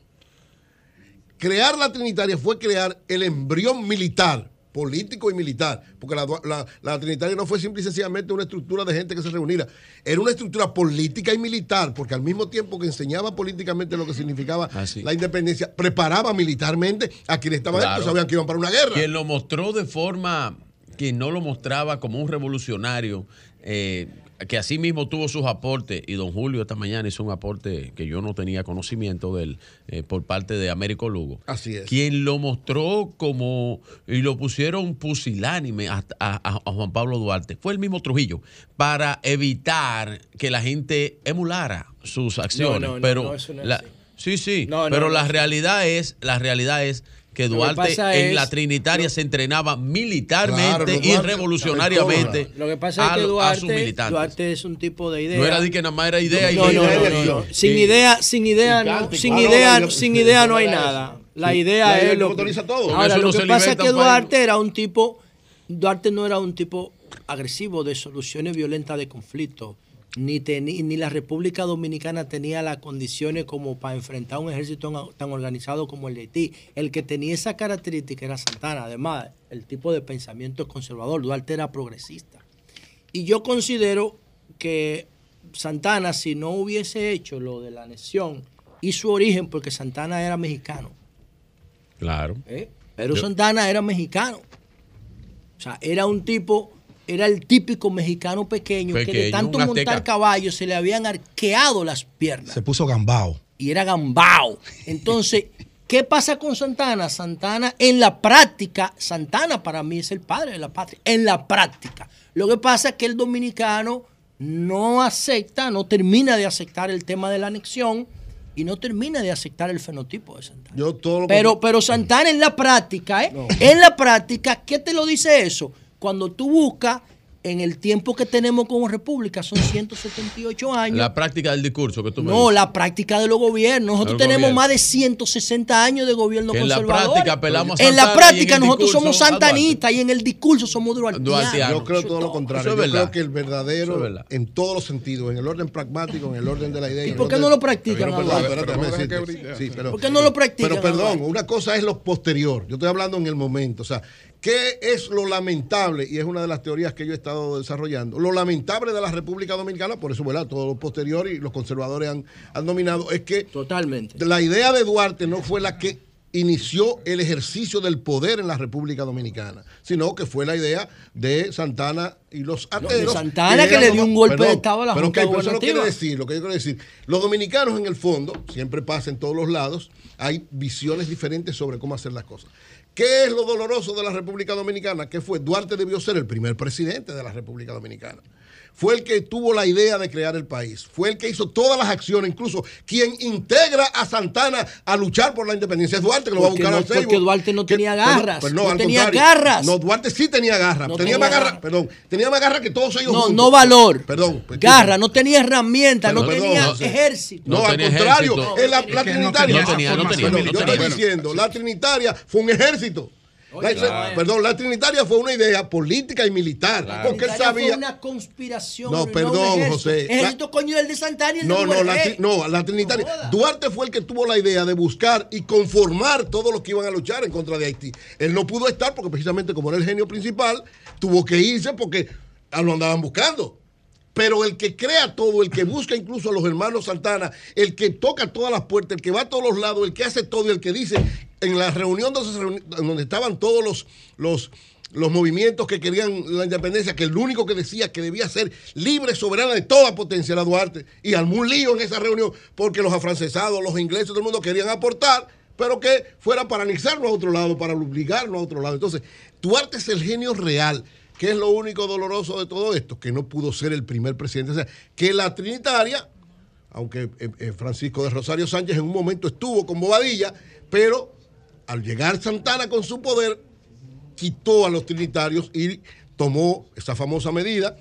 Crear la Trinitaria fue crear el embrión militar, político y militar, porque la, la- la Trinitaria no fue simple y sencillamente una estructura de gente que se reuniera, era una estructura política y militar, porque al mismo tiempo que enseñaba políticamente lo que significaba la independencia, preparaba militarmente a quienes estaban Claro. dentro, sabían que iban para una guerra. Quien lo mostró de forma que no lo mostraba como un revolucionario, eh, que así mismo tuvo sus aportes, y don Julio esta mañana hizo un aporte que yo no tenía conocimiento de él eh, por parte de Américo Lugo. Así es. Quien lo mostró como, y lo pusieron pusilánime a, a- a Juan Pablo Duarte, fue el mismo Trujillo, para evitar que la gente emulara sus acciones. no, no, pero no, eso no es la- así. sí, sí, pero no, la realidad es, la realidad es que Duarte en es- la Trinitaria se entrenaba militarmente Claro, y Duarte- revolucionariamente Lo que pasa es que Duarte, es un tipo de idea. No era de que nada más era idea y no, idea, no, idea, no, no. idea. Sin idea, sin idea, sin idea, sin idea no no hay nada. La Sí. idea es lo todo. Ahora, lo no que pasa es que. Duarte era un tipo, Duarte no era un tipo agresivo de soluciones violentas de conflicto. Ni, teni- ni la República Dominicana tenía las condiciones como para enfrentar un ejército tan- organizado como el de Haití. El que tenía esa característica era Santana. Además, el tipo de pensamiento conservador. Duarte era progresista. Y yo considero que Santana, si no hubiese hecho lo de la anexión y su origen, porque Santana era mexicano, Claro. ¿eh? pero Yo- Santana era mexicano. O sea, era un tipo, era el típico mexicano pequeño, que de tanto montar azteca. caballo se le habían arqueado las piernas Se puso gambao. y era gambao. Entonces, *laughs* ¿qué pasa con Santana? Santana, en la práctica, Santana para mí es el padre de la patria, en la práctica. Lo que pasa es que el dominicano no acepta, no termina de aceptar el tema de la anexión y no termina de aceptar el fenotipo de Santana. Yo todo lo Pero, pero Santana en la práctica, ¿eh? En la práctica, ¿qué te lo dice eso? Cuando tú buscas en el tiempo que tenemos como república, son *laughs* 178 años. La práctica del discurso que tú me No, dices. la práctica de los gobiernos. Nosotros tenemos gobierno. más de 160 años de gobierno Que en la conservador. práctica apelamos a En la práctica en nosotros somos santanistas y en el discurso somos duartianos. Duartianos. Yo creo todo lo contrario. Yo creo que el verdadero, es en todos los sentidos, en el orden pragmático, en el orden de la idea. ¿Y por qué no lo practican, ¿Por qué no lo practican, Pero perdón, una cosa es lo posterior. Yo estoy hablando en el momento. O sea, ¿qué es lo lamentable? Y es una de las teorías que yo he estado desarrollando. Lo lamentable de la República Dominicana, por eso, ¿verdad? Todo lo posterior y los conservadores han, han dominado, es que Totalmente. la idea de Duarte no fue la que inició el ejercicio del poder en la República Dominicana, sino que fue la idea de Santana y los ateros. Santana que le dio un golpe de Perdón, estado a la pero Junta ok, pero eso no quiere decir, lo que yo quiero decir, los dominicanos en el fondo, siempre pasa en todos los lados, hay visiones diferentes sobre cómo hacer las cosas. ¿Qué es lo doloroso de la República Dominicana? Que fue Duarte debió ser el primer presidente de la República Dominicana. Fue el que tuvo la idea de crear el país. Fue el que hizo todas las acciones, incluso quien integra a Santana a luchar por la independencia. Es Duarte que lo va a buscar no- al porque Duarte no Que- tenía garras, pero no al tenía garras. No, Duarte sí tenía garra. No tenía, tenía más garra, garra. perdón, tenía más garra que todos ellos No, juntos. no valor. Perdón. pues, Garra, no tenía herramientas, no tenía ejército. No, No al contrario, la, Trinitaria. No tenía, no yo estoy diciendo, la Trinitaria fue un ejército. La- Claro. Perdón, la Trinitaria fue una idea política y militar. Porque él sabía. Fue una conspiración. No, perdón, ejército. José. Ejército coño el de Santana y el No, de no, la, no, la Trinitaria. Duarte fue el que tuvo la idea de buscar y conformar todos los que iban a luchar en contra de Haití. Él no pudo estar porque precisamente como era el genio principal, tuvo que irse porque lo andaban buscando. Pero el que crea todo, el que busca incluso a los hermanos Santana, el que toca todas las puertas, el que va a todos los lados, el que hace todo y el que dice en la reunión donde, estaban todos los, los movimientos que querían la independencia, que el único que decía que debía ser libre, soberana de toda potencia era Duarte, y un lío en esa reunión porque los afrancesados, los ingleses, todo el mundo querían aportar, pero que fuera para anexarnos a otro lado, para obligarnos a otro lado. Entonces, Duarte es el genio real. ¿Qué es lo único doloroso de todo esto? Que no pudo ser el primer presidente. O sea, que la Trinitaria, aunque eh, eh, Francisco de Rosario Sánchez en un momento estuvo con Bobadilla, pero al llegar Santana con su poder, quitó a los trinitarios y tomó esa famosa medida,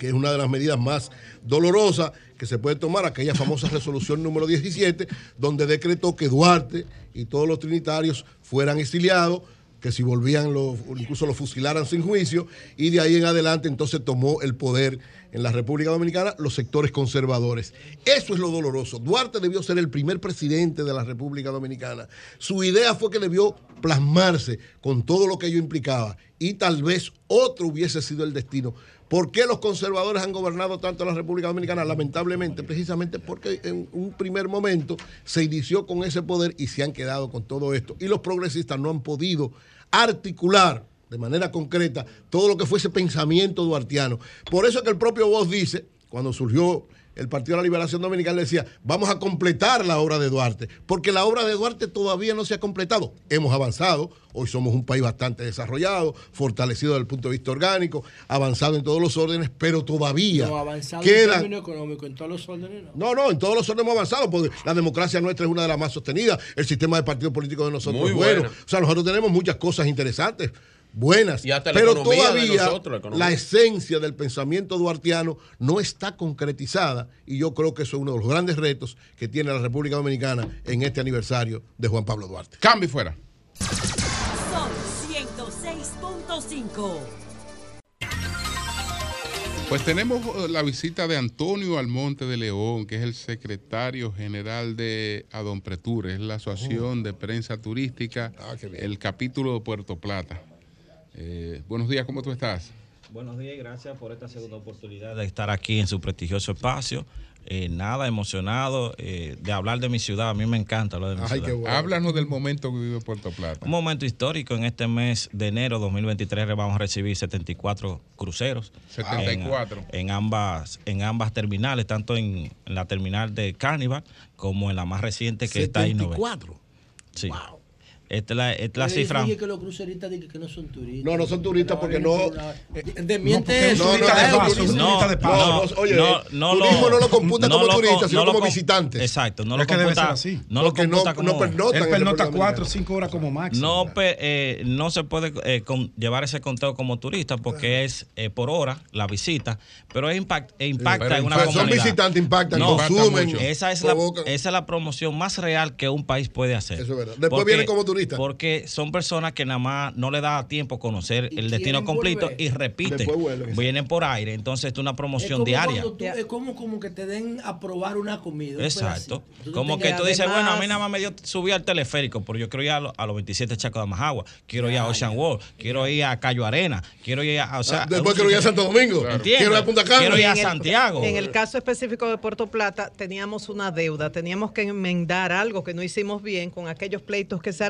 que es una de las medidas más dolorosas que se puede tomar, aquella famosa resolución número 17, donde decretó que Duarte y todos los trinitarios fueran exiliados, que si volvían, los, incluso los fusilaran sin juicio, y de ahí en adelante entonces tomó el poder en la República Dominicana los sectores conservadores. Eso es lo doloroso. Duarte debió ser el primer presidente de la República Dominicana. Su idea fue que debió plasmarse con todo lo que ello implicaba y tal vez otro hubiese sido el destino. ¿Por qué los conservadores han gobernado tanto la República Dominicana? Lamentablemente, precisamente porque en un primer momento se inició con ese poder y se han quedado con todo esto. Y los progresistas no han podido articular de manera concreta todo lo que fue ese pensamiento duartiano. Por eso es que el propio Voz dice, cuando surgió el Partido de la Liberación Dominicana, decía, vamos a completar la obra de Duarte, porque la obra de Duarte todavía no se ha completado. Hemos avanzado, hoy somos un país bastante desarrollado, fortalecido desde el punto de vista orgánico, avanzado en todos los órdenes, pero todavía No, avanzado quedan en términos económicos, en todos los órdenes. no. no, no, en todos los órdenes hemos avanzado, porque la democracia nuestra es una de las más sostenidas, el sistema de partidos políticos de nosotros Muy es bueno. buena. O sea, nosotros tenemos muchas cosas interesantes, buenas, Y hasta la pero todavía nosotros, la esencia del pensamiento duartiano no está concretizada y yo creo que eso es uno de los grandes retos que tiene la República Dominicana en este aniversario de Juan Pablo Duarte. Cambio fuera. Sol 106.5. Pues tenemos eh, la visita de Antonio Almonte de León, que es el secretario general de Adonpretur, es la Asociación de Prensa Turística, el capítulo de Puerto Plata. Eh, buenos días, ¿cómo tú estás? Buenos días y gracias por esta segunda oportunidad de estar aquí en su prestigioso espacio. Eh, nada emocionado eh, de hablar de mi ciudad. A mí me encanta hablar de mi ciudad. Háblanos del momento que vive Puerto Plata. Un momento histórico. En este mes de enero 2023 vamos a recibir 74 cruceros. 74. En, en ambas, en ambas terminales, tanto en, en la terminal de Carnival como en la más reciente que está ahí. 74. Sí. Esta es la, esta es la cifra. dije que los cruceristas dicen que no son turistas. No, no son turistas porque no. Desmiente eso. No, no, no, no, No, no, no, oye, no, no turismo no lo computa como turista, sino no lo como com- visitantes. Exacto, no Es lo que debe computa, ser así. no lo computa no como Él pernota cuatro o cinco horas como máximo. no, pe- eh, no se puede eh, con- llevar ese conteo como turista porque es eh, por hora la visita, pero eh, impacta Pero en una impacta- son comunidad. visitantes, impactan, No, consumen, Esa es, la, promoción más real que un país puede hacer. Eso es verdad. Después vienen como turistas. Porque son personas que nada más no le da tiempo conocer el destino completo volver. y repiten. Vienen por aire, entonces es una Es promoción como diaria. tú- es como, como que te den a probar una comida. Exacto. Como que tú dices, además- bueno, a mí nada más me dio subir al teleférico, pero yo quiero ir a, lo- a los 27 Chacos de Majagua, quiero ir a Ocean World, quiero ir a Cayo Arena, quiero ir a. O sea, Ah, después quiero ir a Santo Domingo. Quiero ir a Punta Cana. Quiero ir a En el- Santiago. En el caso específico de Puerto Plata, teníamos una deuda, teníamos que enmendar algo que no hicimos bien con aquellos pleitos que se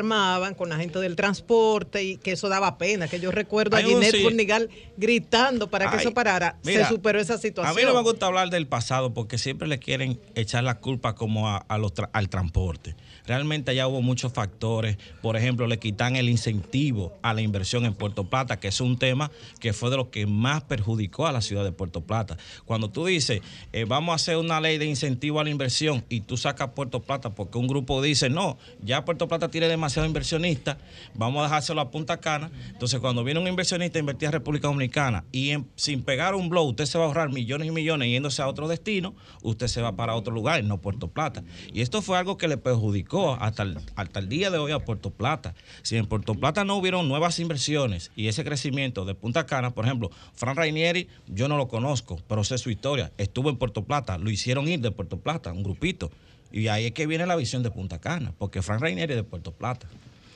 con la gente del transporte y que eso daba pena, que yo recuerdo a Ginette sí. Fornigal gritando para que Ay, eso parara. mira, se superó esa situación. A mí no me gusta hablar del pasado porque siempre le quieren echar la culpa como a, a los tra- al transporte. Realmente allá hubo muchos factores. Por ejemplo, le quitan el incentivo a la inversión en Puerto Plata, que es un tema que fue de lo que más perjudicó a la ciudad de Puerto Plata. Cuando tú dices, eh, vamos a hacer una ley de incentivo a la inversión y tú sacas Puerto Plata porque un grupo dice, no, ya Puerto Plata tiene demasiado inversionista, vamos a dejárselo a Punta Cana. Entonces, cuando viene un inversionista a invertir a República Dominicana y sin pegar un blow, usted se va a ahorrar millones y millones yéndose a otro destino, usted se va para otro lugar, no Puerto Plata. Y esto fue algo que le perjudicó hasta el, hasta el día de hoy a Puerto Plata. Si en Puerto Plata no hubieron nuevas inversiones y ese crecimiento de Punta Cana, por ejemplo, Fran Rainieri, yo no lo conozco, pero sé su historia. Estuvo en Puerto Plata, lo hicieron ir de Puerto Plata, un grupito. Y ahí es que viene la visión de Punta Cana, porque Fran Rainieri es de Puerto Plata.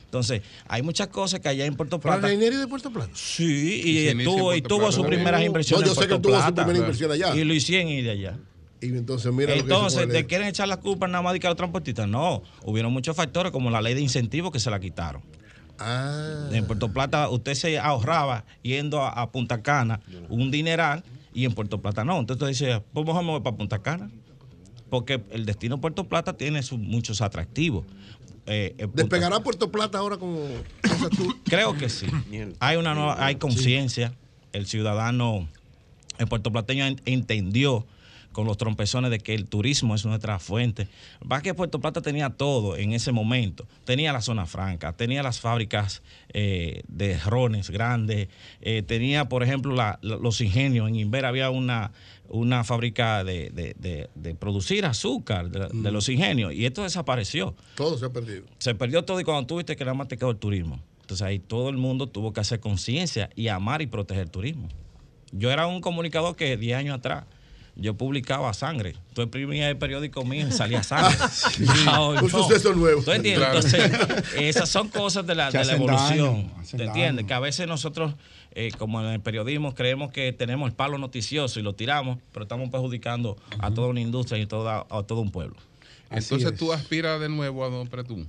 Entonces, hay muchas cosas que allá en Puerto Fran Plata. Rainieri de Puerto Plata. Sí, y, tuvo, y tuvo sus No, primeras no, inversiones yo en sé que Puerto tuvo su Plata. primera inversión allá. Y lo hicieron ir de allá. Y entonces mira lo que Entonces, ¿te quieren echar la culpa nada más de que a los transportistas? No, hubieron muchos factores como la ley de incentivos que se la quitaron. Ah. En Puerto Plata usted se ahorraba yendo a, a Punta Cana un dineral y en Puerto Plata no. Entonces usted dice, pues vamos a mover para Punta Cana. Porque el destino Puerto Plata tiene sus muchos atractivos. Eh, eh, ¿Despegará Puerto Plata ahora como? *coughs* Creo que sí. Hay una nueva- hay conciencia. El ciudadano, el puertoplateño en- entendió con los trompezones de que el turismo es nuestra fuente. Va que Puerto Plata tenía todo en ese momento. Tenía la zona franca, tenía las fábricas eh, de rones grandes, eh, tenía, por ejemplo, la- la- los ingenios. En Inver había una, una fábrica de, de- de- de producir azúcar de, de los ingenios y esto desapareció Todo se ha perdido. se perdió todo y cuando tú viste que nada más te quedó el turismo. Entonces ahí todo el mundo tuvo que hacer conciencia y amar y proteger el turismo. Yo era un comunicador que 10 años atrás yo publicaba sangre. Tú imprimías el periódico mío y salía sangre. *laughs* Un no. suceso nuevo. ¿Tú entiendes? Claro. Entonces, esas son cosas de la, de la evolución. daño, ¿Te entiendes? Que a veces nosotros, eh, como en el periodismo, creemos que tenemos el palo noticioso y lo tiramos, pero estamos perjudicando a toda una industria y toda, a todo un pueblo. Entonces tú aspiras de nuevo a Don Pretún.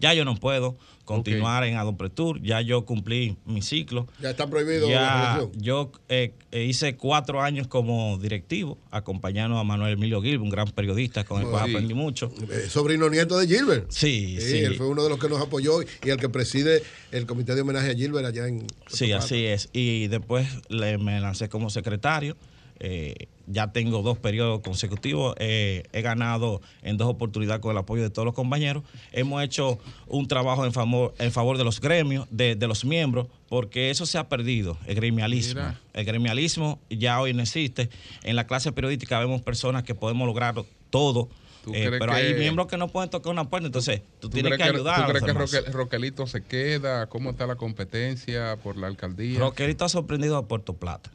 Ya yo no puedo continuar en Adompretur, ya yo cumplí mi ciclo. Ya está prohibido Ya yo eh, eh, hice cuatro años como directivo, acompañando a Manuel Emilio Gil, un gran periodista con el cual Sí. aprendí mucho. Eh, sobrino nieto de Gilbert. Sí, sí. Él fue uno de los que nos apoyó y el que preside el comité de homenaje a Gilbert allá en. Sí, así es. Y después le- me lancé como secretario. Eh, ya tengo dos periodos consecutivos. Eh, he ganado en dos oportunidades con el apoyo de todos los compañeros. Hemos hecho un trabajo en favor, en favor de los gremios, de, de los miembros, porque eso se ha perdido, el gremialismo. Mira. El gremialismo ya hoy no existe. En la clase periodística vemos personas que podemos lograr todo. ¿Tú eh, pero hay miembros que no pueden tocar una puerta, entonces tú, ¿Tú tienes que ayudar. ¿Tú crees que. Roque- Roquelito se queda? ¿Cómo está la competencia por la alcaldía? Roquelito ha sorprendido a Puerto Plata.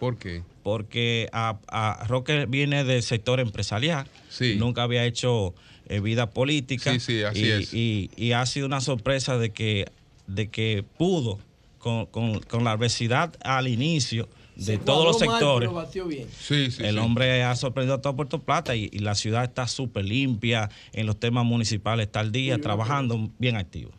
¿Por qué? Porque a, a Roque viene del sector empresarial. Nunca había hecho eh, vida política. Sí, sí, así y, es. Y, y ha sido una sorpresa de que, de que pudo, con, con- con la adversidad al inicio de Se todos los cuadró mal, sectores. pero batió bien. Sí, sí, el sí. hombre ha sorprendido a todo Puerto Plata y, y la ciudad está súper limpia, en los temas municipales está al día, trabajando bien activo.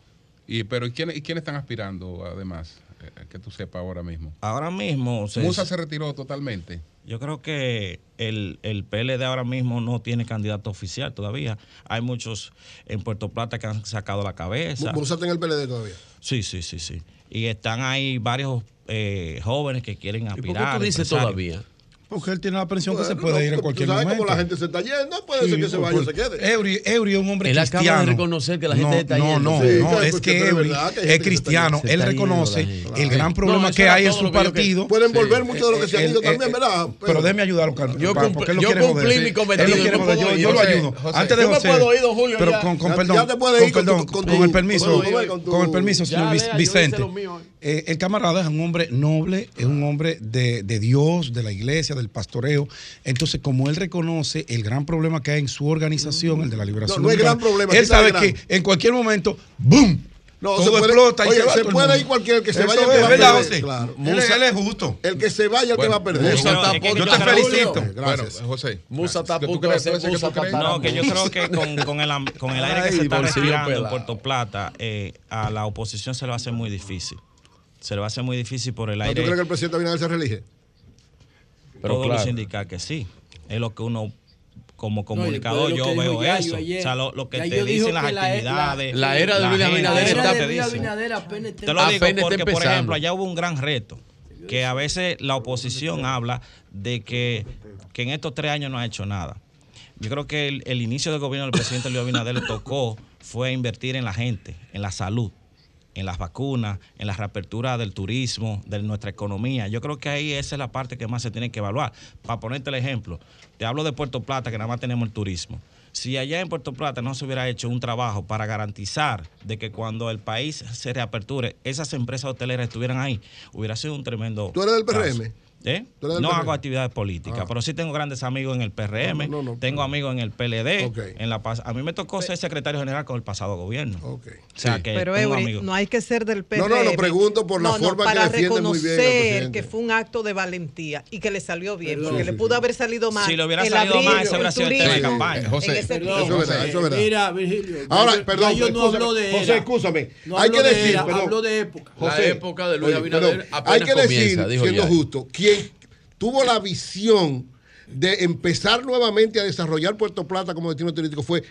Y, pero ¿y quiénes, y quiénes están aspirando además? Eh, que tú sepas ahora mismo. Ahora mismo... se- Musa se retiró totalmente. Yo creo que el, el PLD ahora mismo no tiene candidato oficial todavía. Hay muchos en Puerto Plata que han sacado la cabeza. Musa está en el PLD todavía. Sí, sí, sí, sí. Y están ahí varios eh, jóvenes que quieren por qué aspirar. tú dices empresarios. todavía? Porque él tiene la pensión que se puede ir en tú cualquier sabes momento. cómo la gente se está yendo, puede ser que se vaya o se quede. Eury, Eury es un hombre Él acaba cristiano. de reconocer que la gente no, está no, yendo. No, Sí, no, claro, es que es Eury es cristiano. Él reconoce el gran No, problema que hay en su lo partido. Pueden volver muchos de los que se han Él- ido él- también, ¿verdad? Pero Pero- déme ayudarlo, Carlos. Yo él lo cumplí mi Él cometido, lo yo lo ayudo. Antes de yo me José. puedo ir, don Julio, Pero ya. con, perdón, ya te puedes con ir con perdón, tu- con con tu- el permiso, con el permiso, señor Vicente. Eh, el camarada es un hombre noble, es un hombre de, de Dios, de la iglesia, del pastoreo. Entonces, como él reconoce el gran problema que hay en su organización, el de la liberación. No, no hay gran problema, Él sabe gran. que en cualquier momento, ¡boom! No, todo se puede, explota y oye, se puede ir cualquiera, el que se Eso vaya el es que va a verdad, perder. José. Claro. Es- él es justo. El que se vaya el que va a perder. Musa está- Yo yo te felicito. Gracias. Bueno, José. Musa está a ¿tú punto crees- de tú ser dices que Musa crees? No, que yo creo que con, *laughs* con el, am- con el aire que se está respirando en. Puerto Plata, eh, a la oposición se le va a hacer muy difícil. Se le va a hacer muy difícil por el ¿No ¿Tú aire. crees que el presidente Abinader se reelige? Pero Todos claro. los indican que sí. Es lo que uno, como comunicador, yo veo eso. ayer, o sea, lo, lo que te dicen las la- la- actividades. La era de Luis Abinader está- te de Luis dicen. Abinader apenas Te lo digo porque, por ejemplo, allá hubo un gran reto. Que a veces la oposición habla de que, que en estos tres años no ha hecho nada. Yo creo que el, el inicio del gobierno del presidente Luis Abinader le tocó fue invertir en la gente, en la salud, en las vacunas, en la reapertura del turismo, de nuestra economía. Yo creo que ahí esa es la parte que más se tiene que evaluar. Para ponerte el ejemplo, te hablo de Puerto Plata, que nada más tenemos el turismo. Si allá en Puerto Plata no se hubiera hecho un trabajo para garantizar de que cuando el país se reaperture, esas empresas hoteleras estuvieran ahí, hubiera sido un tremendo. ¿Tú eres del caso. ¿Eh? ¿Tú eres del No PRM? hago actividades políticas, Ah. pero sí tengo grandes amigos en el PRM, No, no, no, tengo amigos en el PLD. Ok. En la, pas- a mí me tocó ser secretario general con el pasado gobierno. O sea Sí. que Pero tengo Eury, amigos. no hay que ser del PRM. No, no, lo pregunto por la No, no, forma que para defiende muy bien reconocer que fue un acto de valentía y que le salió bien, porque Sí, le pudo sí. haber salido mal. Si le hubiera salido abril, mal, ese hubiera sido el tema de campaña. José, eso es verdad, eso es verdad. Mira, Virgilio. Ahora, perdón, yo no hablo de José, escúchame. No hay hablo que de decir, perdón. hablo de época. La época de Luis Abinader Hay que decir, siendo justo, quien tuvo la visión de empezar nuevamente a desarrollar Puerto Plata como destino turístico fue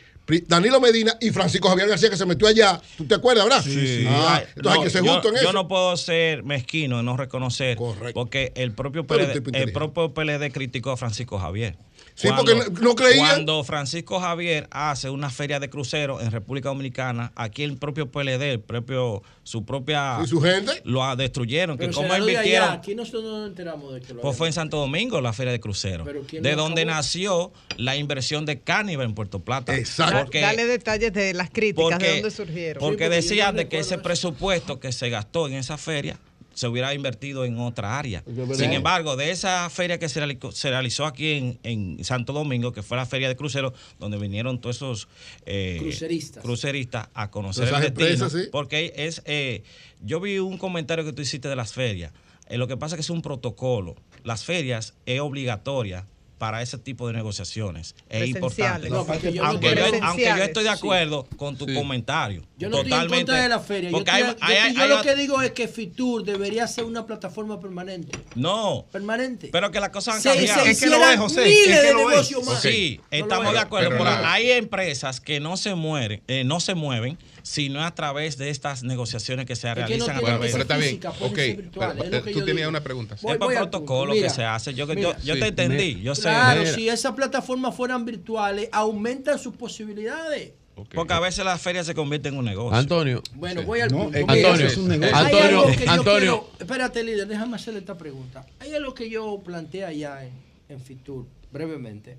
Danilo Medina y Francisco Javier García, que se metió allá. ¿Tú te acuerdas, verdad? Sí. Ah, entonces hay que ser yo- justo en yo eso. no puedo ser mezquino y no reconocer. Porque el propio, PLD, el propio PLD criticó a Francisco Javier. Sí, porque no- creía. Cuando Francisco Javier hace una feria de cruceros en República Dominicana, aquí el propio PLD, el propio, su propia. ¿Y su gente? Lo destruyeron. Pero que de allá, invirtieron. Aquí nosotros no nos enteramos de que lo Pues fue en Santo Domingo la feria de cruceros. Pero ¿quién De donde acabó? nació la inversión de Carnival en Puerto Plata. Porque, Dale detalles de las críticas, de porque, dónde surgieron. porque decían de que ese presupuesto que se gastó en esa feria se hubiera invertido en otra área. Sin embargo, de esa feria que se realizó, se realizó aquí en, en Santo Domingo, que fue la feria de cruceros, donde vinieron todos esos eh, Cruceristas. cruceristas a conocer el destino. empresas, sí. Porque es, eh, yo vi un comentario que tú hiciste de las ferias. Eh, lo que pasa es que es un protocolo. Las ferias es obligatoria para ese tipo de negociaciones. Es importante. No, porque yo aunque, yo, aunque yo estoy de Sí. acuerdo con tu comentario. Yo no totalmente. estoy en contra de la feria. Yo, Porque estoy- hay- yo- hay- yo hay- lo que digo es que Fitur debería ser una plataforma permanente. No. Permanente. Pero que las cosas han cambiado. se Es que lo es, José, miles es que lo es. más. Sí, No estamos es. de acuerdo. Pero hay empresas que no se mueren, eh, no se mueven, sino a través de estas negociaciones que se Es que no realizan a través que ser está bien. Ok, pero, eh, que tú yo tenías digo. una pregunta. Voy- Es por protocolo que se hace. Yo, te entendí. Yo sé. Claro, si esas plataformas fueran virtuales, aumentan sus posibilidades. Porque a veces las ferias se convierten en un negocio. Antonio. Bueno, voy al No, punto. Mira, Antonio, es un negocio. hay Antonio, algo que yo Antonio. quiero- espérate, líder, déjame hacerle esta pregunta. Hay algo que yo planteé allá en, en Fitur, brevemente.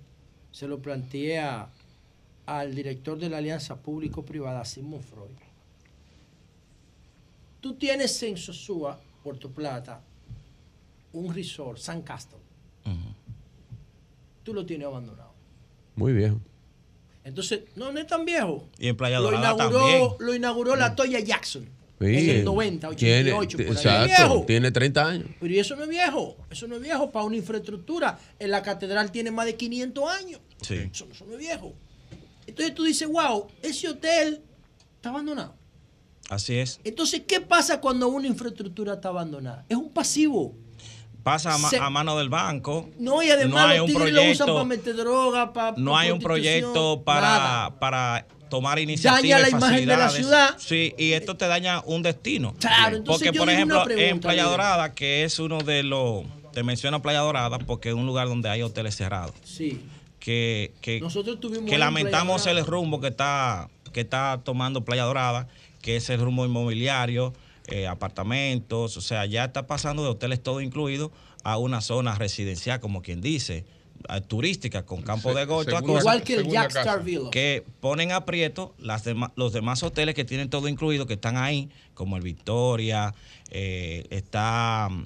Se lo planteé a- al director de la Alianza Público-Privada, Simón Freud. Tú tienes en Sosúa, Puerto Plata, un resort, San Castle. Tú lo tienes abandonado. Muy viejo. Entonces, no, no es tan viejo. Y en Playa Lo Dorada inauguró, también. lo inauguró la Toya Jackson Sí, en el 90, tiene- 88. por ahí. exacto, viejo. tiene 30 años. Pero y eso no es viejo. Eso no es viejo para una infraestructura. En la catedral tiene más de 500 años. Sí. Eso, eso no es viejo. Entonces tú dices, wow, ese hotel está abandonado. Así es. Entonces, ¿qué pasa cuando una infraestructura está abandonada? Es un pasivo. Pasa a, ma- Se- a mano del banco. No, y además no hay los un tigres lo usan proyecto. para meter droga, para no hay un proyecto para, para tomar iniciativas. Daña la y imagen de la ciudad. Sí, y esto te daña un destino. Claro, entonces porque, yo por ejemplo, pregunta, en Playa. Dorada, que es uno de los. Te menciono Playa Dorada porque es un lugar donde hay hoteles cerrados. Sí. Que, que, Nosotros tuvimos que en lamentamos el rumbo que está, que está tomando Playa Dorada, que es el rumbo inmobiliario, eh, apartamentos, o sea, ya está pasando de hoteles todo incluido a una zona residencial, como quien dice, turística, con campo Se- de golf. Igual que el segunda Jack casa. Star Villa. Que ponen aprieto las dema- los demás hoteles que tienen todo incluido, que están ahí, como el Victoria, eh, está, mm,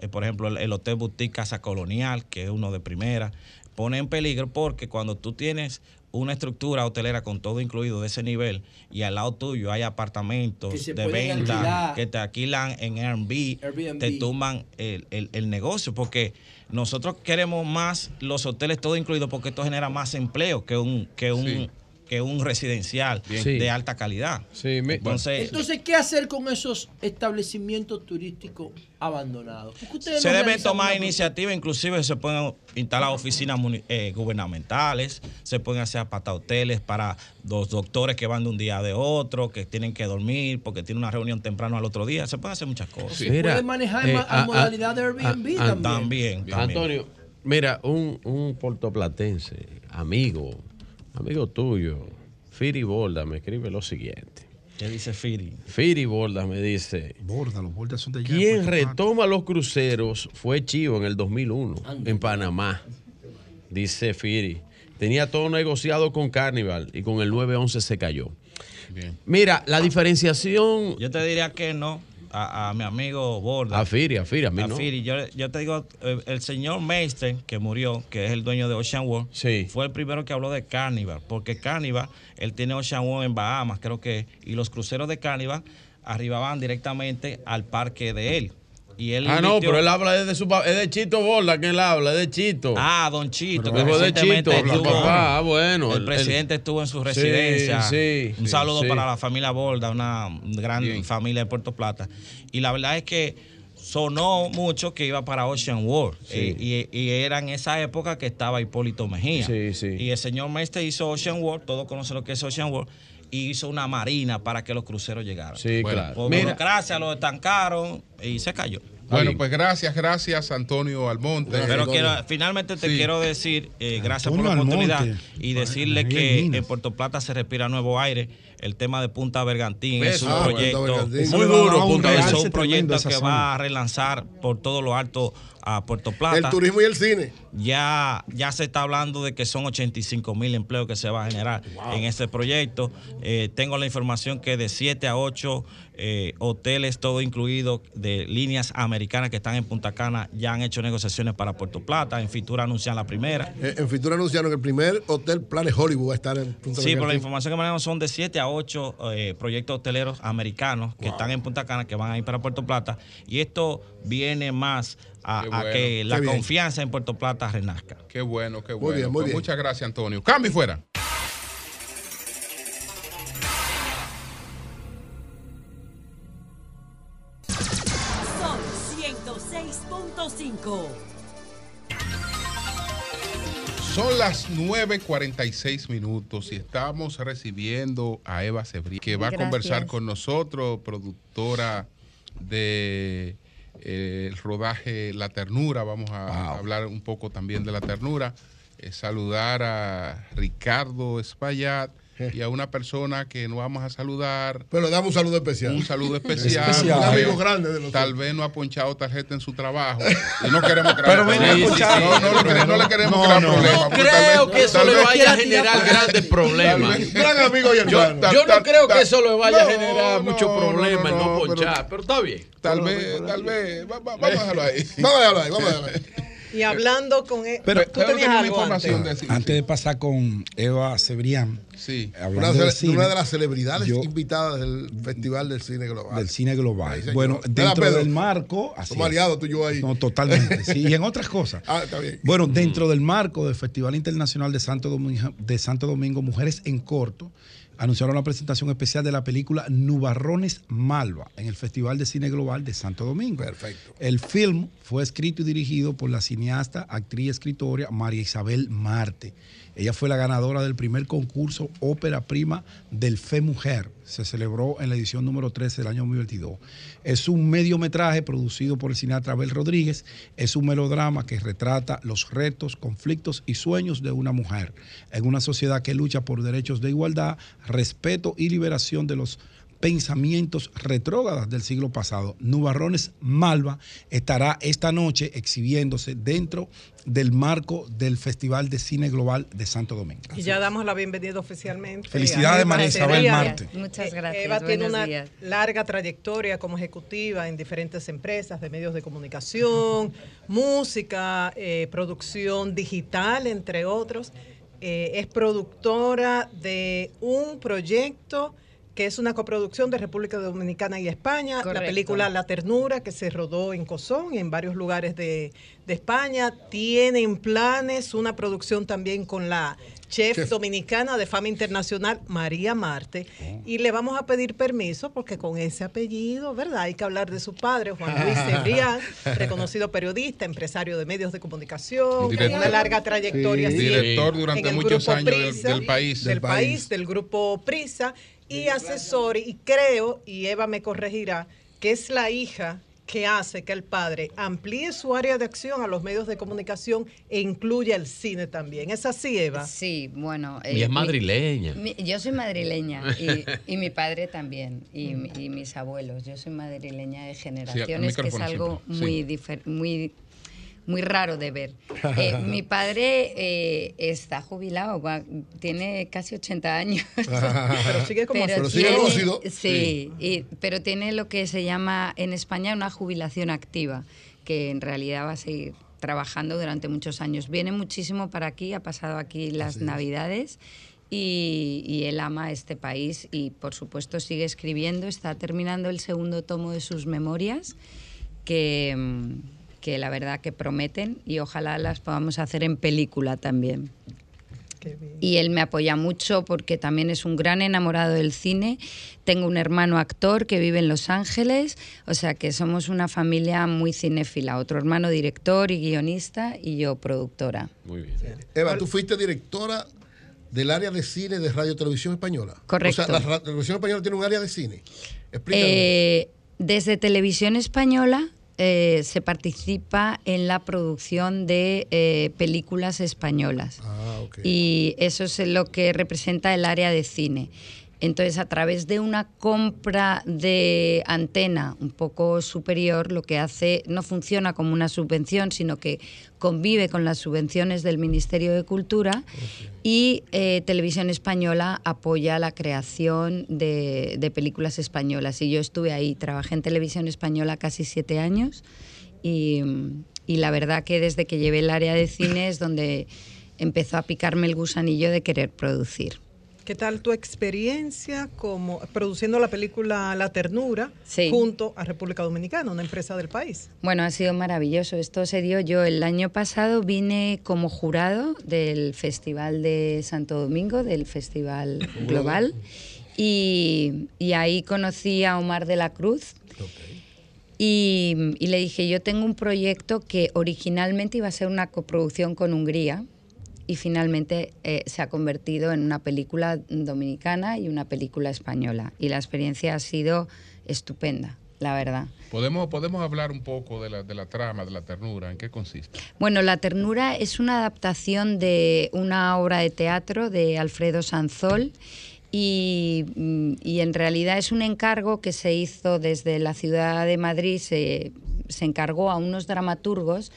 eh, por ejemplo, el, el Hotel Boutique Casa Colonial, que es uno de primera, pone en peligro porque cuando tú tienes una estructura hotelera con todo incluido de ese nivel y al lado tuyo hay apartamentos de venta alquilar. que te alquilan en Airbnb, Airbnb. te tumban el, el- el negocio porque nosotros queremos más los hoteles todo incluido porque esto genera más empleo que un que un Sí. Que un residencial Sí. de alta calidad. Sí, me- Entonces, Entonces, ¿qué hacer con esos establecimientos turísticos abandonados? Se no realizan tomar iniciativas, inclusive se pueden instalar oficinas eh, gubernamentales, se pueden hacer aparta hoteles para los doctores que van de un día de otro, que tienen que dormir porque tienen una reunión temprano al otro día, se pueden hacer muchas cosas. Se puede manejar a modalidad de Airbnb también. También, también. Antonio, mira, un, un puertoplatense, amigo, amigo tuyo, Firi Borda, me escribe lo siguiente. ¿Qué dice Firi? Firi Borda me dice, Borda, los bordas son de allá. quien Plata. retoma los cruceros fue Chivo en el 2001, en Panamá. Dice Firi. Tenía todo negociado con Carnival y con el 911 se cayó. Mira, la diferenciación... Yo te diría que no. A, a mi amigo Borda. A Firi, a Firi, a mí no. Firi, yo, yo te digo, eh, el señor Meister, que murió, que es el dueño de Ocean World, fue el primero que habló de Carnival, porque Carnival, él tiene Ocean World en Bahamas, creo que, y los cruceros de Carnival arribaban directamente al parque de él. Y él Ah, no, pero él habla es de su pa- es de Chito Borla que él habla, es de Chito. Ah, Don Chito, Pero que es de Chito, estuvo- papá, ah, bueno, El el- presidente el- estuvo en su Sí, residencia. sí, Un sí, saludo sí. para la familia Borda, una gran familia de Puerto Plata. Y la verdad es que sonó mucho que iba para Ocean World. Sí. Eh, y, y era en esa época que estaba Hipólito Mejía. Sí, sí. Y el señor Mestre hizo Ocean World, todos conocen lo que es Ocean World, y hizo una marina para que los cruceros llegaran. Sí, claro. Por Mira. burocracia lo estancaron y se cayó. Bueno, pues gracias, gracias Antonio Almonte. Pero quiero, finalmente te Sí. quiero decir, eh, gracias por la oportunidad Almonte. y decirle que Minas. en Puerto Plata se respira nuevo aire. El tema de Punta Bergantín es un ah, proyecto. Muy duro, Punta es un proyecto que va a relanzar por todo lo alto a Puerto Plata. El turismo y el cine. Ya, ya se está hablando de que son 85 mil empleos que se va a generar en este proyecto. Eh, tengo la información que de 7 a 8 eh, hoteles, todo incluido, de líneas americanas que están en Punta Cana, ya han hecho negociaciones para Puerto Plata. En Fitura anuncian la primera. Eh, en Fitura anunciaron que el primer hotel Planet Hollywood va a estar en Punta Sí, por la información que manejamos son de 7 a 8 eh, proyectos hoteleros americanos que están en Punta Cana, que van a ir para Puerto Plata. Y esto viene más a, que la bien. confianza en Puerto Plata renazca. Qué bueno, qué Muy bueno. bien, muy Pues bien. Muchas gracias, Antonio. Cambio y fuera. Sol 106.5. Son las 9.46 minutos y estamos recibiendo a Eva Sebrí, que va a conversar con nosotros, productora de eh, el rodaje La Ternura. Vamos a hablar un poco también de La Ternura. Eh, saludar a Ricardo Espaillat y a una persona que no vamos a saludar. Pero le damos un saludo especial. Un saludo *laughs* especial. Especial. Un amigo Eh, grande de nosotros. Tal vez no ha ponchado tarjeta en su trabajo y no queremos crear Pero venga a problemas. ponchar. No, no, le quere- no le queremos No, crear no. problemas. No creo vez- que eso le vaya a generar grandes problemas. Gran amigo y Yo, hermano. yo no creo que eso le vaya a generar mucho no, problema el no, ponchar, pero, está bien. Tal vez, tal vez. va- Vamos a dejarlo ahí. Vamos a dejarlo ahí, vamos a dejarlo ahí. Y hablando con él, Pero- tú tenías algo antes. Antes de pasar con Eva Cebrián, sí. Una, de, cine, una de las celebridades yo- invitadas del Festival del Cine Global. del cine global. bueno, dentro Pedro, del marco. así somos aliados tú y yo ahí. No, totalmente. sí, y en *laughs* otras cosas. Ah, está bien. Bueno, dentro del marco del Festival Internacional de Santo Domingo, de Santo Domingo Mujeres en Corto, anunciaron la presentación especial de la película Nubarrones Malva en el Festival de Cine Global de Santo Domingo. Perfecto. El film fue escrito y dirigido por la cineasta, actriz y escritora María Isabel Marte. Ella fue la ganadora del primer concurso Ópera Prima del Fe Mujer. Se celebró en la edición número 13 del año 2022. Es un mediometraje producido por el cineasta Abel Rodríguez. Es un melodrama que retrata los retos, conflictos y sueños de una mujer en una sociedad que lucha por derechos de igualdad, respeto y liberación de los pensamientos retrógradas del siglo pasado. Nubarrones Malva estará esta noche exhibiéndose dentro del marco del Festival de Cine Global de Santo Domingo. Y ya damos la bienvenida oficialmente. Felicidades, María Isabel. Marte. Muchas Eh, gracias, Eva tiene una días. larga trayectoria como ejecutiva en diferentes empresas de medios de comunicación, música, eh, producción digital, entre otros. Eh, es productora de un proyecto que es una coproducción de República Dominicana y España, la película La Ternura, que se rodó en Cozón y en varios lugares de, de España. Tienen planes una producción también con la chef, Chef. dominicana de fama internacional, María Marte. Y le vamos a pedir permiso porque con ese apellido, ¿verdad? Hay que hablar de su padre, Juan Luis Cebrián, *laughs* reconocido periodista, empresario de medios de comunicación, Director. con una larga trayectoria. Sí. sí, Director durante muchos años del- del país. Del Del país, país. del grupo Prisa y asesor y creo, y Eva me corregirá, que es la hija que hace que el padre amplíe su área de acción a los medios de comunicación e incluya el cine también. ¿Es así, Eva? Sí, bueno. Y es mi- madrileña. mi- yo soy madrileña *laughs* y, y mi padre también y, mi- y mis abuelos. Yo soy madrileña de generaciones, que es algo siempre, muy, sí. muy muy raro de ver. *laughs* Eh, mi padre eh, está jubilado, va- tiene casi 80 años. *laughs* Pero sigue como Pero sigue tiene- lúcido. Sí, y- pero tiene lo que se llama en España una jubilación activa, que en realidad va a seguir trabajando durante muchos años. Viene muchísimo para aquí, ha pasado aquí las Navidades y, y él ama este país y por supuesto sigue escribiendo, está terminando el segundo tomo de sus memorias que, mm, que la verdad que prometen y ojalá las podamos hacer en película también. Y él me apoya mucho porque también es un gran enamorado del cine. Tengo un hermano actor que vive en Los Ángeles, o sea que somos una familia muy cinéfila. Otro hermano director y guionista y yo productora. Muy bien. Eva, tú fuiste directora del área de cine de Radio Televisión Española. Correcto. O sea, la Televisión Española tiene un área de cine. Explícanos. Eh, desde Televisión Española eh, se participa en la producción de eh, películas españolas. Ah, Y eso es lo que representa el área de cine. Entonces, a través de una compra de antena un poco superior, lo que hace no funciona como una subvención, sino que convive con las subvenciones del Ministerio de Cultura y eh, Televisión Española apoya la creación de, de películas españolas. Y yo estuve ahí, trabajé en Televisión Española casi siete años y, y la verdad que desde que llevé el área de cine es donde empezó a picarme el gusanillo de querer producir. ¿Qué tal tu experiencia como produciendo la película La Ternura Sí. junto a República Dominicana, una empresa del país? Bueno, ha sido maravilloso. Esto se dio yo el año pasado, vine como jurado del Festival de Santo Domingo, del Festival Global, y, y ahí conocí a Omar de la Cruz. Y, y le dije, yo tengo un proyecto que originalmente iba a ser una coproducción con Hungría y finalmente eh, se ha convertido en una película dominicana y una película española. Y la experiencia ha sido estupenda, la verdad. Podemos, podemos hablar un poco de la, de la trama, de la ternura, ¿en qué consiste? Bueno, La ternura es una adaptación de una obra de teatro de Alfredo Sanzol y, mm, y en realidad es un encargo que se hizo desde la ciudad de Madrid, se, se encargó a unos dramaturgos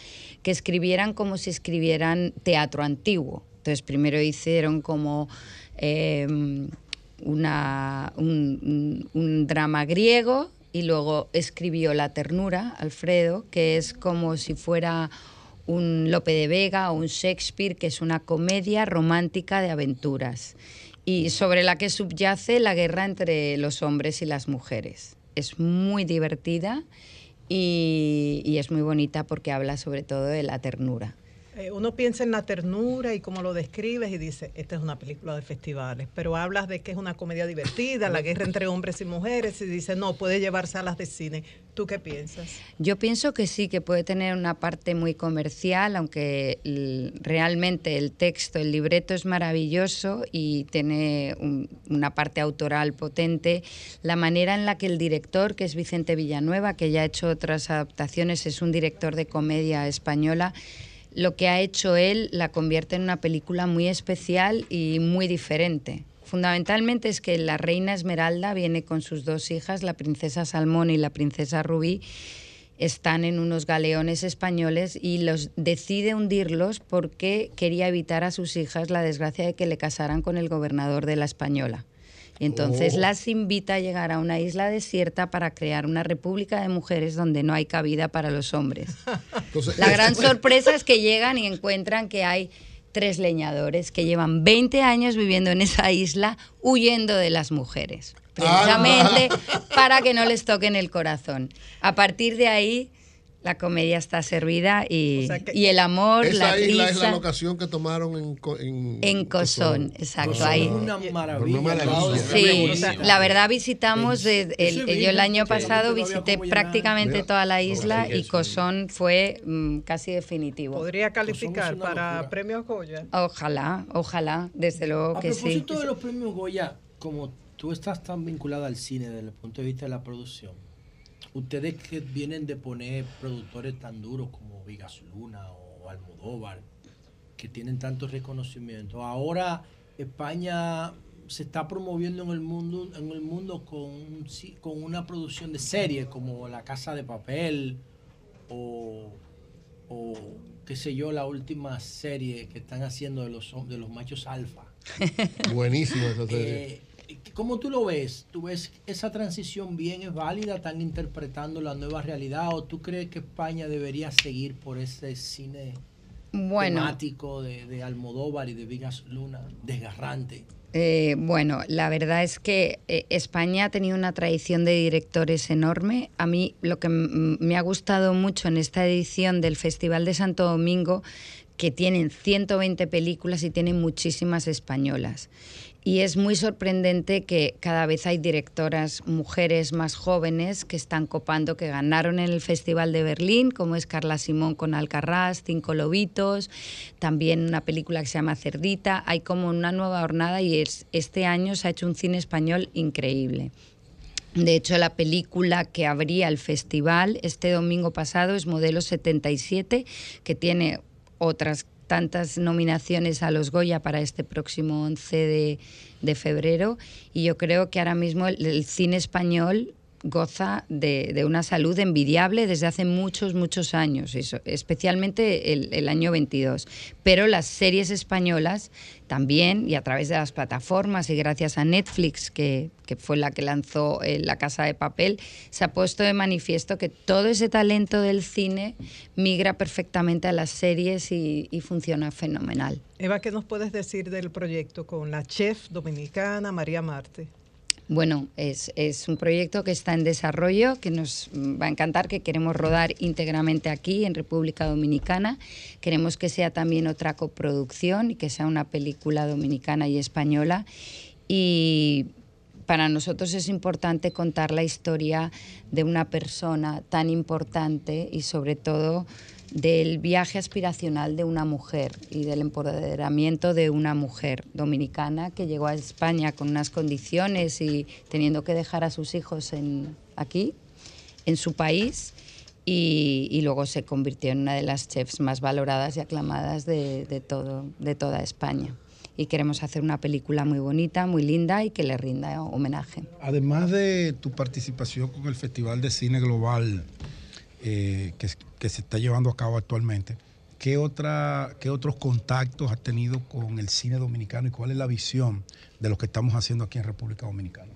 que escribieran como si escribieran teatro antiguo. Entonces primero hicieron como eh, una, un, un- un drama griego y luego escribió La ternura, Alfredo, que es como si fuera un Lope de Vega o un Shakespeare, que es una comedia romántica de aventuras y sobre la que subyace la guerra entre los hombres y las mujeres. Es muy divertida y, y es muy bonita porque habla sobre todo de la ternura. Eh, uno piensa en la ternura y cómo lo describes y dice, esta es una película de festivales, pero hablas de que es una comedia divertida, la guerra entre hombres y mujeres, y dice, no, puede llevarse a las de cine. ¿Tú qué piensas? Yo pienso que sí, que puede tener una parte muy comercial, aunque realmente el texto, el libreto es maravilloso y tiene un- una parte autoral potente. La manera en la que el director, que es Vicente Villanueva, que ya ha hecho otras adaptaciones, es un director de comedia española, lo que ha hecho él la convierte en una película muy especial y muy diferente. Fundamentalmente es que la reina Esmeralda viene con sus dos hijas, la princesa Salmón y la princesa Rubí, están en unos galeones españoles y los decide hundirlos porque quería evitar a sus hijas la desgracia de que le casaran con el gobernador de la Española. Entonces Oh. las invita a llegar a una isla desierta para crear una república de mujeres donde no hay cabida para los hombres. *laughs* La gran *laughs* sorpresa es que llegan y encuentran que hay tres leñadores que llevan 20 años viviendo en esa isla huyendo de las mujeres, precisamente para que no les toquen el corazón. A partir de ahí, la comedia está servida y, y el amor, Esa la isla es la risa. locación que tomaron en, en, En Cosón, exacto, Cosón. ahí. Una maravilla. Una maravilla. Sí, la verdad visitamos, eh, el- Ese yo el año pasado visité prácticamente Mira, toda la no, isla sí, y eso. Cosón fue mm, casi definitivo. ¿Podría calificar para premios Goya? Ojalá, ojalá, desde luego A que sí. propósito de los premios Goya, como tú estás tan vinculada al cine desde el punto de vista de la producción, ustedes que vienen de poner productores tan duros como Vigas Luna o Almodóvar, que tienen tantos reconocimientos, ahora España se está promoviendo en el mundo en el mundo con, con una producción de series como La Casa de Papel o, o qué sé yo, la última serie que están haciendo de los, de los machos alfa. *laughs* Buenísima esa serie. Eh, ¿Cómo tú lo ves? ¿Tú ves esa transición bien es válida? ¿Están interpretando la nueva realidad? ¿O tú crees que España debería seguir por ese cine Bueno. temático de, de Almodóvar y de Vigas Luna, desgarrante? Eh, bueno, la verdad es que eh, España ha tenido una tradición de directores enorme. A mí lo que me ha gustado mucho en esta edición del Festival de Santo Domingo, que tienen 120 películas y tienen muchísimas españolas. Y es muy sorprendente que cada vez hay directoras mujeres más jóvenes que están copando, que ganaron en el Festival de Berlín, como es Carla Simón con Alcarrás, Cinco Lobitos, también una película que se llama Cerdita. Hay como una nueva jornada y es, este año se ha hecho un cine español increíble. De hecho, la película que abría el festival este domingo pasado es Modelo 77, que tiene otras tantas nominaciones a los Goya para este próximo 11 de, de febrero. Y yo creo que ahora mismo el, el cine español goza de, de una salud envidiable desde hace muchos, muchos años, especialmente el, el año 22. Pero las series españolas también, y a través de las plataformas y gracias a Netflix, que, que fue la que lanzó eh, La Casa de Papel, se ha puesto de manifiesto que todo ese talento del cine migra perfectamente a las series y, y funciona fenomenal. Eva, ¿qué nos puedes decir del proyecto con la chef dominicana María Marte? Bueno, es, es un proyecto que está en desarrollo, que nos va a encantar, que queremos rodar íntegramente aquí, en República Dominicana. Queremos que sea también otra coproducción y que sea una película dominicana y española. Y para nosotros es importante contar la historia de una persona tan importante y sobre todo del viaje aspiracional de una mujer y del empoderamiento de una mujer dominicana que llegó a España con unas condiciones y teniendo que dejar a sus hijos en, aquí, en su país, y, luego se convirtió en una de las chefs más valoradas y aclamadas de, de todo, de toda España. Y queremos hacer una película muy bonita, muy linda y que le rinda homenaje. Además de tu participación con el Festival de Cine Global eh, que, se está llevando a cabo actualmente, ¿qué, otra, ¿qué otros contactos has tenido con el cine dominicano y cuál es la visión de lo que estamos haciendo aquí en República Dominicana?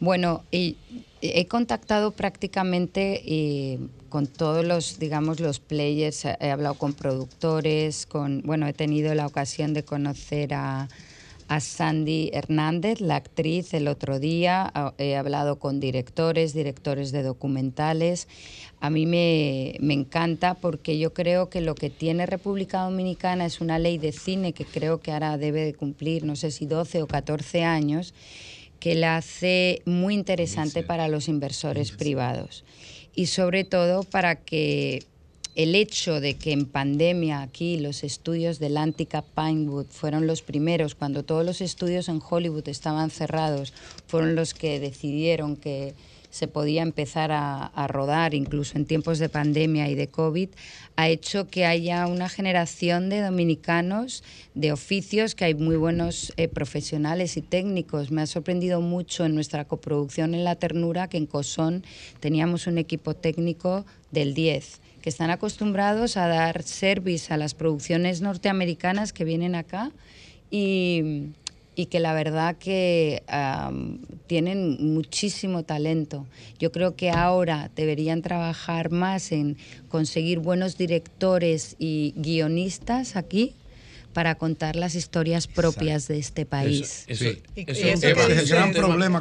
Bueno, he contactado prácticamente eh, con todos los, digamos, los players. He hablado con productores, con, bueno, he tenido la ocasión de conocer a, a Sandy Hernández, la actriz, el otro día. He hablado con directores, directores de documentales. A mí me, me encanta porque yo creo que lo que tiene República Dominicana es una ley de cine que creo que ahora debe de cumplir, no sé si 12 o 14 años, que la hace muy interesante para los inversores privados y sobre todo para que el hecho de que en pandemia aquí los estudios del Antica Pinewood fueron los primeros, cuando todos los estudios en Hollywood estaban cerrados, fueron los que decidieron que se podía empezar a, rodar incluso en tiempos de pandemia y de COVID, ha hecho que haya una generación de dominicanos de oficios, que hay muy buenos eh, profesionales y técnicos. Me ha sorprendido mucho en nuestra coproducción en La Ternura que en COSON teníamos un equipo técnico del 10 que están acostumbrados a dar service a las producciones norteamericanas que vienen acá y, que la verdad que tienen muchísimo talento. Yo creo que ahora deberían trabajar más en conseguir buenos directores y guionistas aquí para contar las historias propias de este país. Y- y eso que dice-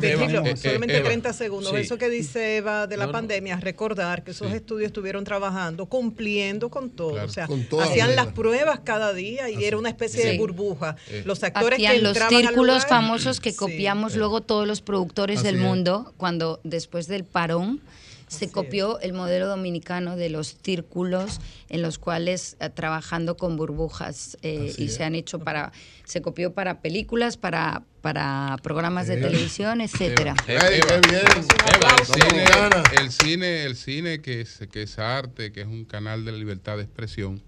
Virgilio, solamente 30 segundos. Eso que dice Eva de la pandemia, recordar que esos estudios estuvieron trabajando, cumpliendo con todo. Claro. O sea, hacían las pruebas cada día y era una especie de Sí. burbuja. Los actores que Hacían los entraban al círculos lugar- famosos que Sí. copiamos luego todos los productores Así del es. mundo cuando después del parón se copió el modelo dominicano de los círculos en los cuales eh, trabajando con burbujas eh, y es. se han hecho para se copió para películas para para programas de televisión etcétera. El, cine, el cine, el cine que es, que es arte, que es un canal de libertad de expresión,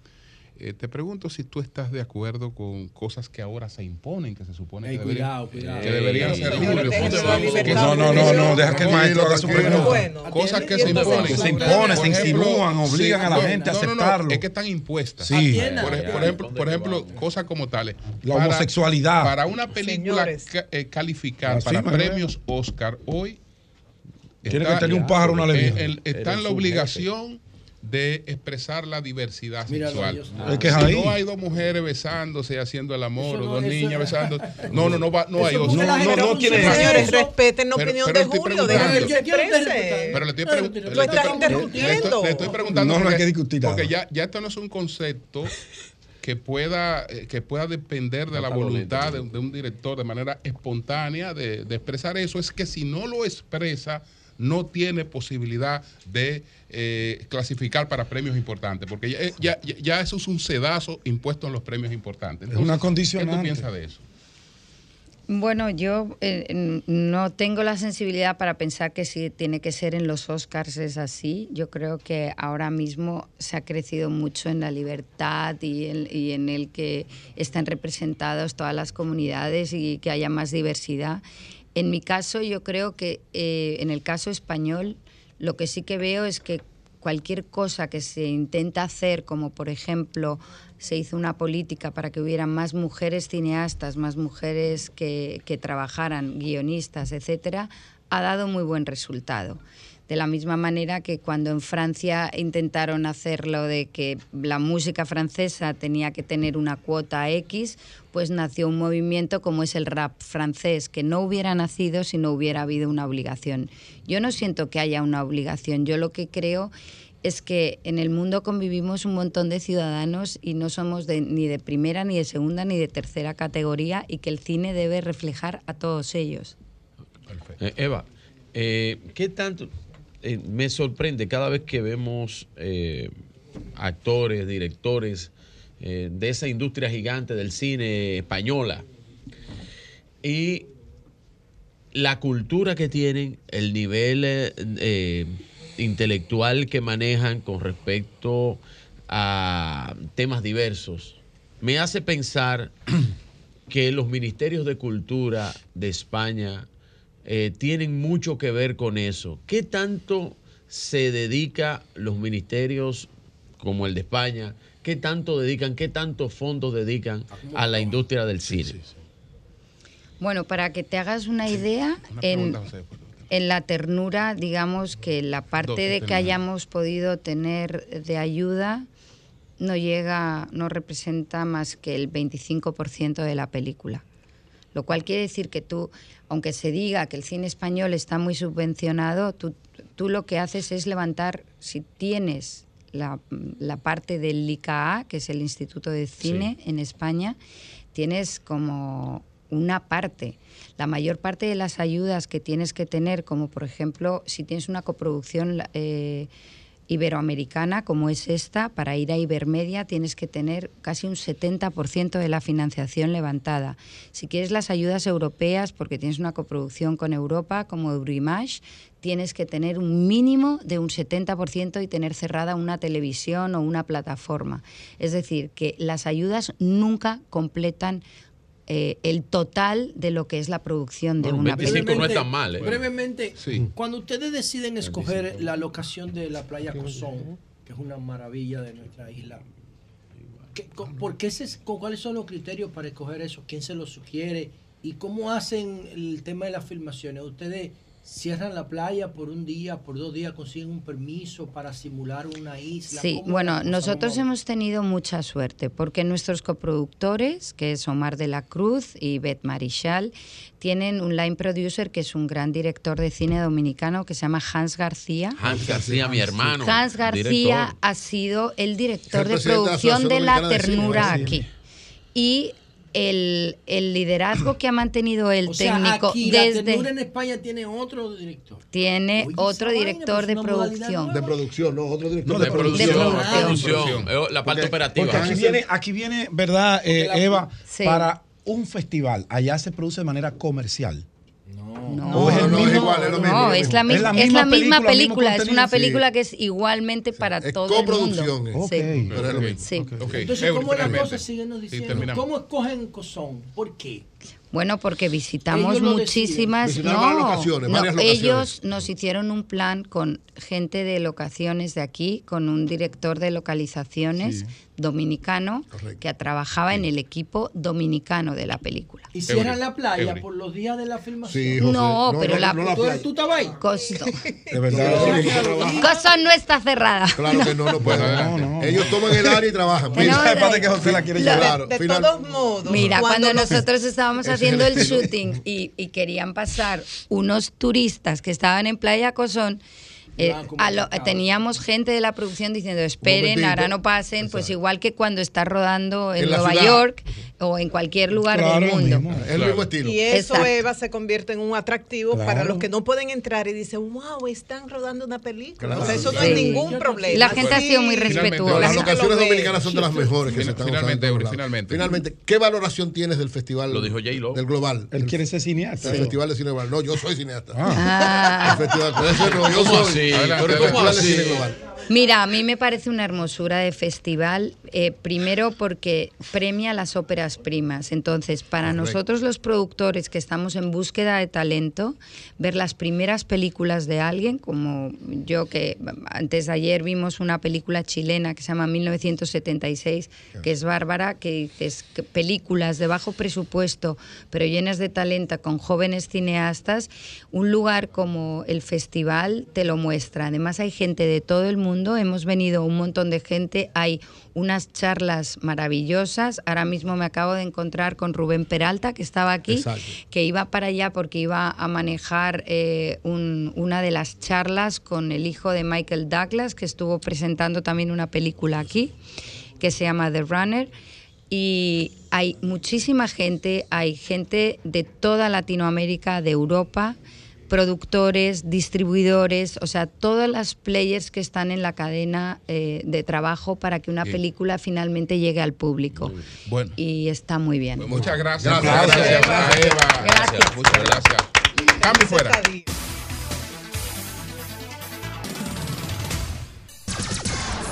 Eh, te pregunto si tú estás de acuerdo con cosas que ahora se imponen, que se supone Ey, que deberían, cuidado, que deberían ser libertad No, no, no, no, deja que el maestro haga su pregunta. Cosas que se imponen. que se imponen, se insinúan, obligan a la no, gente a no, no, no, aceptarlo. es que están impuestas. Sí. Por, ejemplo, por ejemplo, cosas como tales. La homosexualidad. Para una película ca- eh, calificar Así para premios Oscar hoy Tiene que tener un pájaro, una eh, el- está en la obligación de expresar la diversidad Mira, sexual. Dios. Si ahí. no hay dos mujeres besándose y haciendo el amor, o no- dos niñas besando. No, no, no, va, no hay porque la gente no Señores, respeten la opinión pero de Julio, dejen que preguntando. exprese. Pero le estoy, Pero pregun- tú le estás estoy interrumpiendo. le preguntando No, no hay porque, que discutir nada. porque ya, ya esto no es un concepto que pueda, eh, que pueda depender de la voluntad de, de un director de manera espontánea de, de expresar eso. Es que si no lo expresa, no tiene posibilidad de eh, clasificar para premios importantes, porque ya, ya, ya- ya eso es un sedazo impuesto en los premios importantes. Es una ¿Qué condicionante. tú piensas de eso? Bueno, yo eh, no tengo la sensibilidad para pensar que si tiene que ser en los Oscars es así. Yo creo que ahora mismo se ha crecido mucho en la libertad y en, y en el que están representadas todas las comunidades y que haya más diversidad. En mi caso, yo creo que eh, en el caso español, lo que sí que veo es que cualquier cosa que se intenta hacer, como por ejemplo se hizo una política para que hubiera más mujeres cineastas, más mujeres que, que trabajaran, guionistas, etcétera, ha dado muy buen resultado. De la misma manera que cuando en Francia intentaron hacerlo de que la música francesa tenía que tener una cuota X, pues nació un movimiento como es el rap francés, que no hubiera nacido si no hubiera habido una obligación. Yo no siento que haya una obligación, yo lo que creo es que en el mundo convivimos un montón de ciudadanos y no somos de- ni de primera, ni de segunda, ni de tercera categoría y que el cine debe reflejar a todos ellos. Eh, Eva, eh, ¿qué tanto eh, me sorprende cada vez que vemos eh, actores, directores eh, de esa industria gigante del cine española. Y la cultura que tienen, el nivel intelectual que manejan con respecto a temas diversos, me hace pensar *clears throat* que los ministerios de cultura de España eh, tienen mucho que ver con eso. ¿Qué tanto se dedica los ministerios como el de España? ¿Qué tanto dedican, qué tantos fondos dedican a la industria del cine? Bueno, para que te hagas una idea, Una en, pregunta, José. en la ternura, digamos que la parte de que hayamos podido tener de ayuda no llega, no representa más que el 25% de la película. Lo cual quiere decir que tú, aunque se diga que el cine español está muy subvencionado, tú, tú lo que haces es levantar, si tienes la, la parte del ICA, que es el Instituto de Cine en España, tienes como una parte. La mayor parte de las ayudas que tienes que tener, como por ejemplo, si tienes una coproducción eh, iberoamericana como es esta, para ir a Ibermedia tienes que tener casi un 70% de la financiación levantada. Si quieres las ayudas europeas, porque tienes una coproducción con Europa como Euroimage, tienes que tener un mínimo de un 70% y tener cerrada una televisión o una plataforma. Es decir, que las ayudas nunca completan eh, el total de lo que es la producción de Bueno, una 25 película. no es tan mal, ¿eh? Brevemente, Sí. cuando ustedes deciden escoger la locación de la playa Cozón, que es una maravilla de nuestra isla, ¿qué- co- ¿por qué se, co- ¿cuáles son los criterios para escoger eso? ¿Quién se lo sugiere? ¿Y cómo hacen el tema de las filmaciones? ¿Ustedes cierran la playa por un día, por dos días, consiguen un permiso para simular una isla? Sí, ¿Cómo es bueno, nosotros hemos tenido mucha suerte porque nuestros coproductores, que es Omar de la Cruz y Beth Marichal, tienen un line producer que es un gran director de cine dominicano que se llama Hans García. Hans García, mi hermano. Hans García director. ha sido el director El de producción de la de ternura aquí. Y el, el liderazgo que ha mantenido el O sea, técnico aquí la desde ternura en España tiene otro director. tiene Oye, otro esa vaina, director de producción. De producción, no, otro director. No, de producción, De de producción. producción, eh, la parte Porque- operativa. Porque aquí viene, aquí viene, ¿verdad, eh, la- Eva? Sí. Para un festival, allá se produce de manera comercial. No, ¿O es el no, mismo? no, no, es la, misma, es la misma película, es una película que es igualmente para todo el mundo. es. Sí. Pero es lo mismo. Sí. Entonces, ¿cómo la finalmente. cosa síguenos Sí, diciendo? ¿Cómo escogen Cozón? ¿Por qué? Bueno, porque visitamos Ellos lo muchísimas. No, locaciones, no, varias locaciones. ellos nos hicieron un plan con gente de locaciones de aquí, con un director de localizaciones dominicano que trabajaba en el equipo dominicano de la película. ¿Y cierran la playa por los días de la filmación? Sí, No, pero la, ¿Tú, tú estabas ahí? Costo. *laughs* De verdad. Cosón no está cerrada. Claro que no, no puede. Ellos toman el área y trabajan. No, no, Aparte de- que José la quiere de- llevar. De Final- todos modos. Mira, cuando nos- nosotros estábamos haciendo el shooting y, y querían pasar unos turistas que estaban en Playa Cozón, eh, a lo- teníamos gente de la producción diciendo, esperen, ahora no pasen, pues igual que cuando está rodando en, Nueva ciudad. York o en cualquier lugar Claro, del lo mundo. mismo. Es el mismo estilo. Y eso, Exacto. Eva, se convierte en un atractivo para los que no pueden entrar y dicen, wow, están rodando una película. Claro. O sea, eso no es ningún problema. La gente ha sido muy respetuosa. Las locaciones lo dominicanas son de las mejores que se están Finalmente, usando finalmente. Finalmente, ¿qué valoración tienes del festival? Lo dijo J-Lo. Del global. Él quiere ser cineasta. El festival de cine global. No, yo soy cineasta. Ah. El festival, yo ¿Cómo soy. Así? Pero ¿cómo así? Mira, a mí me parece una hermosura de festival, eh, primero porque premia las óperas primas. Entonces, para Correcto. nosotros los productores que estamos en búsqueda de talento, ver las primeras películas de alguien, como yo que antes de ayer vimos una película chilena que se llama 1976, que es bárbara, que dices películas de bajo presupuesto, pero llenas de talento con jóvenes cineastas, un lugar como el festival te lo muestra. Además hay gente de todo el mundo, hemos venido un montón de gente, hay unas charlas maravillosas. Ahora mismo me acabo de encontrar con Rubén Peralta, que estaba aquí, Exacto. que iba para allá porque iba a manejar eh, un- una de las charlas con el hijo de Michael Douglas, que estuvo presentando también una película aquí, que se llama The Runner. Y hay muchísima gente, hay gente de toda Latinoamérica, de Europa, productores, distribuidores, o sea, todas las players que están en la cadena eh, de trabajo para que una Bien. película finalmente llegue al público. Bueno. Y está muy bien. Pues muchas gracias. Gracias, Gracias, gracias. Eva. Gracias. Muchas gracias. Cambio fuera.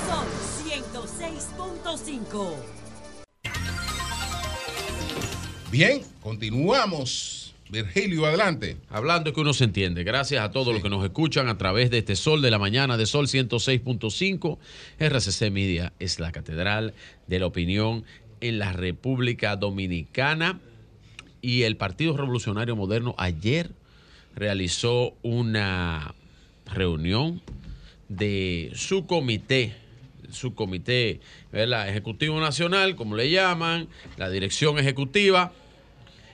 Sol 106.5. Bien, continuamos. Virgilio, adelante. Hablando que uno se entiende. Gracias a todos los que nos escuchan a través de este Sol de la Mañana de Sol 106.5. RCC Media es la catedral de la opinión en la República Dominicana. Y el Partido Revolucionario Moderno ayer realizó una reunión de su comité, su comité ¿verdad? ejecutivo nacional, como le llaman, la dirección ejecutiva,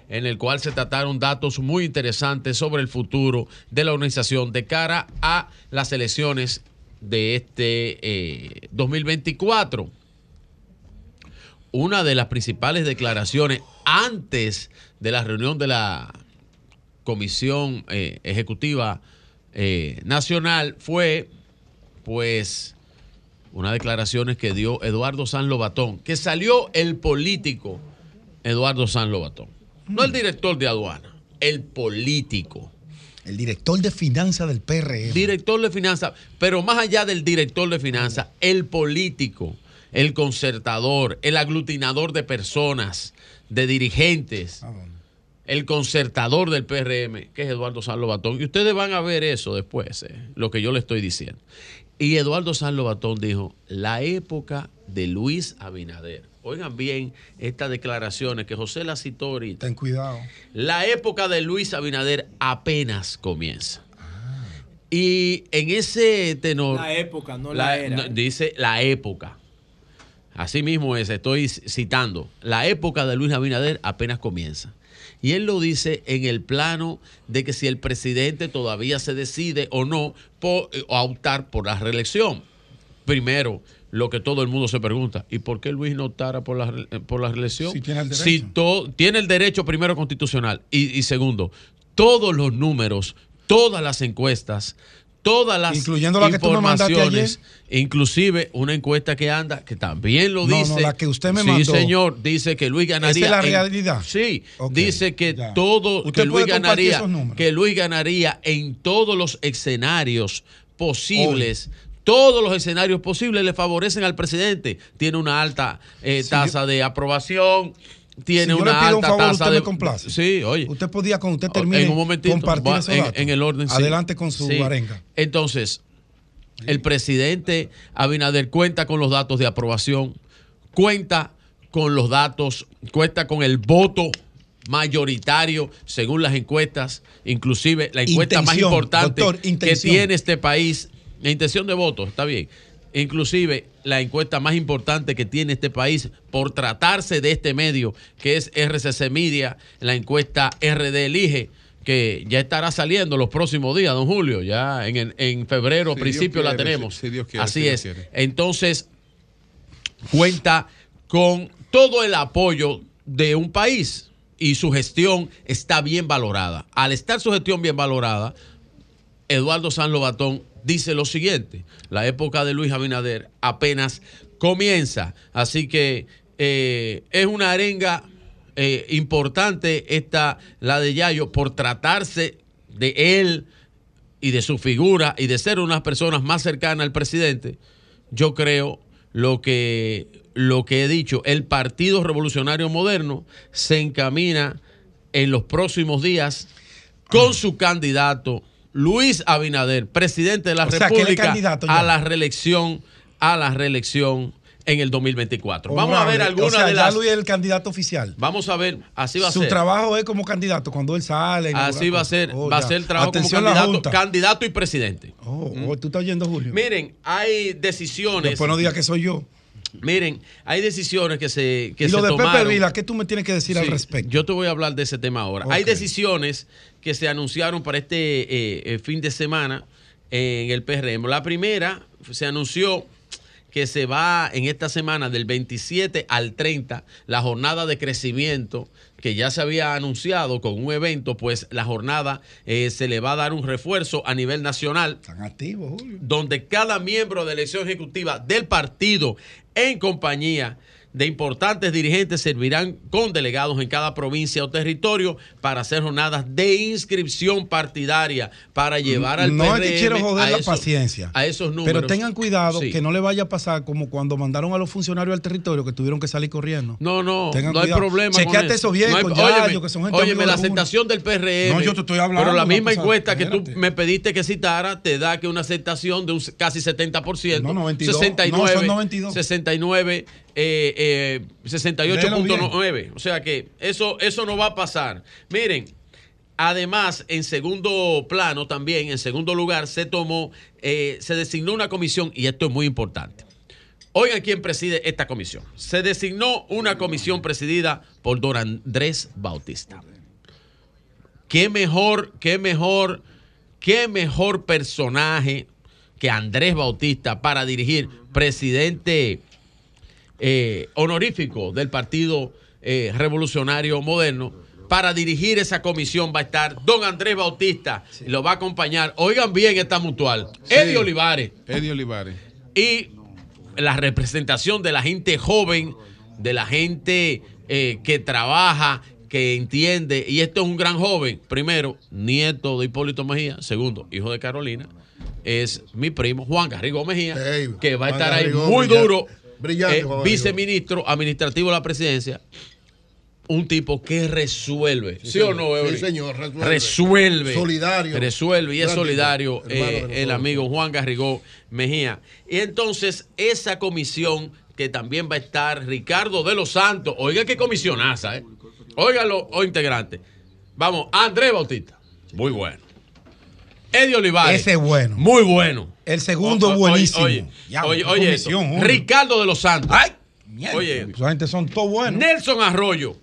en el cual se trataron datos muy interesantes sobre el futuro de la organización de cara a las elecciones de este eh, 2024. Una de las principales declaraciones antes de la reunión de la Comisión eh, Ejecutiva eh, Nacional fue, pues, unas declaraciones que dio Eduardo San Lobatón, que salió el político Eduardo San Lobatón. No el director de aduana, el político. El director de finanzas del PRM. Director de finanzas, pero más allá del director de finanzas, el político, el concertador, el aglutinador de personas, de dirigentes, el concertador del PRM, que es Eduardo San Lobatón. Y ustedes van a ver eso después, eh, lo que yo le estoy diciendo. Y Eduardo San Lobatón dijo, la época de Luis Abinader. Oigan bien estas declaraciones que José las citó ahorita. Ten cuidado. La época de Luis Abinader apenas comienza. Y en ese tenor. La época, no la era. no, dice la época. Así mismo es, estoy citando. La época de Luis Abinader apenas comienza. Y él lo dice en el plano de que si el presidente todavía se decide o no por, eh, a optar por la reelección. Primero, lo que todo el mundo se pregunta, ¿y por qué Luis no optara por la, por la reelección? Si tiene el derecho. Si to- tiene el derecho primero constitucional. Y, y segundo, todos los números, todas las encuestas, todas las Incluyendo la que tú me mandaste informaciones, inclusive una encuesta que anda, que también lo No, no, dice. la que usted me sí, mandó. señor, dice que Luis ganaría. ¿Esa es la en- realidad? sí, Ok, dice que todo, ¿Usted que Luis ganaría, que Luis ganaría en todos los escenarios posibles. Todos los escenarios posibles le favorecen al presidente. Tiene una alta eh, Si tasa de aprobación. Tiene si yo una le pido un alta favor, tasa usted de me complace. Sí, oye. Usted podía, cuando usted termine, en un momentito, compartir va esos en, datos. en el orden. sí. Adelante con su Sí. arenga. Entonces, el presidente Abinader cuenta con los datos de aprobación, cuenta con los datos, cuenta con el voto mayoritario según las encuestas, inclusive la encuesta más importante doctor, que tiene este país, la intención de voto, está bien. Inclusive la encuesta más importante que tiene este país por tratarse de este medio, que es RCC Media, la encuesta RD Elige, que ya estará saliendo los próximos días, don Julio, ya en, en- febrero, Si principio la tenemos. si- si Dios quiere, Así Dios es. quiere. Entonces, cuenta con todo el apoyo de un país y su gestión está bien valorada. Al estar su gestión bien valorada, Eduardo San Lobatón dice lo siguiente, la época de Luis Abinader apenas comienza, así que eh, es una arenga eh, importante esta, la de Yayo, por tratarse de él y de su figura y de ser unas personas más cercanas al presidente, yo creo lo que, lo que he dicho, el Partido Revolucionario Moderno se encamina en los próximos días con su candidato Luis Abinader, presidente de la O República, ya. a la reelección, a la reelección en el 2024. Vamos a ver algunas o sea, de ya las. Luis es el candidato oficial. Vamos a ver, así va a Su ser. trabajo es como candidato cuando él sale. Así va a ser, Oh, va a ya. ser el trabajo Atención como candidato, candidato y presidente. Oh, oh, tú estás oyendo, Julio. Miren, hay decisiones. Después no digas que soy yo. Miren, hay decisiones que se, que y lo se de Pepe tomaron. Vila, ¿qué tú me tienes que decir al respecto? Yo te voy a hablar de ese tema ahora. Hay decisiones que se anunciaron para este eh, eh, fin de semana en el PRM. La primera se anunció que se va en esta semana del 27 al 30 la jornada de crecimiento que ya se había anunciado con un evento, pues la jornada eh, se le va a dar un refuerzo a nivel nacional. Están activos, Julio. Donde cada miembro de la elección ejecutiva del partido en compañía de importantes dirigentes servirán con delegados en cada provincia o territorio para hacer jornadas de inscripción partidaria para llevar al No es que PRM quiero joder a la esos- paciencia. a esos números. Pero tengan cuidado Sí. que no le vaya a pasar como cuando mandaron a los funcionarios al territorio que tuvieron que salir corriendo. No, no, Tengan no hay problema. Chequeate eso bien No hay- con óyeme, Yayo, que son gente óyeme, amigo la aceptación del PRM. No, yo te estoy hablando, Pero la misma encuesta que tú me pediste que citara te da que una aceptación de un casi 70%. No, 92. 69. No, son 92. 69. Eh, eh, 68.9. O sea que eso, eso no va a pasar. Miren, Además, en segundo plano también, en segundo lugar, se tomó, eh, se designó una comisión, y esto es muy importante. Oigan quién preside esta comisión. Se designó una comisión presidida por don Andrés Bautista. Qué mejor, qué mejor, qué mejor personaje que Andrés Bautista para dirigir presidente eh, honorífico del Partido eh, Revolucionario Moderno. Para dirigir esa comisión va a estar don Andrés Bautista y lo va a acompañar. Oigan bien esta mutual. Eddie Olivares. Eddie Olivares. Y la representación de la gente joven, de la gente eh, que trabaja, que entiende. Y esto es un gran joven. Primero, nieto de Hipólito Mejía. Segundo, hijo de Carolina. Es mi primo Juan Garrigo Mejía, que va a Juan estar ahí muy duro. Brillante, eh, viceministro administrativo de la presidencia. Un tipo que resuelve. ¿Sí, o no, Sí, señor, resuelve. Resuelve. Solidario. Resuelve y es solidario eh, el amigo Juan Garrigó Mejía. Y entonces, esa comisión que también va a estar Ricardo de los Santos. Oiga qué comisionaza, ¿eh? Óigalo, o integrante. Vamos, Andrés Bautista. Muy bueno. Eddie Olivares. Ese es bueno. Muy bueno. El segundo O- buenísimo. Oye, Ya, oye. Ricardo de los Santos. Oye, Esa gente son todos buenos. Nelson Arroyo.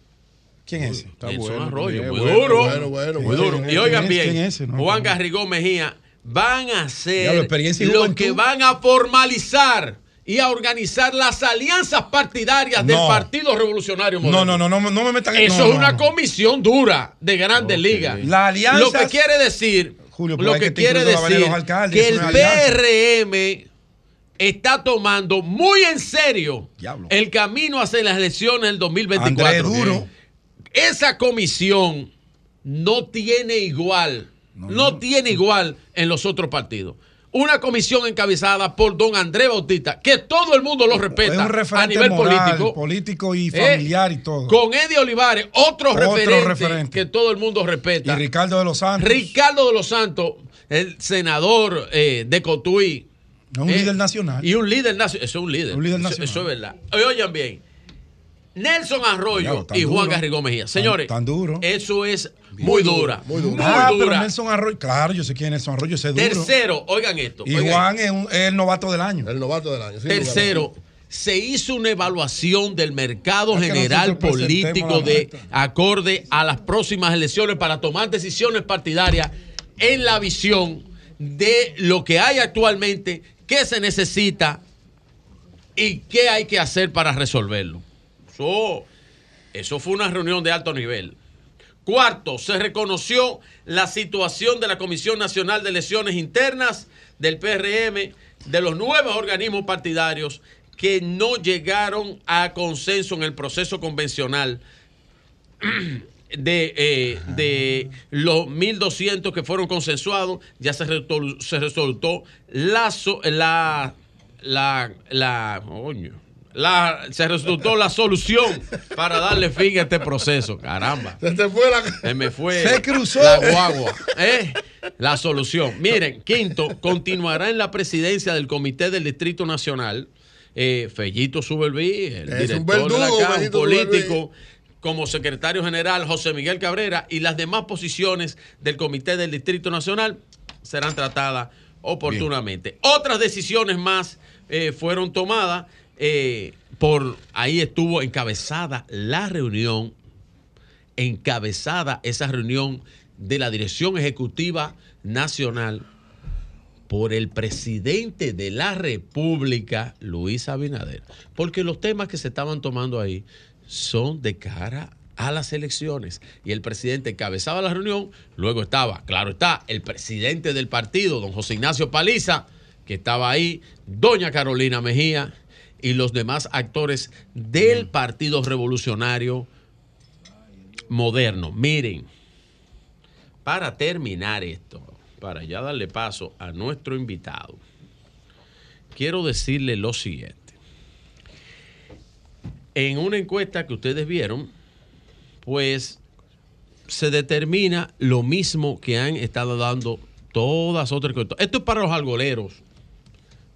¿Quién es ese? Nelson Arroyo, bien, muy bueno, duro. bueno, bueno, muy bueno. duro. ¿Quién Y oigan bien. No, Juan no. Garrigó Mejía van a Ya, la hacer experiencia y lo juventud. que van a formalizar y a organizar las alianzas partidarias del No. Partido Revolucionario No, Moderno. no, no, no, no me metan en Eso no, es no, una no. comisión dura de grandes ligas. La alianza- Lo que quiere decir Julio, Lo que que quiere decir los alcaldes, que el. PRM está tomando muy en serio el camino hacia las elecciones del 2024. Andrés Duro. Esa comisión no tiene igual, no, tiene igual en los otros partidos. Una comisión encabezada por don Andrés Bautista, que todo el mundo lo Es respeta un referente a nivel moral, político. político y Eh, familiar y todo. Con Eddie Olivares, otro, Otro referente, referente. que todo el mundo respeta. Y Ricardo de los Santos. Ricardo de los Santos, el senador eh, de Cotuí. Es un Eh, líder nacional. Y un líder nacional. Eso es un líder. Un líder Eso-. Eso, es verdad. Oigan bien. Nelson Arroyo y Juan duro. Garrigón Mejía. Señores, tan duro. eso es muy dura. Muy ah, pero dura. Nelson Arroyo, claro, yo sé quién es Nelson Arroyo, ese es duro. Tercero, oigan esto. y oigan Juan es, un- es el novato del año. El novato del año. Tercero, se hizo una evaluación del mercado Es general político de acorde a las próximas elecciones para tomar decisiones partidarias en la visión de lo que hay actualmente, qué se necesita y qué hay que hacer para resolverlo. Eso, eso fue una reunión de alto nivel. Cuarto, se reconoció la situación de la Comisión Nacional de Elecciones Internas del PRM, de los nuevos organismos partidarios que no llegaron a consenso en el proceso convencional de, eh, de los 1.200 que fueron consensuados, ya se, resol- se resultó la, la, la, la, la- se resultó la solución para darle fin a este proceso. Caramba. Se te fue la. Se me fue Se cruzó. la guagua. ¿eh? La solución. Miren, quinto, continuará en la presidencia del Comité del Distrito Nacional eh, Fellito Subelví, el Es un director de la Fellito político, como secretario general José Miguel Cabrera y las demás posiciones del Comité del Distrito Nacional serán tratadas oportunamente. Otras decisiones más eh, fueron tomadas. Eh, por ahí estuvo encabezada la reunión encabezada esa reunión de la Dirección Ejecutiva Nacional por el presidente de la República, Luis Abinader. Porque los temas que se estaban tomando ahí son de cara a las elecciones. Y el presidente encabezaba la reunión, luego estaba, claro está, el presidente del partido, don José Ignacio Paliza, que estaba ahí, doña Carolina Mejía y los demás actores del Partido Revolucionario Moderno. Miren, para terminar esto, para ya darle paso a nuestro invitado, quiero decirle lo siguiente. En una encuesta que ustedes vieron, pues se determina lo mismo que han estado dando todas otras encuestas. Esto es para los algoleros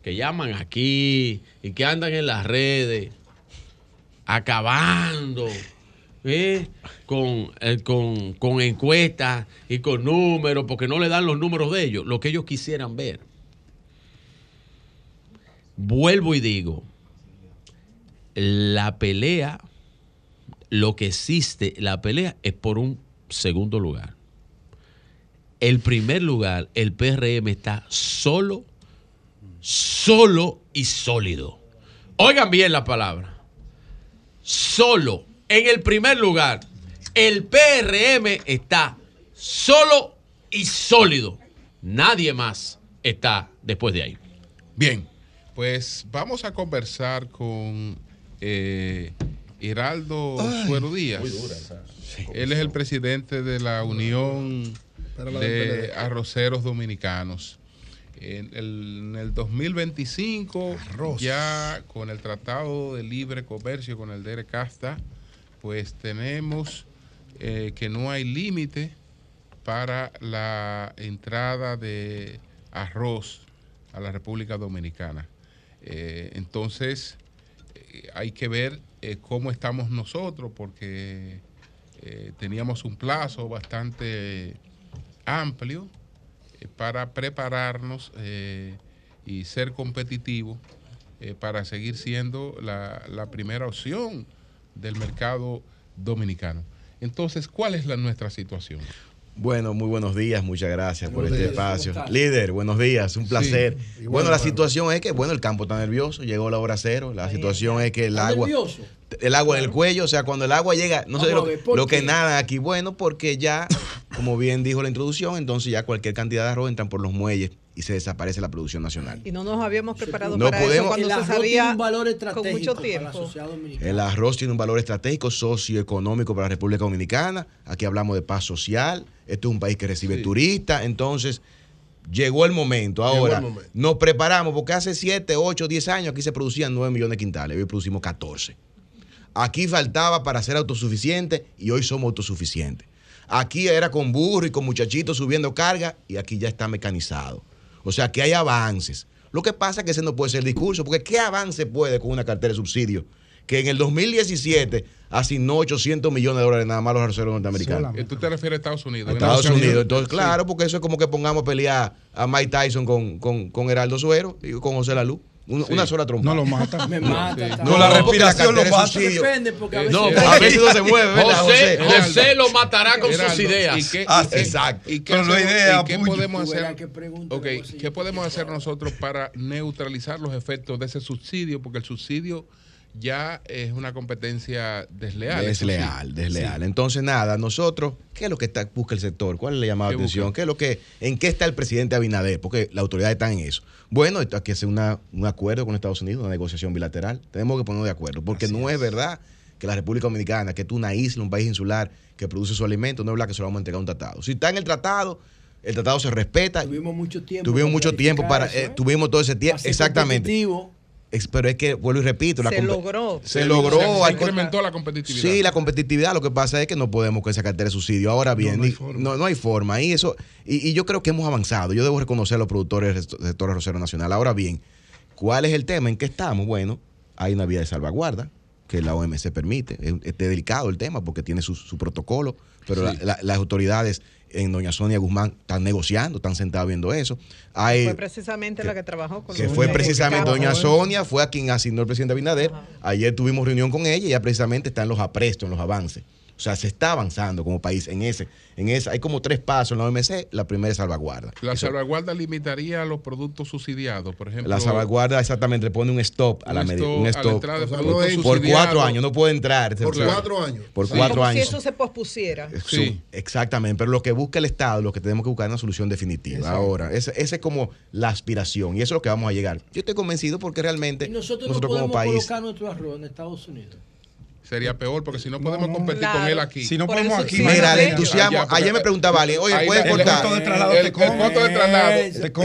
que llaman aquí y que andan en las redes acabando ¿eh? con, eh, con, con encuestas y con números, porque no le dan los números de ellos, lo que ellos quisieran ver. Vuelvo y digo, la pelea, lo que existe, la pelea es por un segundo lugar. El primer lugar, el PRM está solo, solo y sólido. Oigan bien la palabra. Solo, en el primer lugar, el PRM está solo y sólido. Nadie más está después de ahí. Bien, pues vamos a conversar con eh, Hiraldo Ay, Suero Díaz. muy dura esa. Él es el presidente de la Unión de. Arroceros Dominicanos. En el, en el 2025, ya con el Tratado de Libre Comercio con el DERECASTA, pues tenemos eh, que no hay límite para la entrada de arroz a la República Dominicana. Eh, entonces, eh, hay que ver eh, cómo estamos nosotros, porque teníamos un plazo bastante amplio para prepararnos eh, y ser competitivos eh, para seguir siendo la, la primera opción del mercado dominicano. Entonces, ¿cuál es la, nuestra situación? Bueno, muy buenos días, muchas gracias por este días. espacio. Líder, buenos días, un placer. Bueno, la situación es que, bueno, el campo está nervioso, llegó la hora cero, la situación es que el ¿Está agua... nervioso? El agua en el cuello, o sea, cuando el agua llega, no sé lo, a ver, ¿por lo que nada aquí, bueno, porque ya *laughs* como bien dijo la introducción, entonces ya cualquier cantidad de arroz entran por los muelles y se desaparece la producción nacional. Y no nos habíamos preparado No para podemos- eso cuando El se arroz sabía tiene un valor con estratégico mucho para la tiempo. sociedad dominicana. El arroz tiene un valor estratégico, socioeconómico para la República Dominicana. Aquí hablamos de paz social. Esto es un país que recibe turistas. Entonces, llegó el momento. Ahora, el momento. nos preparamos porque hace 7, 8, 10 años aquí se producían 9 millones de quintales. Hoy producimos 14. Aquí faltaba para ser autosuficiente y hoy somos autosuficientes. Aquí era con burro y con muchachitos subiendo carga y aquí ya está mecanizado. O sea que hay avances. Lo que pasa es que ese no puede ser el discurso, porque ¿qué avance puede con una cartera de subsidio? Que en el 2017 asignó 800 millones de dólares nada más a los arroceros norteamericanos. Tú te refieres a Estados Unidos. Estados. Unidos. Entonces, claro, porque eso es como que pongamos a pelear a Mike Tyson con, con, con Heraldo Suero y con José Lalu. Un- Sí. Una sola trompa. No lo mata. Me *laughs* mata. No, la respiración lo mata. Depende, porque a veces- No, a veces no se mueve, ¿verdad, José, José? José lo matará con sus Geraldo, ideas. ¿y qué- Ah, y qué- exacto. ¿Y qué, Pero hacemos- idea, y qué podemos hacer? verás qué pregunta Ok, le voy a hacer ¿qué podemos hacer nosotros para neutralizar los efectos de ese subsidio? Porque el subsidio ya es una competencia desleal. Desleal, desleal. Entonces, nada, nosotros, ¿qué es lo que está, busca el sector? ¿Cuál le llama la ¿Qué atención? busca? ¿Qué es lo que, ¿En qué está el presidente Abinader? Porque la autoridad está en eso. Bueno, esto hay que hacer una, un acuerdo con Estados Unidos, una negociación bilateral. Tenemos que ponernos de acuerdo, porque no es verdad que la República Dominicana, que es una isla, un país insular que produce su alimento, no es verdad que se lo vamos a entregar a un tratado. Si está en el tratado, el tratado se respeta. Tuvimos mucho tiempo. Tuvimos mucho tiempo para, eso, eh, ¿eh? tuvimos todo ese tiempo, exactamente. Pero es que, vuelvo y repito, la Se logró. Se, Se- logró. se- se hay incrementó la competitividad. Sí, la competitividad. Lo que pasa es que no podemos con esa cartera de subsidio. Ahora bien, no hay ni- forma. no, no hay forma. Y, eso, y, y yo creo que hemos avanzado. Yo debo reconocer a los productores del sector- sector arrocero nacional. Ahora bien, ¿cuál es el tema? ¿En qué estamos? Bueno, hay una vía de salvaguarda que la OMC permite. Es, es delicado el tema porque tiene su, su protocolo, pero Sí. la- la- las autoridades en Doña Sonia Guzmán están negociando, están sentados viendo eso. Hay, Fue precisamente la que trabajó con que los fue precisamente doña. Sonia, fue a quien asignó el presidente Abinader. Ayer tuvimos reunión con ella y ella precisamente está en los aprestos, en los avances. O sea, se está avanzando como país en ese. En ese hay como tres pasos en la OMC. La primera es salvaguarda. La Eso- salvaguarda limitaría los productos subsidiados, por ejemplo. la salvaguarda exactamente le pone un stop a la Un medida. stop Un a la stop. por cuatro años, no puede entrar. Por Claro. cuatro años. Por Sí. cuatro Como años. si eso se pospusiera. Su- Sí. exactamente, pero lo que busca el Estado, lo que tenemos que buscar es una solución definitiva. Ahora, esa esa es como la aspiración y eso es lo que vamos a llegar. Yo estoy convencido porque realmente Y nosotros, nosotros, no como podemos país colocar nuestro arroz en Estados Unidos. Sería peor porque si no podemos no. competir Claro. con él aquí. Si no Por podemos eso aquí. Mira, el entusiasmo. Ayer me preguntaba alguien, oye, ¿puedes cortar? costo de traslado el, el costo de traslado.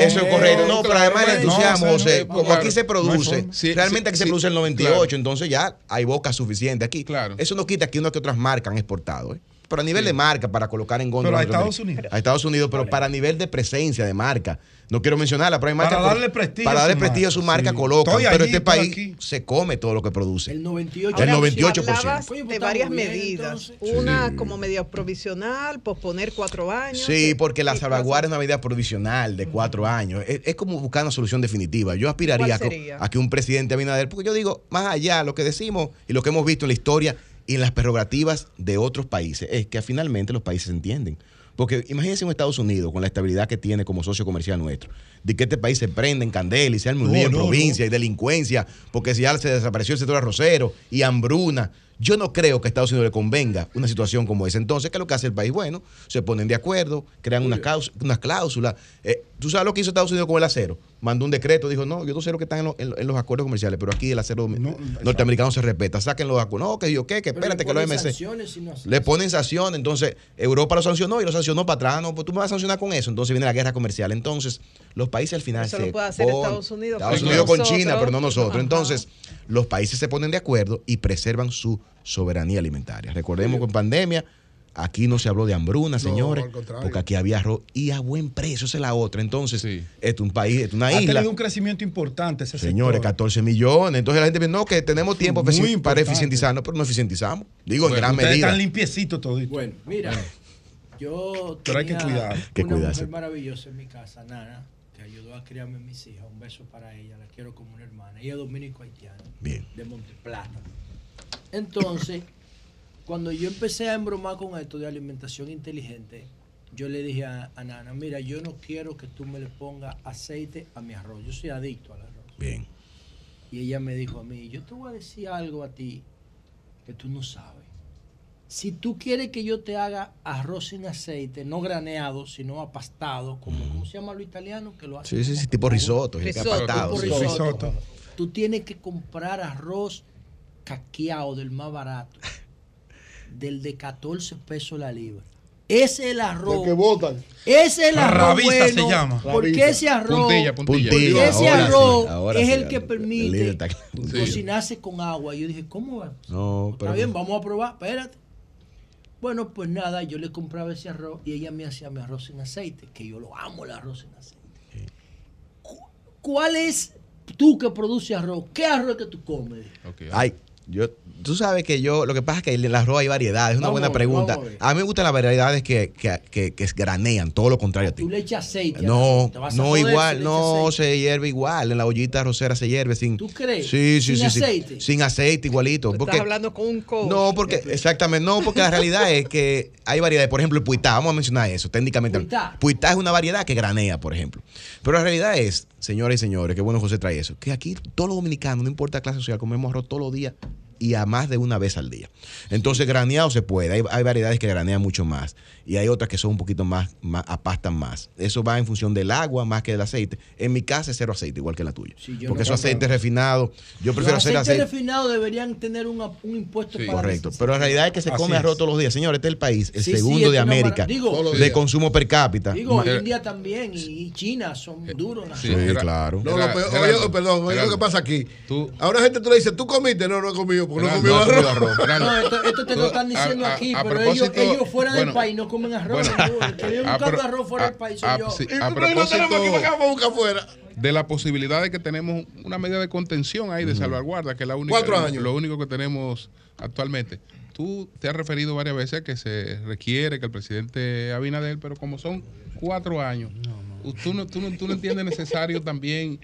Eso es correcto. No, pero además el entusiasmo, José, como aquí se produce, realmente aquí se produce el 98, claro. entonces ya hay boca suficiente aquí. Claro. Eso no quita que unas que otras marcas han exportado, ¿eh? Pero a nivel de marca, para colocar en góndola. Pero a Estados Unidos. A Estados Unidos, pero para nivel de presencia de marca. No quiero mencionarla, pero hay marcas. Para darle prestigio Para a darle su prestigio a su marca, sí. Estoy pero allí, este país aquí. se come todo lo que produce. El 98. El Ahora, 98%. hablabas Oye, pues de estamos varias medidas. entonces. Una como medio provisional, posponer cuatro años. Sí, porque la ¿Qué salvaguarda es una medida provisional de cuatro años. Es, es como buscar una solución definitiva. Yo aspiraría a a que un presidente Abinader, porque yo digo, más allá, lo que decimos y lo que hemos visto en la historia y en las prerrogativas de otros países, es que finalmente los países se entienden. Porque imagínense un Estados Unidos con la estabilidad que tiene como socio comercial nuestro, de que este país se prenda en candela y se arme un No, en no, provincia y delincuencia, porque si ya se desapareció el sector arrocero y hambruna. Yo no creo que a Estados Unidos le convenga una situación como esa. Entonces, ¿qué es lo que hace el país? Bueno, se ponen de acuerdo, crean unas cláusulas. Eh, ¿Tú sabes lo que hizo Estados Unidos con el acero? Mandó un decreto, dijo, no, yo no sé lo que están en, lo- en lo- en los acuerdos comerciales, pero aquí el acero norteamericano se respeta. Saquen los acuerdos. No, que yo qué, que espérate, que los MC. sanciones si no hacen Le ponen sanción, entonces Europa lo sancionó y lo sancionó para atrás. No, pues tú me vas a sancionar con eso. Entonces viene la guerra comercial. Entonces, los países al final Eso se lo puede hacer Estados Unidos, Estados Unidos con China, pero no nosotros. Ajá. Entonces, los países se ponen de acuerdo y preservan su soberanía alimentaria. Recordemos que en pandemia aquí no se habló de hambruna, señores, porque aquí había arroz y a buen precio, esa es la otra. Entonces, esto es un país, esto es una Ha isla. tenido un crecimiento importante ese Señores, sector. 14 millones. Entonces la gente dice, no, que tenemos tiempo Muy para importante. eficientizarnos, pero no eficientizamos. Digo, en gran medida. están limpiecitos toditos. Bueno, mira, yo Pero hay que tenía cuidar. Que una cuidarse. mujer maravillosa en mi casa, Nana, que ayudó a criarme mis hijas. Un beso para ella, la quiero como una hermana. Ella es dominico-haitiana, Bien. de Monteplata. Entonces, cuando yo empecé a embromar con esto de alimentación inteligente, yo le dije a, a Nana, mira, yo no quiero que tú me le pongas aceite a mi arroz. Yo soy adicto al arroz. Bien. Y ella me dijo a mí, yo te voy a decir algo a ti que tú no sabes. Si tú quieres que yo te haga arroz sin aceite, no graneado, sino apastado, mm. ¿cómo se llama lo italiano que lo hace? Sí, sí, sí, tipo risotto, risotto, apastado. Tipo risotto. risotto. Tú tienes que comprar arroz caqueado del más barato del de 14 pesos la libra. Ese es el arroz. Que botan. Ese es el arroz. Rabita bueno, se llama. Porque ese arroz. Puntilla, puntilla. Puntilla, ese arroz es el que permite cocinarse con agua. Yo dije, ¿cómo va? No, Está pero... bien, vamos a probar. Espérate. Bueno, pues nada, yo le compraba ese arroz y ella me hacía mi arroz en aceite, que yo lo amo el arroz en aceite. ¿Cuál es tú que produces arroz? ¿Qué arroz que tú comes? Ay, yo Tú sabes que yo, lo que pasa es que en la ropa hay variedad, es una buena pregunta. A, mí me gustan las variedades que, que, que, granean, todo lo contrario a ti. Ah, tú le echas aceite. No, no, no igual, no se hierve igual, en la ollita rosera se hierve sin... ¿Tú crees? Sí, sí, sin sí, aceite. Sin aceite igualito. Porque, estás hablando con un coach. No, porque, este. exactamente, no, porque la realidad es que hay variedades, por ejemplo, el puitá, vamos a mencionar eso técnicamente. Puitá. puitá es una variedad que granea, por ejemplo. Pero la realidad es, señores y señores, qué bueno José trae eso, que aquí todos los dominicanos, no importa la clase social, comemos arroz todos los días y a más de una vez al día. Entonces, graneado se puede. Hay, hay variedades que granean mucho más y hay otras que son un poquito más, más, apastan más. Eso va en función del agua más que del aceite. En mi casa es cero aceite, igual que la tuya. Porque no eso aceite refinado. Yo prefiero Los hacer aceite. refinado deberían tener un, impuesto sí, para Correcto. Pero la realidad es que se come arroz todos los días. Señores, este es el país, el segundo este de América, de consumo per cápita. Digo, India también y China son duros. Sí, claro. No, no, pero, oye, perdón, oye, lo que pasa aquí. Ahora, gente, tú le dices, tú comiste. No, no he comido porque no, no comió arroz. arroz. No, esto, esto, te lo están diciendo a, aquí, a, a pero ellos, ellos, fuera del país no comen arroz. Bueno, que yo buscando arroz fuera del país soy yo. Sí, y a no tenemos aquí buscar fuera. De la posibilidad de que tenemos una medida de contención ahí, de salvaguarda, que es la única, Cuatro años. lo único que tenemos actualmente tú te has referido varias veces que se requiere que el presidente Abinader, pero como son cuatro años, no, no. Tú, no, tú, no, tú no entiendes necesario también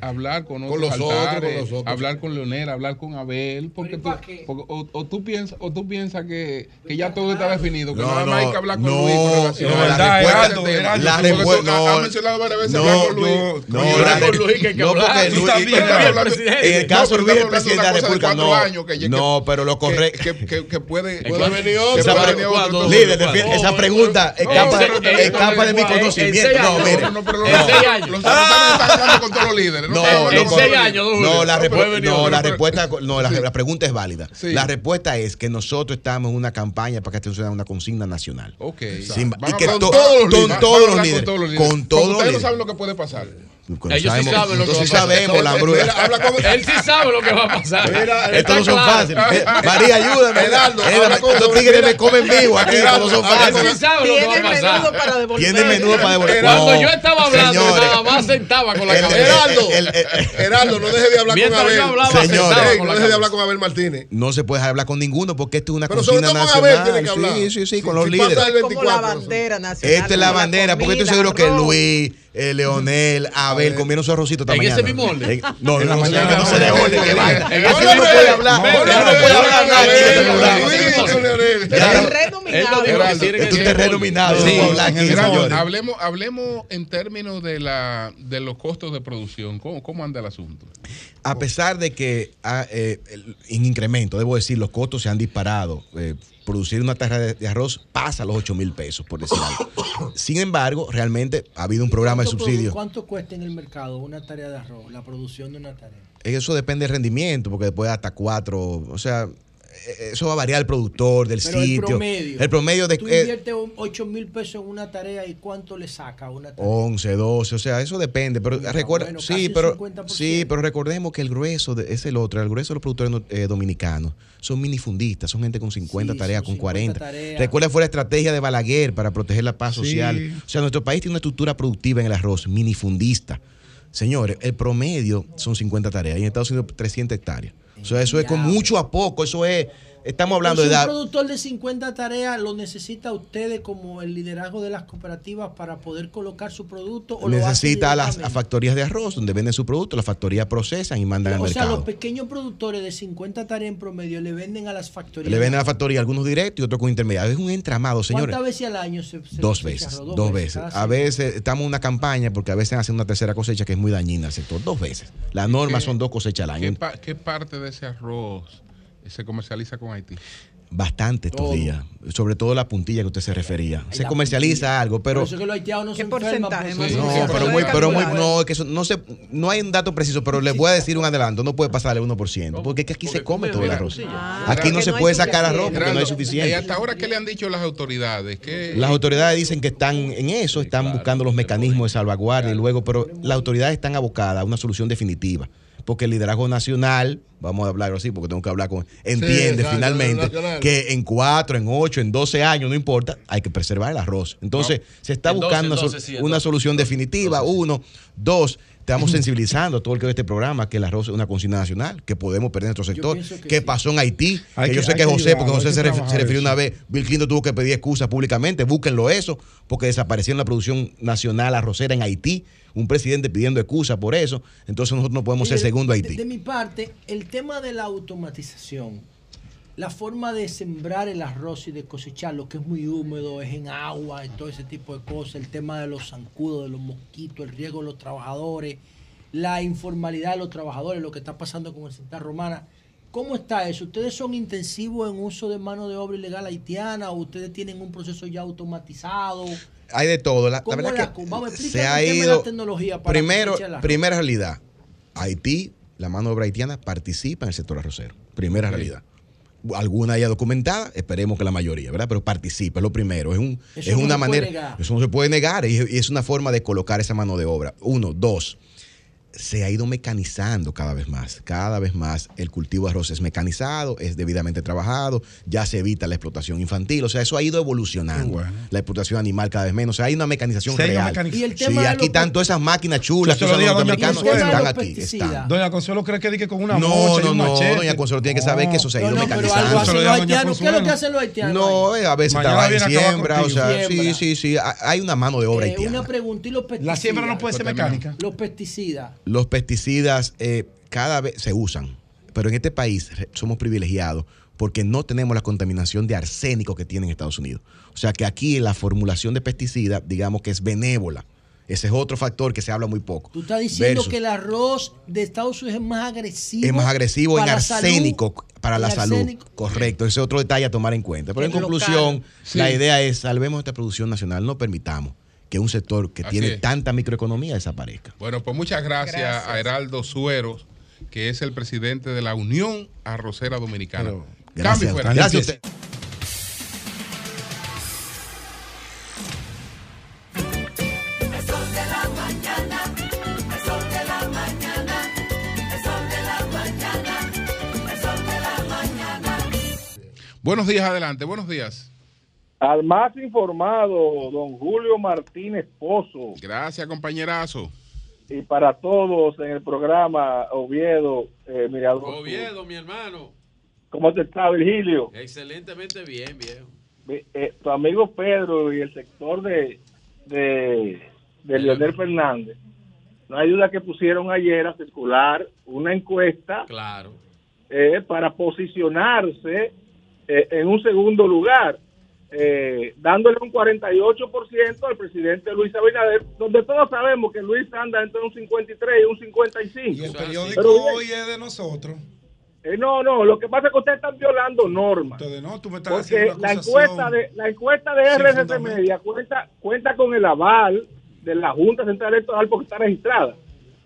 hablar con, otros los altares, otros, hablar con Leonel, hablar con Abel, porque, tú, o, tú piensas o tú piensas que, que ya todo está definido, que no, nada más hay que hablar con no, Luis. No, verdad, Heraldo, Heraldo, la respuesta no, varias veces no, Luis. No, no, la, Luis que no, en el caso de Luis el presidente de la República no. No, pero lo correcto que, puede, puede venir esa pregunta escapa de mi conocimiento. No, mire. Los están con todos los líderes. No, no, la, no, la respuesta, no, la, pregunta es válida. La respuesta es que nosotros estamos en una campaña para que esto sea una consigna nacional. Y que con todos Con todos los líderes. Ustedes no saben lo que puede pasar. Ellos sí saben lo que sí sabemos, la *laughs* Él sí sabe lo que va a pasar. Estos no son fáciles. Eh, María, ayúdame. Heraldo, los tigres me comen vivo aquí. Estos no son fáciles. Él sí sabe lo que va a menudo para devolver. Cuando yo estaba hablando, señores, nada más sentaba con la cabeza. Heraldo, no deje de hablar con Abel. No deje de hablar con Abel Martínez. No se puede hablar con ninguno porque esto es una cocina nacional. Sí, sí, sí, con los líderes. Como la bandera nacional. Esta es la bandera, porque estoy seguro que Luis eh, Leonel, Abel, comieron su arrocito esta ¿En ese mismo orden? Eh, no, no, no, no, no, no se le orden, que vaya. En ese no mismo puede hablar. No, no, puede hablar nadie en este no, programa. no, Sí, hablemos, en términos de, los costos de producción. ¿Cómo, anda el asunto? A pesar de que ah, eh, en incremento, debo decir, los costos se han disparado eh, producir una tarra de, arroz pasa los 8 mil pesos, por decir algo. Sin embargo, realmente ha habido un programa de subsidio. ¿Cuánto cuesta en el mercado una tarea de arroz, la producción de una tarea? Eso depende del rendimiento, porque después hasta cuatro, o sea, eh, eso va a variar el productor, del sitio. El promedio. El promedio de. Tú inviertes 8 mil pesos en una tarea y cuánto le saca a una tarea. 11, 12, o sea, eso depende. Pero Mira, recuerda, sí, pero, sí, pero recordemos que el grueso de, es el otro, el grueso de los productores eh, dominicanos son minifundistas, son gente con 50 tareas, con 50 40. Tareas. Recuerda, fue la estrategia de Balaguer para proteger la paz social. O sea, nuestro país tiene una estructura productiva en el arroz, minifundista. Señores, el promedio son 50 tareas y en Estados Unidos 300 hectáreas. O sea, eso es con mucho a poco, eso es Estamos eh, hablando pues, de edad. Un productor de 50 tareas lo necesita a ustedes como el liderazgo de las cooperativas para poder colocar su producto. O necesita a las a factorías de arroz donde venden su producto, las factorías procesan y mandan o al o mercado. O sea, los pequeños productores de 50 tareas en promedio le venden a las factorías. Le venden a la factoría algunos directos y otros con intermediarios. Es un entramado, señores. ¿Cuántas veces al año dos, veces, dos, veces. A veces estamos en una campaña porque a veces hacen una tercera cosecha que es muy dañina al sector. Dos veces. Las normas son dos cosechas al año. qué parte de ese arroz? Se comercializa con Haití? Bastante estos Todo. días. Sobre todo la puntilla que usted se refería. Se comercializa puntilla. algo, pero. Por eso es que los haitianos no ¿Qué se enferman porcentaje más eso. o No, pero muy, pero muy, no, es que eso no se, no hay un dato preciso, pero les voy a decir un adelanto, no puede pasar el 1%, porque es que aquí se come todo el arroz. Ah, Aquí no se puede sacar arroz suficiente. porque no hay Gerardo, ¿Y suficiente. hasta ahora qué le han dicho las autoridades? ¿Qué- Las autoridades dicen que están en eso, están buscando los mecanismos de salvaguardia y luego, pero las autoridades están abocadas a una solución definitiva. Porque el liderazgo nacional, vamos a hablarlo así porque tengo que hablar con, entiende finalmente nacional. que en cuatro, en ocho, en 12 años, no importa, hay que preservar el arroz. Entonces, se está En 12, buscando una, en 12, sol- sí, en una 12. solución definitiva. Uno, dos, estamos sensibilizando a todo el que ve este programa que el arroz es una consigna nacional, que podemos perder nuestro sector. que ¿Qué sí. pasó en Haití? Hay que yo sé que José, porque José se, ref- refirió eso. una vez, Bill Clinton tuvo que pedir excusas públicamente, búsquenlo eso, porque desaparecieron la producción nacional arrocera en Haití, un presidente pidiendo excusas por eso, entonces nosotros no podemos ser segundo Haití. De, mi parte, el tema de la automatización, la forma de sembrar el arroz y de cosecharlo, que es muy húmedo, es en agua y todo ese tipo de cosas, el tema de los zancudos, de los mosquitos, el riesgo de los trabajadores, la informalidad de los trabajadores, lo que está pasando con el Santa Romana. ¿Cómo está eso? ¿Ustedes son intensivos en uso de mano de obra ilegal haitiana o ustedes tienen un proceso ya automatizado? Hay de todo. La, la ¿Cómo verdad la- que vamos, se ha ido. la tecnología para Primero, primera realidad. Haití, la mano de obra haitiana, participa en el sector arrocero. Primera realidad. Alguna haya documentada, esperemos que la mayoría, ¿verdad? Pero participa, es lo primero. Es, un, Eso es no una manera. Eso no se puede negar y es una forma de colocar esa mano de obra. Uno, dos. Se ha ido mecanizando cada vez más. Cada vez más el cultivo de arroz es mecanizado, es debidamente trabajado, ya se evita la explotación infantil. O sea, eso ha ido evolucionando. La explotación animal cada vez menos. O sea, hay una mecanización Sí, real. Y el Sí, de aquí están todas esas máquinas chulas que usan los norteamericanos. Consuelo. Están aquí. Están. Doña Consuelo cree que dije con una No, mocha y no, un no, machete. doña Consuelo tiene que saber que eso se ha ido No, no, pero mecanizando. ¿Qué es lo que hacen los haitianos? No, eh, a veces Mañana trabaja en viene a acabar siembra, o sea, sí, sí, sí. ha- Hay una mano de obra Eh, haitiana. una pregunta, ¿y los pesticidas? La siembra no puede ser mecánica. Los pesticidas. Los pesticidas eh, cada vez se usan, pero en este país somos privilegiados porque no tenemos la contaminación de arsénico que tienen en Estados Unidos. O sea que aquí la formulación de pesticidas, digamos que es benévola. Ese es otro factor que se habla muy poco. Tú estás diciendo Versus- que el arroz de Estados Unidos es más agresivo. es más agresivo en salud, arsénico para la salud. arsénico. Correcto, ese es otro detalle a tomar en cuenta. Pero en conclusión, Sí. la idea es salvemos esta producción nacional, no permitamos que un sector que Así tiene es. tanta microeconomía desaparezca. Bueno, pues muchas gracias, Gracias. a Heraldo Sueros, que es el presidente de la Unión Arrocera Dominicana. Pero, Cambio Gracias, fuera. gracias a usted. Buenos días, adelante, buenos días. Al más informado, don Julio Martínez Pozo, Gracias, compañerazo. y para todos en el programa Oviedo, eh, Mirador. Oviedo, mi hermano. ¿Cómo te está, Virgilio? Excelentemente bien, viejo. Eh, tu amigo Pedro y el sector de, de, de Leonel Fernández, no hay duda que pusieron ayer a circular una encuesta Claro. eh, para posicionarse eh, en un segundo lugar, eh, dándole un 48% al presidente Luis Abinader, donde todos sabemos que Luis anda entre un 53 y un 55. Y el periódico Pero hoy es de nosotros. eh, no, no, lo que pasa es que ustedes están violando normas. Entonces, no, tú me estás Porque la encuesta de la encuesta de RCC. Media cuenta cuenta con el aval de la Junta Central Electoral porque está registrada.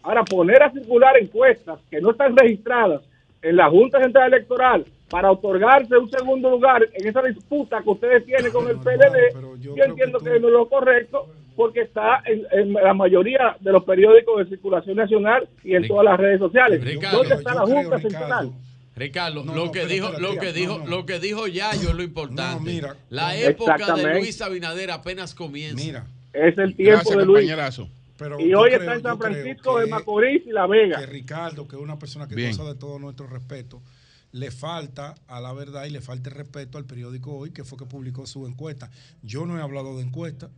Ahora poner a circular encuestas que no están registradas en la Junta Central Electoral para otorgarse un segundo lugar en esa disputa que ustedes tienen con el PLD, yo, entiendo que, no es lo correcto porque está en, en la mayoría de los periódicos de circulación nacional y en todas las redes sociales. Ricardo, ¿Dónde está yo la Junta Ricardo, Central? Ricardo, No, lo no, que dijo, lo que dijo, no. lo que dijo Yayo es lo importante. No, mira, la época de. Luis Abinader apenas comienza. Mira, Es el tiempo Gracias, de Luis. pero Y yo hoy creo- está en yo San Francisco de Macorís y La Vega. que Ricardo, que es una persona que Bien. goza de todo nuestro respeto, le falta a la verdad y le falta el respeto al periódico hoy, que fue que publicó su encuesta. Yo no he hablado de encuesta.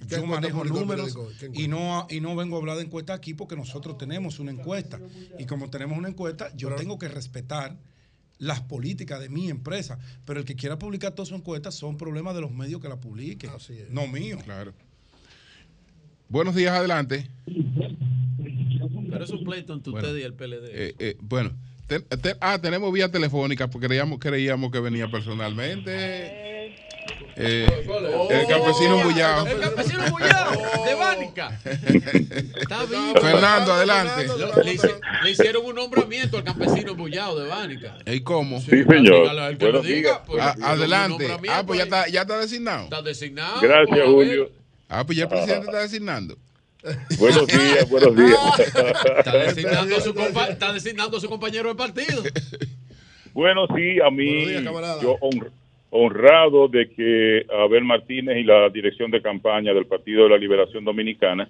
¿Qué Yo encuesta manejo números y no, y no vengo a hablar de encuesta aquí porque nosotros tenemos una encuesta. Y como tenemos una encuesta, yo tengo que respetar las políticas de mi empresa. Pero el que quiera publicar toda su encuesta son problemas de los medios que la publiquen, Así es. no mío. Claro. Buenos días, adelante. Pero es un pleito entre Bueno, ustedes y el PLD. Eh, eh, bueno, Te- te- ah, tenemos vía telefónica porque creíamos, creíamos que venía personalmente. Eh, el campesino bullado. El campesino bullado de Bánica. Está vivo. Fernando, adelante. Le, hicieron un nombramiento al campesino bullado de Bánica. ¿Y cómo? Sí, señor. que lo diga, pues, Ah, adelante. Ah, pues ya está, ya está designado. Está designado. Gracias. Julio. Ah, pues ya el presidente está designando. Buenos *laughs* días, buenos días. Está *laughs* designando, a su compa- está designando a su compañero de partido. *laughs* Bueno, sí, a mí, días, yo honr- honrado de que Abel Martínez y la dirección de campaña del Partido de la Liberación Dominicana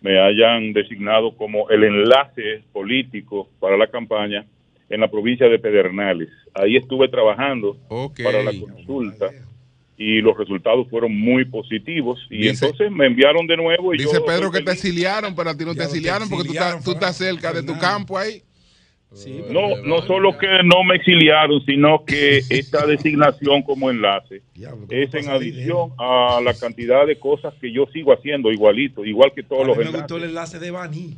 me hayan designado como el enlace político para la campaña en la provincia de Pedernales. Ahí estuve trabajando para la consulta y los resultados fueron muy positivos y Dice- entonces me enviaron de nuevo y Dice yo Pedro que te exiliaron, pero a ti no te Ya no te exiliaron porque tú estás, tú estás cerca de tu campo ahí. No, no solo que no me exiliaron, sino que esta designación como enlace es en adición a la cantidad de cosas que yo sigo haciendo igualito, igual que todos A los me enlaces. gustó el enlace de Bani.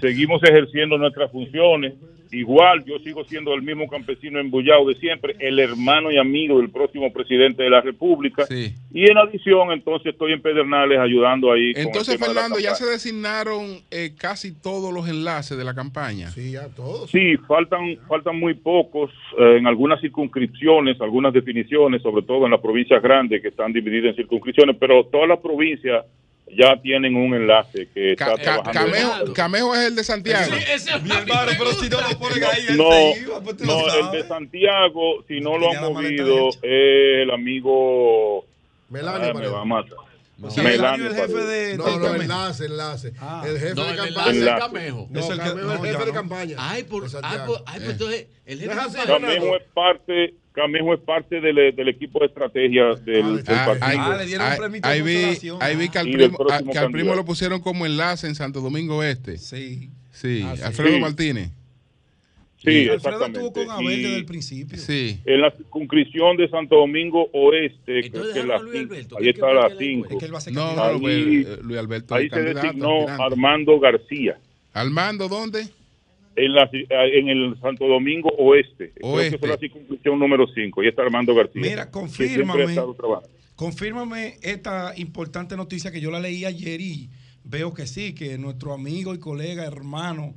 Seguimos ejerciendo nuestras funciones. Igual yo sigo siendo el mismo campesino embullado de siempre, el hermano y amigo del próximo presidente de la República. Y en adición, entonces estoy en Pedernales ayudando ahí. Entonces, Fernando, ya se designaron eh, casi todos los enlaces de la campaña. Sí, ya todos. Sí, faltan, faltan muy pocos eh, en algunas circunscripciones, algunas definiciones, sobre todo en las provincias grandes que están divididas en circunscripciones, pero todas las provincias ya tienen un enlace que está Ca- ca- trabajando. Camejo, Camejo es el de Santiago. Mi hermano, pero si no lo ponen ahí, No, iba, pues no, el de Santiago, si no lo han movido, es el amigo... Melania, Ah, me va a matar. Sí, Melania el jefe de. No, no, enlace, enlace. el jefe No, de el campaña. enlace es Enlace. Camejo. No, Es el Camejo es no, el jefe ya de no. campaña. Ay, por, ay, Santiago. por, ay, pues entonces, el jefe de campaña. Camejo es parte, Camejo es parte del, del equipo de estrategia del, del Ah, partido. ahí, ahí- ahí vi, ahí vi que al primo, a- que al primo lo pusieron como enlace en Santo Domingo Este. Sí. Sí, Ah, sí. Alfredo Sí. Martínez. Sí, Alfredo exactamente. estuvo con Abel Y desde el principio. Sí. En la circunscripción de Santo Domingo Oeste, creo que cinco, ahí está las 5. No, no, ahí, eh, Luis Alberto ahí se designó aspirante. Armando García. ¿Armando dónde? En, la, en el Santo Domingo Oeste. Creo Oeste. que es la circunscripción número 5. Ahí está Armando García. Mira, confírmame. Confírmame esta importante noticia que yo la leí ayer y veo que sí, que nuestro amigo y colega, hermano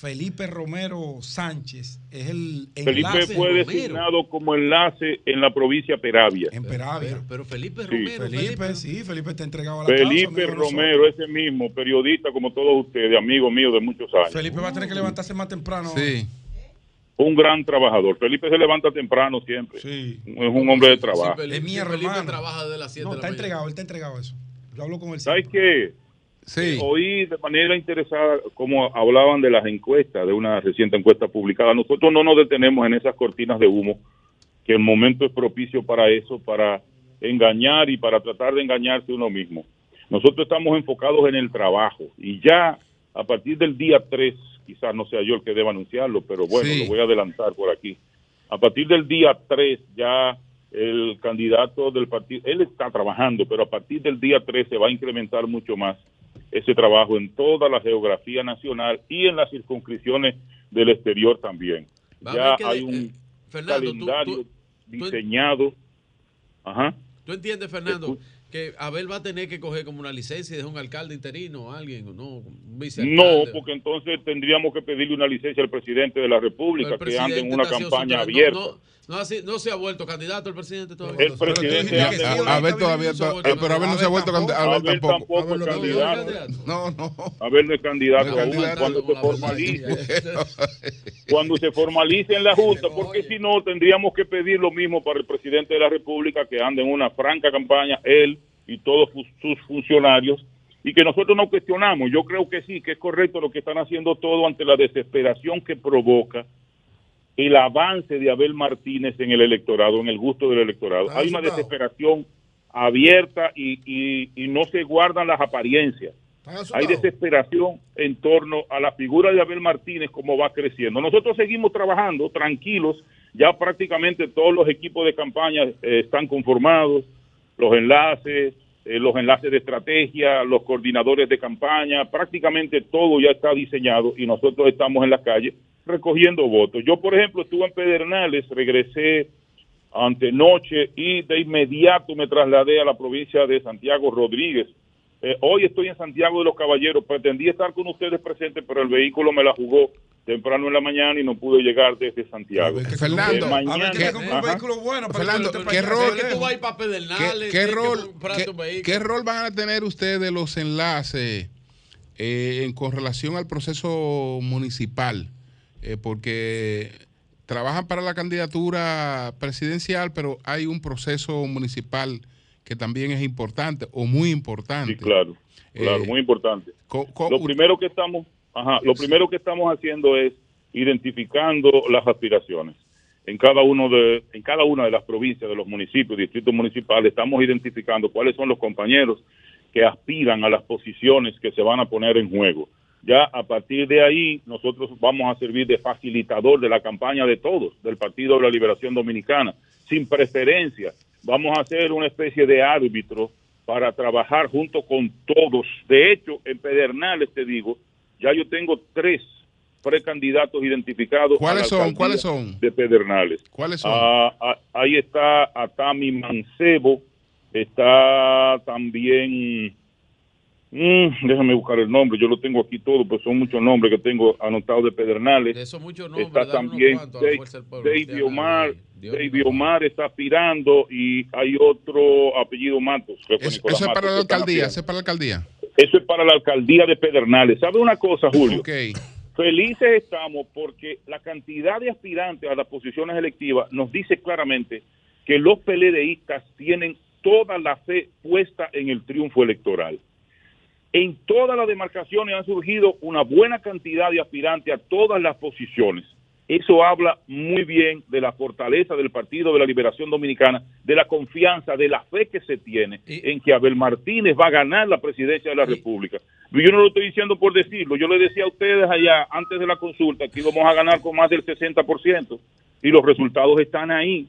Felipe Romero Sánchez es el Felipe enlace. fue designado como enlace en la provincia Peravia. En Peravia. Pero Felipe Sí. Romero. Felipe, sí, Felipe está entregado a la Felipe. Romero, ese mismo, periodista como todos ustedes, amigo mío de muchos años. Felipe va a tener que levantarse más temprano. Sí. Un gran trabajador. Felipe se levanta temprano siempre. Sí. Es un hombre de trabajo. es mi Felipe hermano. trabaja desde las 7 No, de la está mañana. entregado, él está entregado a eso. Yo hablo con él. ¿Sabes qué? Eh, Oí de manera interesada cómo hablaban de las encuestas, de una reciente encuesta publicada. Nosotros no nos detenemos en esas cortinas de humo, que el momento es propicio para eso, para engañar y para tratar de engañarse uno mismo. Nosotros estamos enfocados en el trabajo y ya a partir del día 3, quizás no sea yo el que deba anunciarlo, pero bueno, Sí. lo voy a adelantar por aquí. A partir del día 3 ya el candidato del partido, él está trabajando, pero a partir del día 3 se va a incrementar mucho más ese trabajo en toda la geografía nacional y en las circunscripciones del exterior también. Ya que hay un eh, Fernando, calendario tú- tú- diseñado. Ajá. ¿Tú entiendes, Fernando, que Abel va a tener que coger como una licencia de un alcalde interino o alguien, o no? Un? No, porque entonces tendríamos que pedirle una licencia al presidente de la República que ande en una campaña abierta. No, no, no, ha si- no se ha vuelto candidato el presidente todavía. El presidente anda en una- A ver todavía, to- pero Abel no se ha vuelto Abel Abel tampoco. tampoco es candidato. No, no. Abel no es candidato No es aún. candidato. Cuando se formalice, cuando se formalice en la Junta, porque si no tendríamos que pedir lo mismo para el presidente de la República que ande en una franca campaña, él y todos sus funcionarios, y que nosotros no cuestionamos. Yo creo que sí, que es correcto lo que están haciendo todo ante la desesperación que provoca el avance de Abel Martínez en el electorado, en el gusto del electorado. Hay una desesperación abierta y, y- y no se guardan las apariencias. Hay desesperación en torno a la figura de Abel Martínez, cómo va creciendo. Nosotros seguimos trabajando tranquilos, ya prácticamente todos los equipos de campaña eh, están conformados, los enlaces, eh, los enlaces de estrategia, los coordinadores de campaña, prácticamente todo ya está diseñado y nosotros estamos en la calle recogiendo votos. Yo, por ejemplo, estuve en Pedernales, regresé antenoche y de inmediato me trasladé a la provincia de Santiago Rodríguez. Eh, hoy estoy en Santiago de los Caballeros, pretendí estar con ustedes presentes, pero el vehículo me la jugó temprano en la mañana y no pude llegar desde Santiago. Fernando, Eh, mañana- a ver, ¿qué- Ajá. Fernando, ¿qué Es rol, que tú vas a ir para Pedernales, qué, qué tienes que rol, comprar qué- vehículo. rol van a tener ustedes los enlaces eh, en- con relación al proceso municipal? Eh, porque trabajan para la candidatura presidencial, pero hay un proceso municipal que también es importante o muy importante. Sí, claro, claro, Eh, muy importante. Lo primero que estamos, ajá, lo primero que estamos haciendo es identificando las aspiraciones. En cada uno de, en cada una de las provincias, de los municipios, distritos municipales, estamos identificando cuáles son los compañeros que aspiran a las posiciones que se van a poner en juego. Ya a partir de ahí, nosotros vamos a servir de facilitador de la campaña de todos, del Partido de la Liberación Dominicana, sin preferencia. Vamos a ser una especie de árbitro para trabajar junto con todos. De hecho, en Pedernales, te digo, ya yo tengo tres precandidatos identificados. ¿Cuáles son? ¿Cuáles son? De Pedernales. ¿Cuáles son? Ah, ah, ahí está Atami Mancebo, está también, mm, déjame buscar el nombre, yo lo tengo aquí todo, pues son muchos nombres que tengo anotados de Pedernales. De esos muchos nombres, está también. David Omar, David Omar está aspirando y hay otro apellido Matos. que fue Eso, es para la alcaldía, eso es para la alcaldía. Eso es para la alcaldía de Pedernales. ¿Sabe una cosa, Julio? Ok. Felices estamos porque la cantidad de aspirantes a las posiciones electivas nos dice claramente que los PLDistas tienen toda la fe puesta en el triunfo electoral. En todas las demarcaciones han surgido una buena cantidad de aspirantes a todas las posiciones. Eso habla muy bien de la fortaleza del Partido de la Liberación Dominicana, de la confianza, de la fe que se tiene en que Abel Martínez va a ganar la presidencia de la República. Yo no lo estoy diciendo por decirlo, yo le decía a ustedes allá antes de la consulta que íbamos a ganar con más del 60% y los resultados están ahí.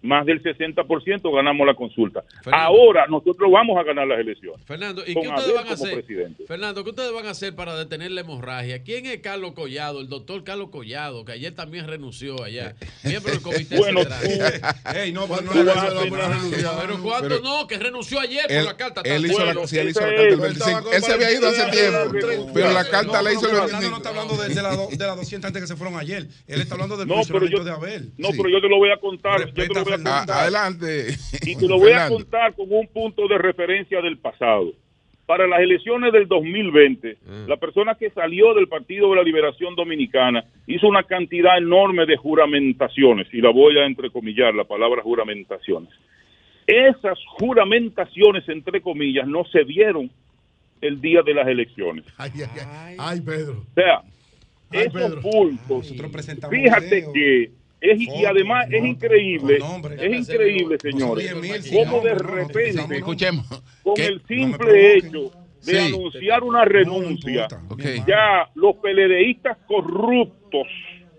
Más del 60% ganamos la consulta. Ahora nosotros vamos a ganar las elecciones. Fernando, ¿y qué ustedes van a hacer? presidente. Fernando, ¿qué ustedes van a hacer para detener la hemorragia? ¿Quién es Carlos Collado, el doctor Carlos Collado, que ayer también renunció allá? Miembro del comité Bueno, central. Ey, no, ¿Cuándo pero no la pena. Pero ¿cuándo Pero- no? Que renunció ayer por la carta. él hizo la, sí, él hizo la carta el 25. Él se había ido hace tiempo, pero la carta la hizo el Fernando no 25. está hablando de, la las 200 antes que se fueron ayer. Él está hablando del No, de Abel. No, pero yo te lo voy a contar. Voy a Ah, contar. adelante. Y te *laughs* lo voy a contar con un punto de referencia del pasado. Para las elecciones del 2020, Mm. la persona que salió del Partido de la Liberación Dominicana hizo una cantidad enorme de juramentaciones, y la voy a entrecomillar, la palabra juramentaciones. Esas juramentaciones, entre comillas, no se dieron el día de las elecciones. Ay, ay, ay. Ay, Pedro. O sea, Ay, esos Pedro. bultos, fíjate video, que es, y además es increíble, es increíble, señores, cómo de repente, Escuchemos. con ¿Qué? el simple hecho de Sí. anunciar una renuncia, ya los peledeístas corruptos,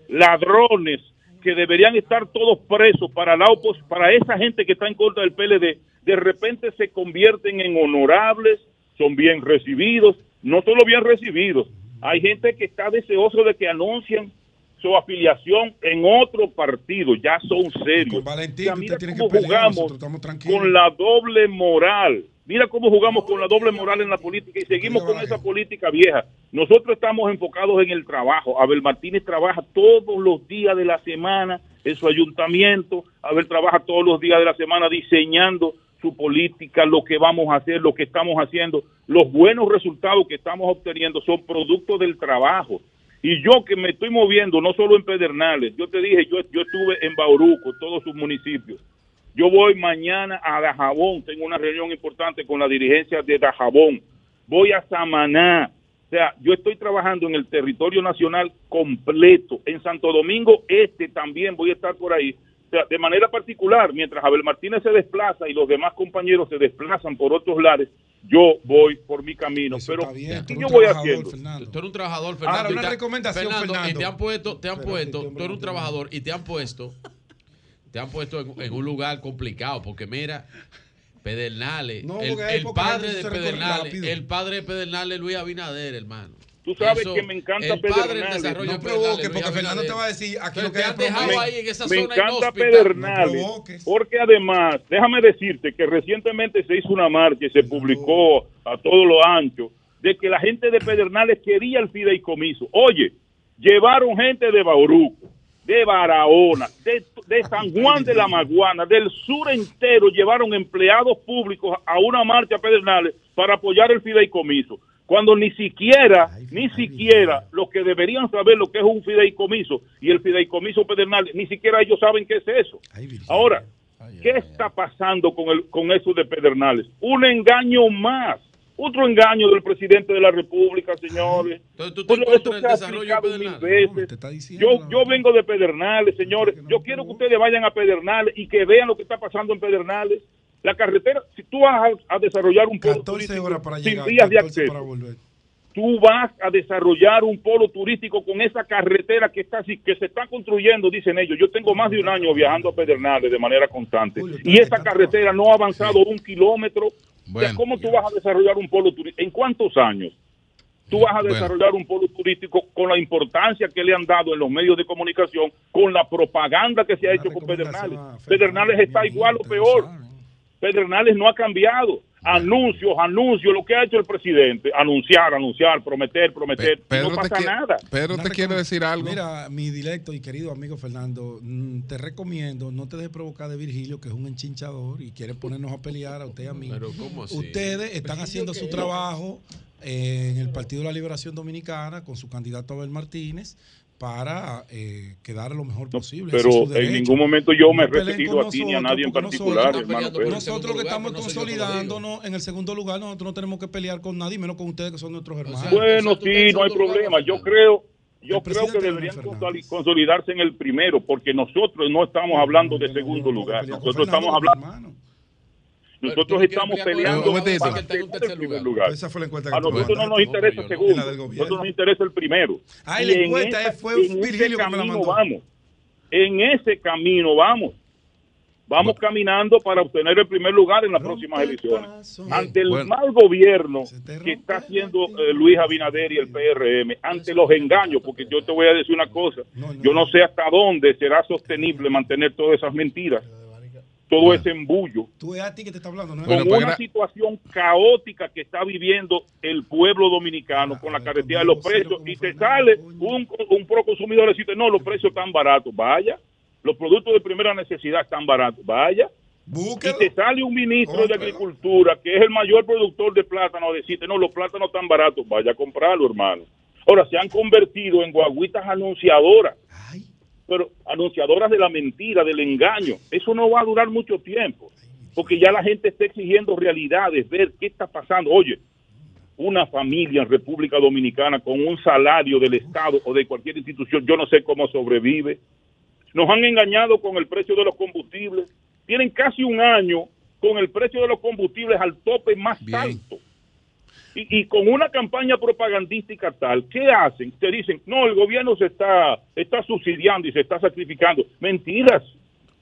ladrones, que deberían estar todos presos para la opos para esa gente que está en contra del PLD, de repente se convierten en honorables, son bien recibidos, no solo bien recibidos, hay gente que está deseoso de que anuncien su afiliación en otro partido, ya son serios. Valentín, O sea, usted mira tiene que cómo pelear, jugamos con la doble moral. Mira cómo jugamos con la doble moral en la política y seguimos con esa política vieja. Nosotros estamos enfocados en el trabajo. Abel Martínez trabaja todos los días de la semana en su ayuntamiento. Abel trabaja todos los días de la semana diseñando su política, lo que vamos a hacer, lo que estamos haciendo. Los buenos resultados que estamos obteniendo son producto del trabajo. Y yo que me estoy moviendo, no solo en Pedernales, yo te dije, yo, yo estuve en Bauruco, todos sus municipios. Yo voy mañana a Dajabón, tengo una reunión importante con la dirigencia de Dajabón. Voy a Samaná. O sea, yo estoy trabajando en el territorio nacional completo. En Santo Domingo Este también voy a estar por ahí. O sea, de manera particular, mientras Abel Martínez se desplaza y los demás compañeros se desplazan por otros lares, yo voy por mi camino. Pero, ¿qué yo voy haciendo? Tú eres un trabajador, Ahora, Fernando. y una te- recomendación, Fernando, Y Fernando. te han puesto, te han puesto, tú eres un trabajador y te han puesto, te han puesto en, en un lugar complicado, porque mira, Pedernales, No, el, el padre de Pedernales, rápido. el padre de Pedernales, Luis Abinader, hermano. Tú sabes Eso, que me encanta Pedernales. No provoque, porque Fernando te va a decir aquí lo que que dejado ahí en esa me zona encanta. Pedernales, porque además, déjame decirte que recientemente se hizo una marcha y se publicó a todo lo ancho de que la gente de Pedernales quería el fideicomiso. Oye, llevaron gente de Bauruco, de Barahona, de, de San Juan de la Maguana, del sur entero, llevaron empleados públicos a una marcha a Pedernales para apoyar el fideicomiso. Cuando ni siquiera, ni siquiera los que deberían saber lo que es un fideicomiso y el fideicomiso Pedernales, ni siquiera ellos saben qué es eso. Ahora, ¿qué está pasando con, el, con eso de Pedernales? Un engaño más. Otro engaño del presidente de la República, señores. Bueno, eso se ha explicado mil veces. Yo, yo vengo de Pedernales, señores. Yo quiero que ustedes vayan a Pedernales y que vean lo que está pasando en Pedernales. La carretera, si tú vas a, a desarrollar un polo 14 turístico horas para sin llegar, vías de 14 acceso, para volver. tú vas a desarrollar un polo turístico con esa carretera que está así, que se está construyendo, dicen ellos. Yo tengo más de un año viajando a Pedernales de manera constante y esa carretera no ha avanzado un kilómetro. O sea, Bueno. ¿Cómo tú vas a desarrollar un polo turístico? ¿En cuántos años? Tú vas a Bueno. desarrollar un polo turístico con la importancia que le han dado en los medios de comunicación, con la propaganda que se ha hecho con Pedernales. Pedernales está igual o peor. Pedernales no ha cambiado. Anuncios, anuncios, lo que ha hecho el presidente, anunciar, anunciar, prometer, prometer, Pedro no pasa nada. Pedro te quiere decir algo. Mira, mi directo y querido amigo Fernando, mm, te recomiendo, no te dejes provocar de Virgilio, que es un enchinchador y quiere ponernos a pelear a usted y a mí. Pero, ¿cómo así? Ustedes están haciendo su trabajo en el Partido de la Liberación Dominicana con su candidato Abel Martínez para eh, quedar lo mejor posible. Pero en ningún momento yo me he referido a ti ni a nadie en particular, nosotros- hermano. Pedro. Nosotros que estamos consolidándonos en el segundo lugar, nosotros no tenemos que pelear con nadie, menos con ustedes que son nuestros hermanos. Bueno, sí, no hay problema. Yo creo, yo creo que deberían consoli- consolidarse en el primero, porque nosotros no estamos hablando de segundo lugar. Nosotros estamos hablando. Nosotros estamos peleando para el primer lugar. Esa fue la encuesta A que tú nosotros no nos interesa el segundo, a nosotros nos interesa el primero. Ah, la en encuesta fue Virgilio que me la camino mandó. vamos. En ese camino vamos. Vamos caminando para obtener el primer lugar en las próximas elecciones. Ante el Bueno. mal gobierno que está haciendo eh, Luis Abinader y el PRM, ante los engaños, porque yo te voy a decir una cosa, yo no sé hasta dónde será sostenible mantener todas esas mentiras, todo ese embullo. Tú es a ti que te está hablando, ¿no? con una situación caótica que está viviendo el pueblo dominicano con la carretera de los precios y te sale un, un pro consumidor y dice no los precios están baratos vaya. Los productos de primera necesidad están baratos vaya y te sale un ministro de agricultura que es el mayor productor de plátano a decirte no los plátanos están baratos vaya a comprarlo hermano ahora se han convertido en guaguitas anunciadoras pero anunciadoras de la mentira, del engaño. Eso no va a durar mucho tiempo, porque ya la gente está exigiendo realidades, ver qué está pasando. Oye, una familia en República Dominicana con un salario del Estado o de cualquier institución, yo no sé cómo sobrevive. Nos han engañado con el precio de los combustibles. Tienen casi un año con el precio de los combustibles al tope más alto. Y, y con una campaña propagandística tal, ¿qué hacen? Te dicen, no, el gobierno se está, está subsidiando y se está sacrificando. Mentiras.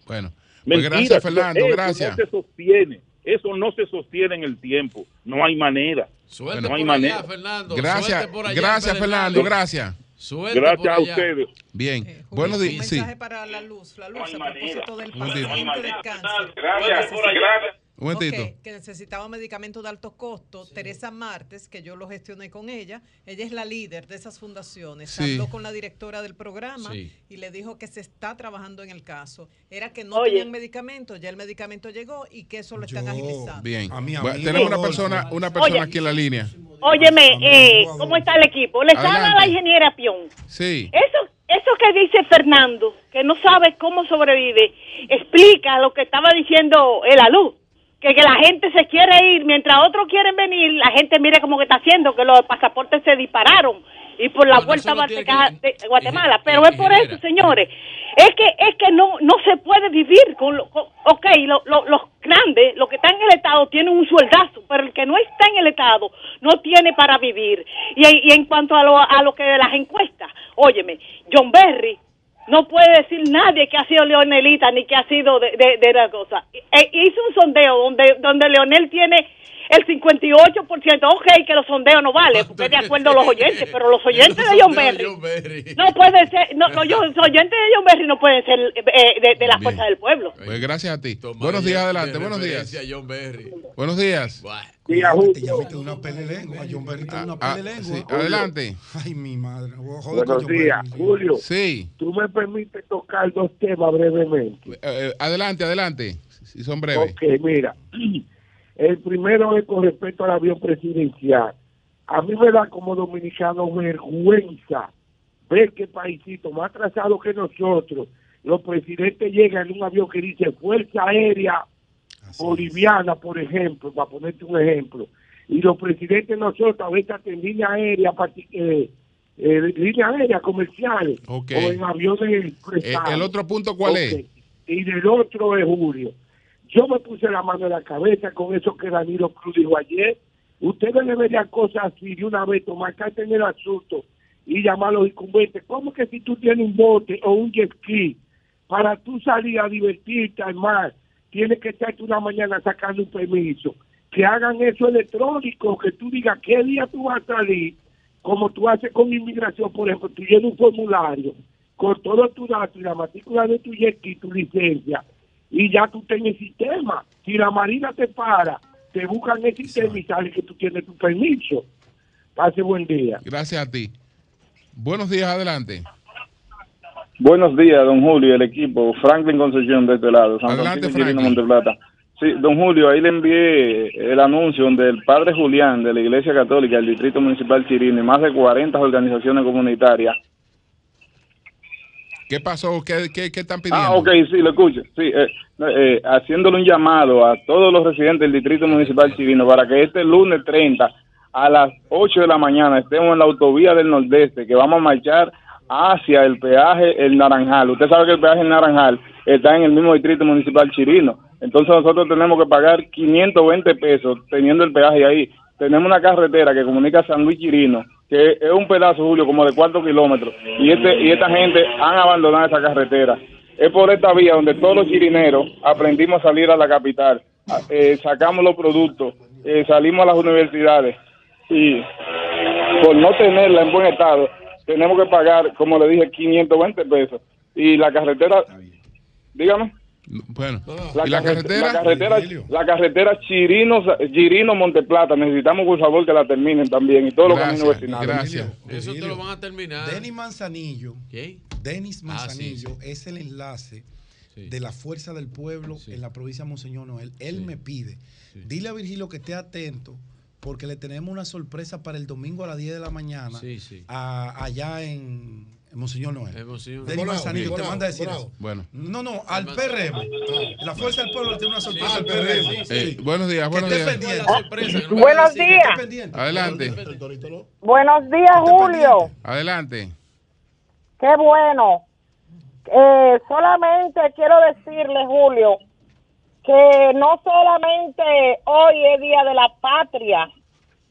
Bueno, pues Mentiras. gracias, Fernando, Eso gracias. no se sostiene. Eso no se sostiene en el tiempo. No hay manera. Suerte no hay por manera. allá, Fernando. Gracias, por allá, gracias, Fernando, gracias. Suerte Gracias por a ustedes. Bien, Julio, buenos un días. Sí, mensaje para la luz, la luz a propósito del Un paciente de cáncer. Gracias, necesita- un momentito. Ok, que necesitaba medicamentos de alto costo. Teresa Martes, que yo lo gestioné con ella, ella es la líder de esas fundaciones. Sí. Habló con la directora del programa Sí. y le dijo que se está trabajando en el caso. Era que no Oye. tenían medicamentos, ya el medicamento llegó y que eso lo están agilizando. Bien. A mí, a Bueno, tenemos una persona, una persona Oye. aquí en la línea. Óyeme, eh, ¿cómo está el equipo? Les habla la ingeniera Pion. Sí. Eso, eso que dice Fernando, que no sabe cómo sobrevive, explica lo que estaba diciendo el alud. Que, que la gente se quiere ir, mientras otros quieren venir, la gente mire cómo que está haciendo, que los pasaportes se dispararon y por la vuelta no que- de Guatemala. Pero es por eso, señores. Es que es que no no se puede vivir con, lo- con- ok, lo- lo- los grandes, los que están en el Estado tienen un sueldazo, pero el que no está en el Estado no tiene para vivir. Y, y en cuanto a lo, a lo que de las encuestas, óyeme, John Berry no puede decir nadie que ha sido Leonelita ni que ha sido de, de, de la cosa. E- hizo un sondeo donde, donde Leonel tiene el 58%. Ok, que los sondeos no valen, porque de acuerdo a los oyentes, pero los *laughs* oyentes de John Berry no pueden ser, no, no, yo- los oyentes de John Berry no pueden ser eh, de, de la fuerza del pueblo. Pues gracias a ti. buenos días, adelante, buenos días. Buenos días. Día, Te llamaste una pele lengua, John Berry tiene una Ah, pele lengua. sí, adelante. Ay, mi madre. Joder Buenos John días, Berry. Julio. Sí. ¿Tú me permites tocar dos temas brevemente? Eh, eh, adelante, adelante. Si son breves. Ok, mira. *clears throat* El primero es con respecto al avión presidencial. A mí me da como dominicano vergüenza ver que paísito más atrasado que nosotros, los presidentes llegan en un avión que dice Fuerza Aérea Boliviana, por ejemplo, para ponerte un ejemplo. Y los presidentes nosotros a veces en línea aérea, eh, eh, línea aérea comerciales Ok. o en aviones Eh, el otro punto, ¿cuál es? y del otro es Julio. Yo me puse la mano en la cabeza con eso que Danilo Cruz dijo ayer. Ustedes deberían cosas así de una vez, tomar carta en el asunto y llamar a los incumbentes. ¿Cómo que si tú tienes un bote o un jet ski para tú salir a divertirte al mar, tienes que estarte una mañana sacando un permiso? Que hagan eso electrónico, que tú digas qué día tú vas a salir, como tú haces con inmigración, por ejemplo, tú llenas un formulario con todos tus datos y la matrícula de tu jet ski, tu licencia, y ya tú tienes el sistema. Si la Marina te para, te buscan el sistema y sale que tú tienes tu permiso. Pase buen día. Gracias a ti. Buenos días, adelante. Buenos días, don Julio y el equipo. Franklin Concepción de este lado, San Adelante, Franklin. Monteplata. Sí, don Julio, ahí le envié el anuncio donde el padre Julián de la Iglesia Católica del Distrito Municipal Chirino y más de 40 organizaciones comunitarias. ¿Qué pasó? ¿Qué, qué, qué están pidiendo? Ah, ok, sí, lo escucho. Sí, eh, eh, haciéndole un llamado a todos los residentes del Distrito Municipal Chirino para que este lunes 30 a las 8 de la mañana estemos en la autovía del Nordeste, que vamos a marchar hacia el peaje El Naranjal. Usted sabe que el peaje El Naranjal está en el mismo Distrito Municipal Chirino. Entonces nosotros tenemos que pagar 520 pesos teniendo el peaje ahí. Tenemos una carretera que comunica San Luis Chirino, que es un pedazo, Julio, como de 4 kilómetros. Y, este, y esta gente han abandonado esa carretera. Es por esta vía donde todos los chirineros aprendimos a salir a la capital, eh, sacamos los productos, eh, salimos a las universidades y por no tenerla en buen estado, tenemos que pagar, como le dije, 520 pesos. Y la carretera, dígame. Bueno, La, ¿y la carretera? La carretera, la carretera Chirino, Chirino Monteplata. Necesitamos, por favor, que la terminen también. Y todos los Gracias, caminos vecinales. gracias. Eso te lo van a terminar. Denis Manzanillo. Denis Ah, sí, Manzanillo es el enlace de la Fuerza del Pueblo en la provincia de Monseñor Noel. Él me pide, dile a Virgilio que esté atento porque le tenemos una sorpresa para el domingo a las 10 de la mañana Sí, sí. a- allá en, en Monseñor Noel. En Monseñor Denis. Manzanillo te manda a decir eso. Bueno. No, no, al PRM. La Fuerza del Pueblo tiene una sorpresa al PRM. Eh, buenos días, buenos días. Buenos días. Adelante. Buenos días, Julio. Adelante. Qué bueno. Eh, solamente quiero decirle, Julio, que no solamente hoy es Día de la Patria,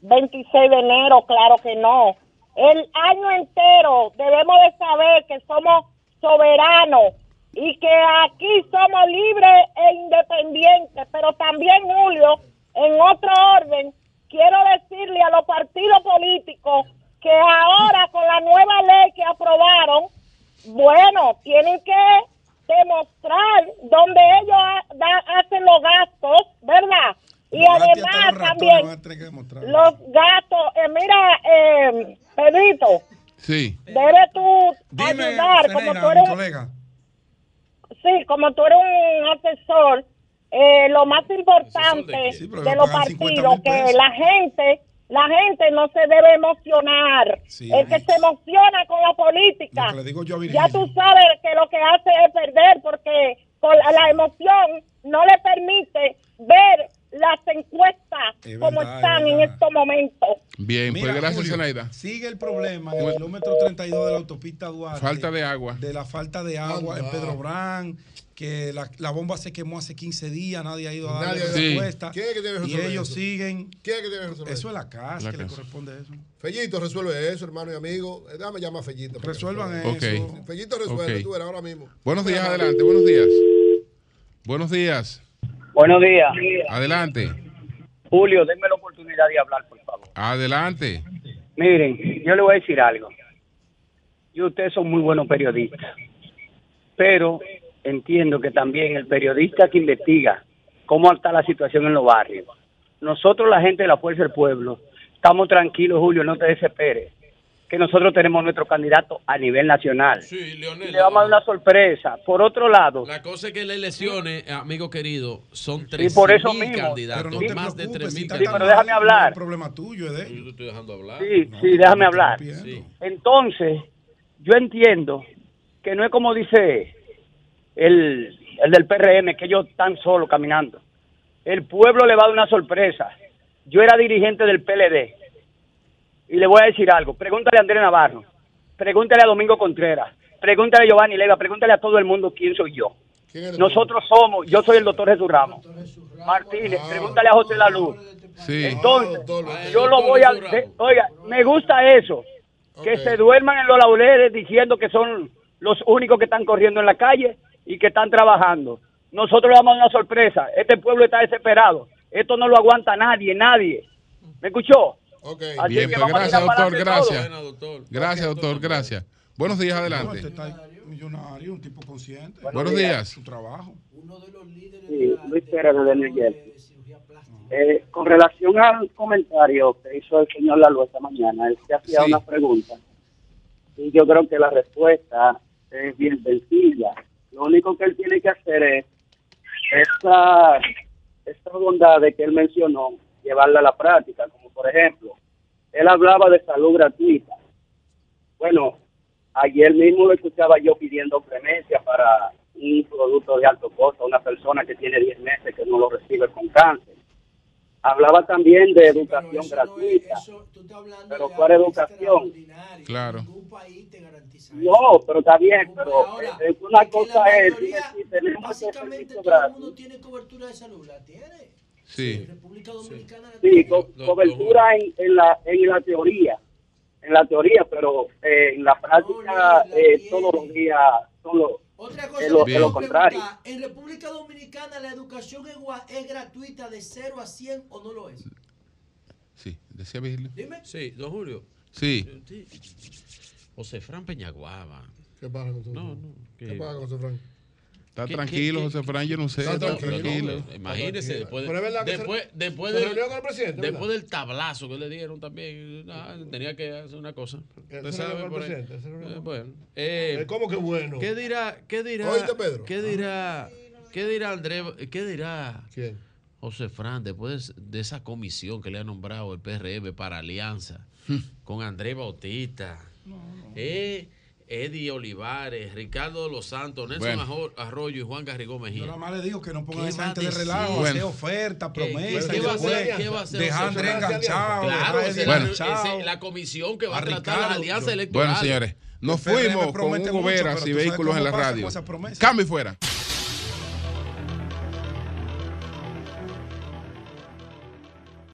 26 de enero, claro que no. El año entero debemos de saber que somos soberanos y que aquí somos libres e independientes, pero también, Julio, en otro orden, quiero decirle a los partidos políticos que ahora con la nueva ley que aprobaron, bueno, tienen que demostrar dónde ellos ha- da- hacen los gastos, ¿verdad? Y además también los gastos, eh, mira, eh, Pedrito, Sí. debes tú Dime, ayudar, como tú eres, un- colega. sí, como tú eres un asesor, eh, lo más importante de los pagan 50 partidos, que la gente, la gente no se debe emocionar. Sí, El que se emociona con la política, Lo que le digo yo a ya tú sabes que lo que hace es perder porque con la, la emoción no le permite ver las encuestas Es como verdad, están es en estos momentos. Bien, Mira, pues gracias, Julio, Zenaida. Sigue el problema en el kilómetro 32 de la autopista Duarte. Falta de agua. De la falta de agua en Pedro Brán, que la, la bomba se quemó hace 15 días, nadie ha ido a darle ido. respuesta. ¿Quién es que debe y resolver ellos eso? siguen. ¿Quién es que debe resolver Eso es la casa La que le corresponde eso. Fellito resuelve eso, hermano y amigo. Eh, Dame llamar a Fellito. Resuelvan resuelva. eso. Ok. Fellito resuelve, Ok. tú verás ahora mismo. Buenos días, adelante, buenos días. Buenos días. Buenos días. Adelante. Julio, denme la oportunidad de hablar, por favor. Adelante. Miren, yo le voy a decir algo. Y ustedes son muy buenos periodistas. Pero entiendo que también el periodista que investiga cómo está la situación en los barrios. Nosotros, la gente de la Fuerza del Pueblo, estamos tranquilos, Julio, no te desesperes. Que nosotros tenemos nuestro candidato a nivel nacional. Sí, Leonel. Y le vamos a dar una sorpresa. Por otro lado, La cosa es que las elecciones, amigo querido, son Y 3 por eso mil mismo. candidatos, Pero no te más de 3 mil Sí, pero déjame hablar. problema tuyo es de Yo te estoy dejando hablar. Sí, sí, déjame hablar. Entonces, yo entiendo que no es como dice el, el del PRM, que ellos están solos caminando. El pueblo le va a dar una sorpresa. Yo era dirigente del PLD. Y le voy a decir algo. Pregúntale a Andrés Navarro. Pregúntale a Domingo Contreras. Pregúntale a Giovanni Lega. Pregúntale a todo el mundo quién soy yo. Nosotros somos, yo soy el doctor Jesús Ramos. Martínez, pregúntale a José La Luz. Sí. Entonces, yo lo voy a... de- oiga, me gusta eso. Que se duerman en los laureles diciendo que son los únicos que están corriendo en la calle y que están trabajando. Nosotros le damos una sorpresa. Este pueblo está desesperado. Esto no lo aguanta nadie, nadie. ¿Me escuchó? Así Bien, pues vamos a gracias, para doctor. Gracias. Gracias, doctor. Gracias. Buenos días, adelante. Este está millonario, un tipo consciente. Buenos días. Su trabajo. Sí, Luis Pérez de Jersey. Eh, con relación al comentario que hizo el señor Lalo esta mañana, él se hacía Sí. una pregunta y yo creo que la respuesta es bien sencilla. Lo único que él tiene que hacer es esta, esta bondad de que él mencionó, llevarla a la práctica, como por ejemplo, él hablaba de salud gratuita. Bueno, ayer mismo lo escuchaba yo pidiendo clemencia para un producto de alto costo a una persona que tiene 10 meses que no lo recibe con cáncer. Hablaba también de educación gratuita. pero ¿cuál educación? Claro. No, pero está bien, pero eh, una cosa es, si tenemos ese servicio gratis. tiene cobertura de salud? ¿La tiene? Sí. República Dominicana Sí, co- cobertura en, en, la, en la teoría, en la teoría, pero eh, en la práctica eh, todos los días son los- Otra cosa es lo, que lo contrario. ¿En República Dominicana la educación es, gua- es gratuita de 0 a 100 o no lo es? Sí, decía Virgilio. Dime. Sí, don Julio. Sí. José Fran Peñaguaba. ¿Qué pasa con No, no. ¿Qué pasa con José Fran? Está ¿Qué- tranquilo, qué- José Fran, yo no sé. Está Está tranquilo. tranquilo. No, Imagínese, después, de- Pero es verdad que se- después, después, se del, reunió con el presidente, después ¿verdad? del tablazo que le dieron también, ah, tenía que hacer una cosa. Usted sabe por ahí. Eh, bueno, eh, Eh, ¿Cómo que bueno? ¿Qué dirá, qué dirá, ¿Oíste, Pedro? qué dirá, qué dirá Andrés, qué dirá ¿Quién? José Fran después de esa comisión que le ha nombrado el PRM para alianza con Andrés Bautista, eh, Eddie Olivares, Ricardo de los Santos, Nelson Bueno. Arroyo y Juan Garrigó Mejía. Yo nada más le digo que no pongan ¿Qué esa gente de relajo, Bueno. hacer ofertas, ¿Qué- promesas, qué va a hacer? ¿Qué va a hacer? dejar a Andrés enganchado, Claro, dejar a esa Eddie es la- comisión que va a, A tratar las Ricardo, alianzas yo- electorales. Bueno, señores, nos fuimos con Hugo mucho, Veras y vehículos en la radio. Cambio y fuera.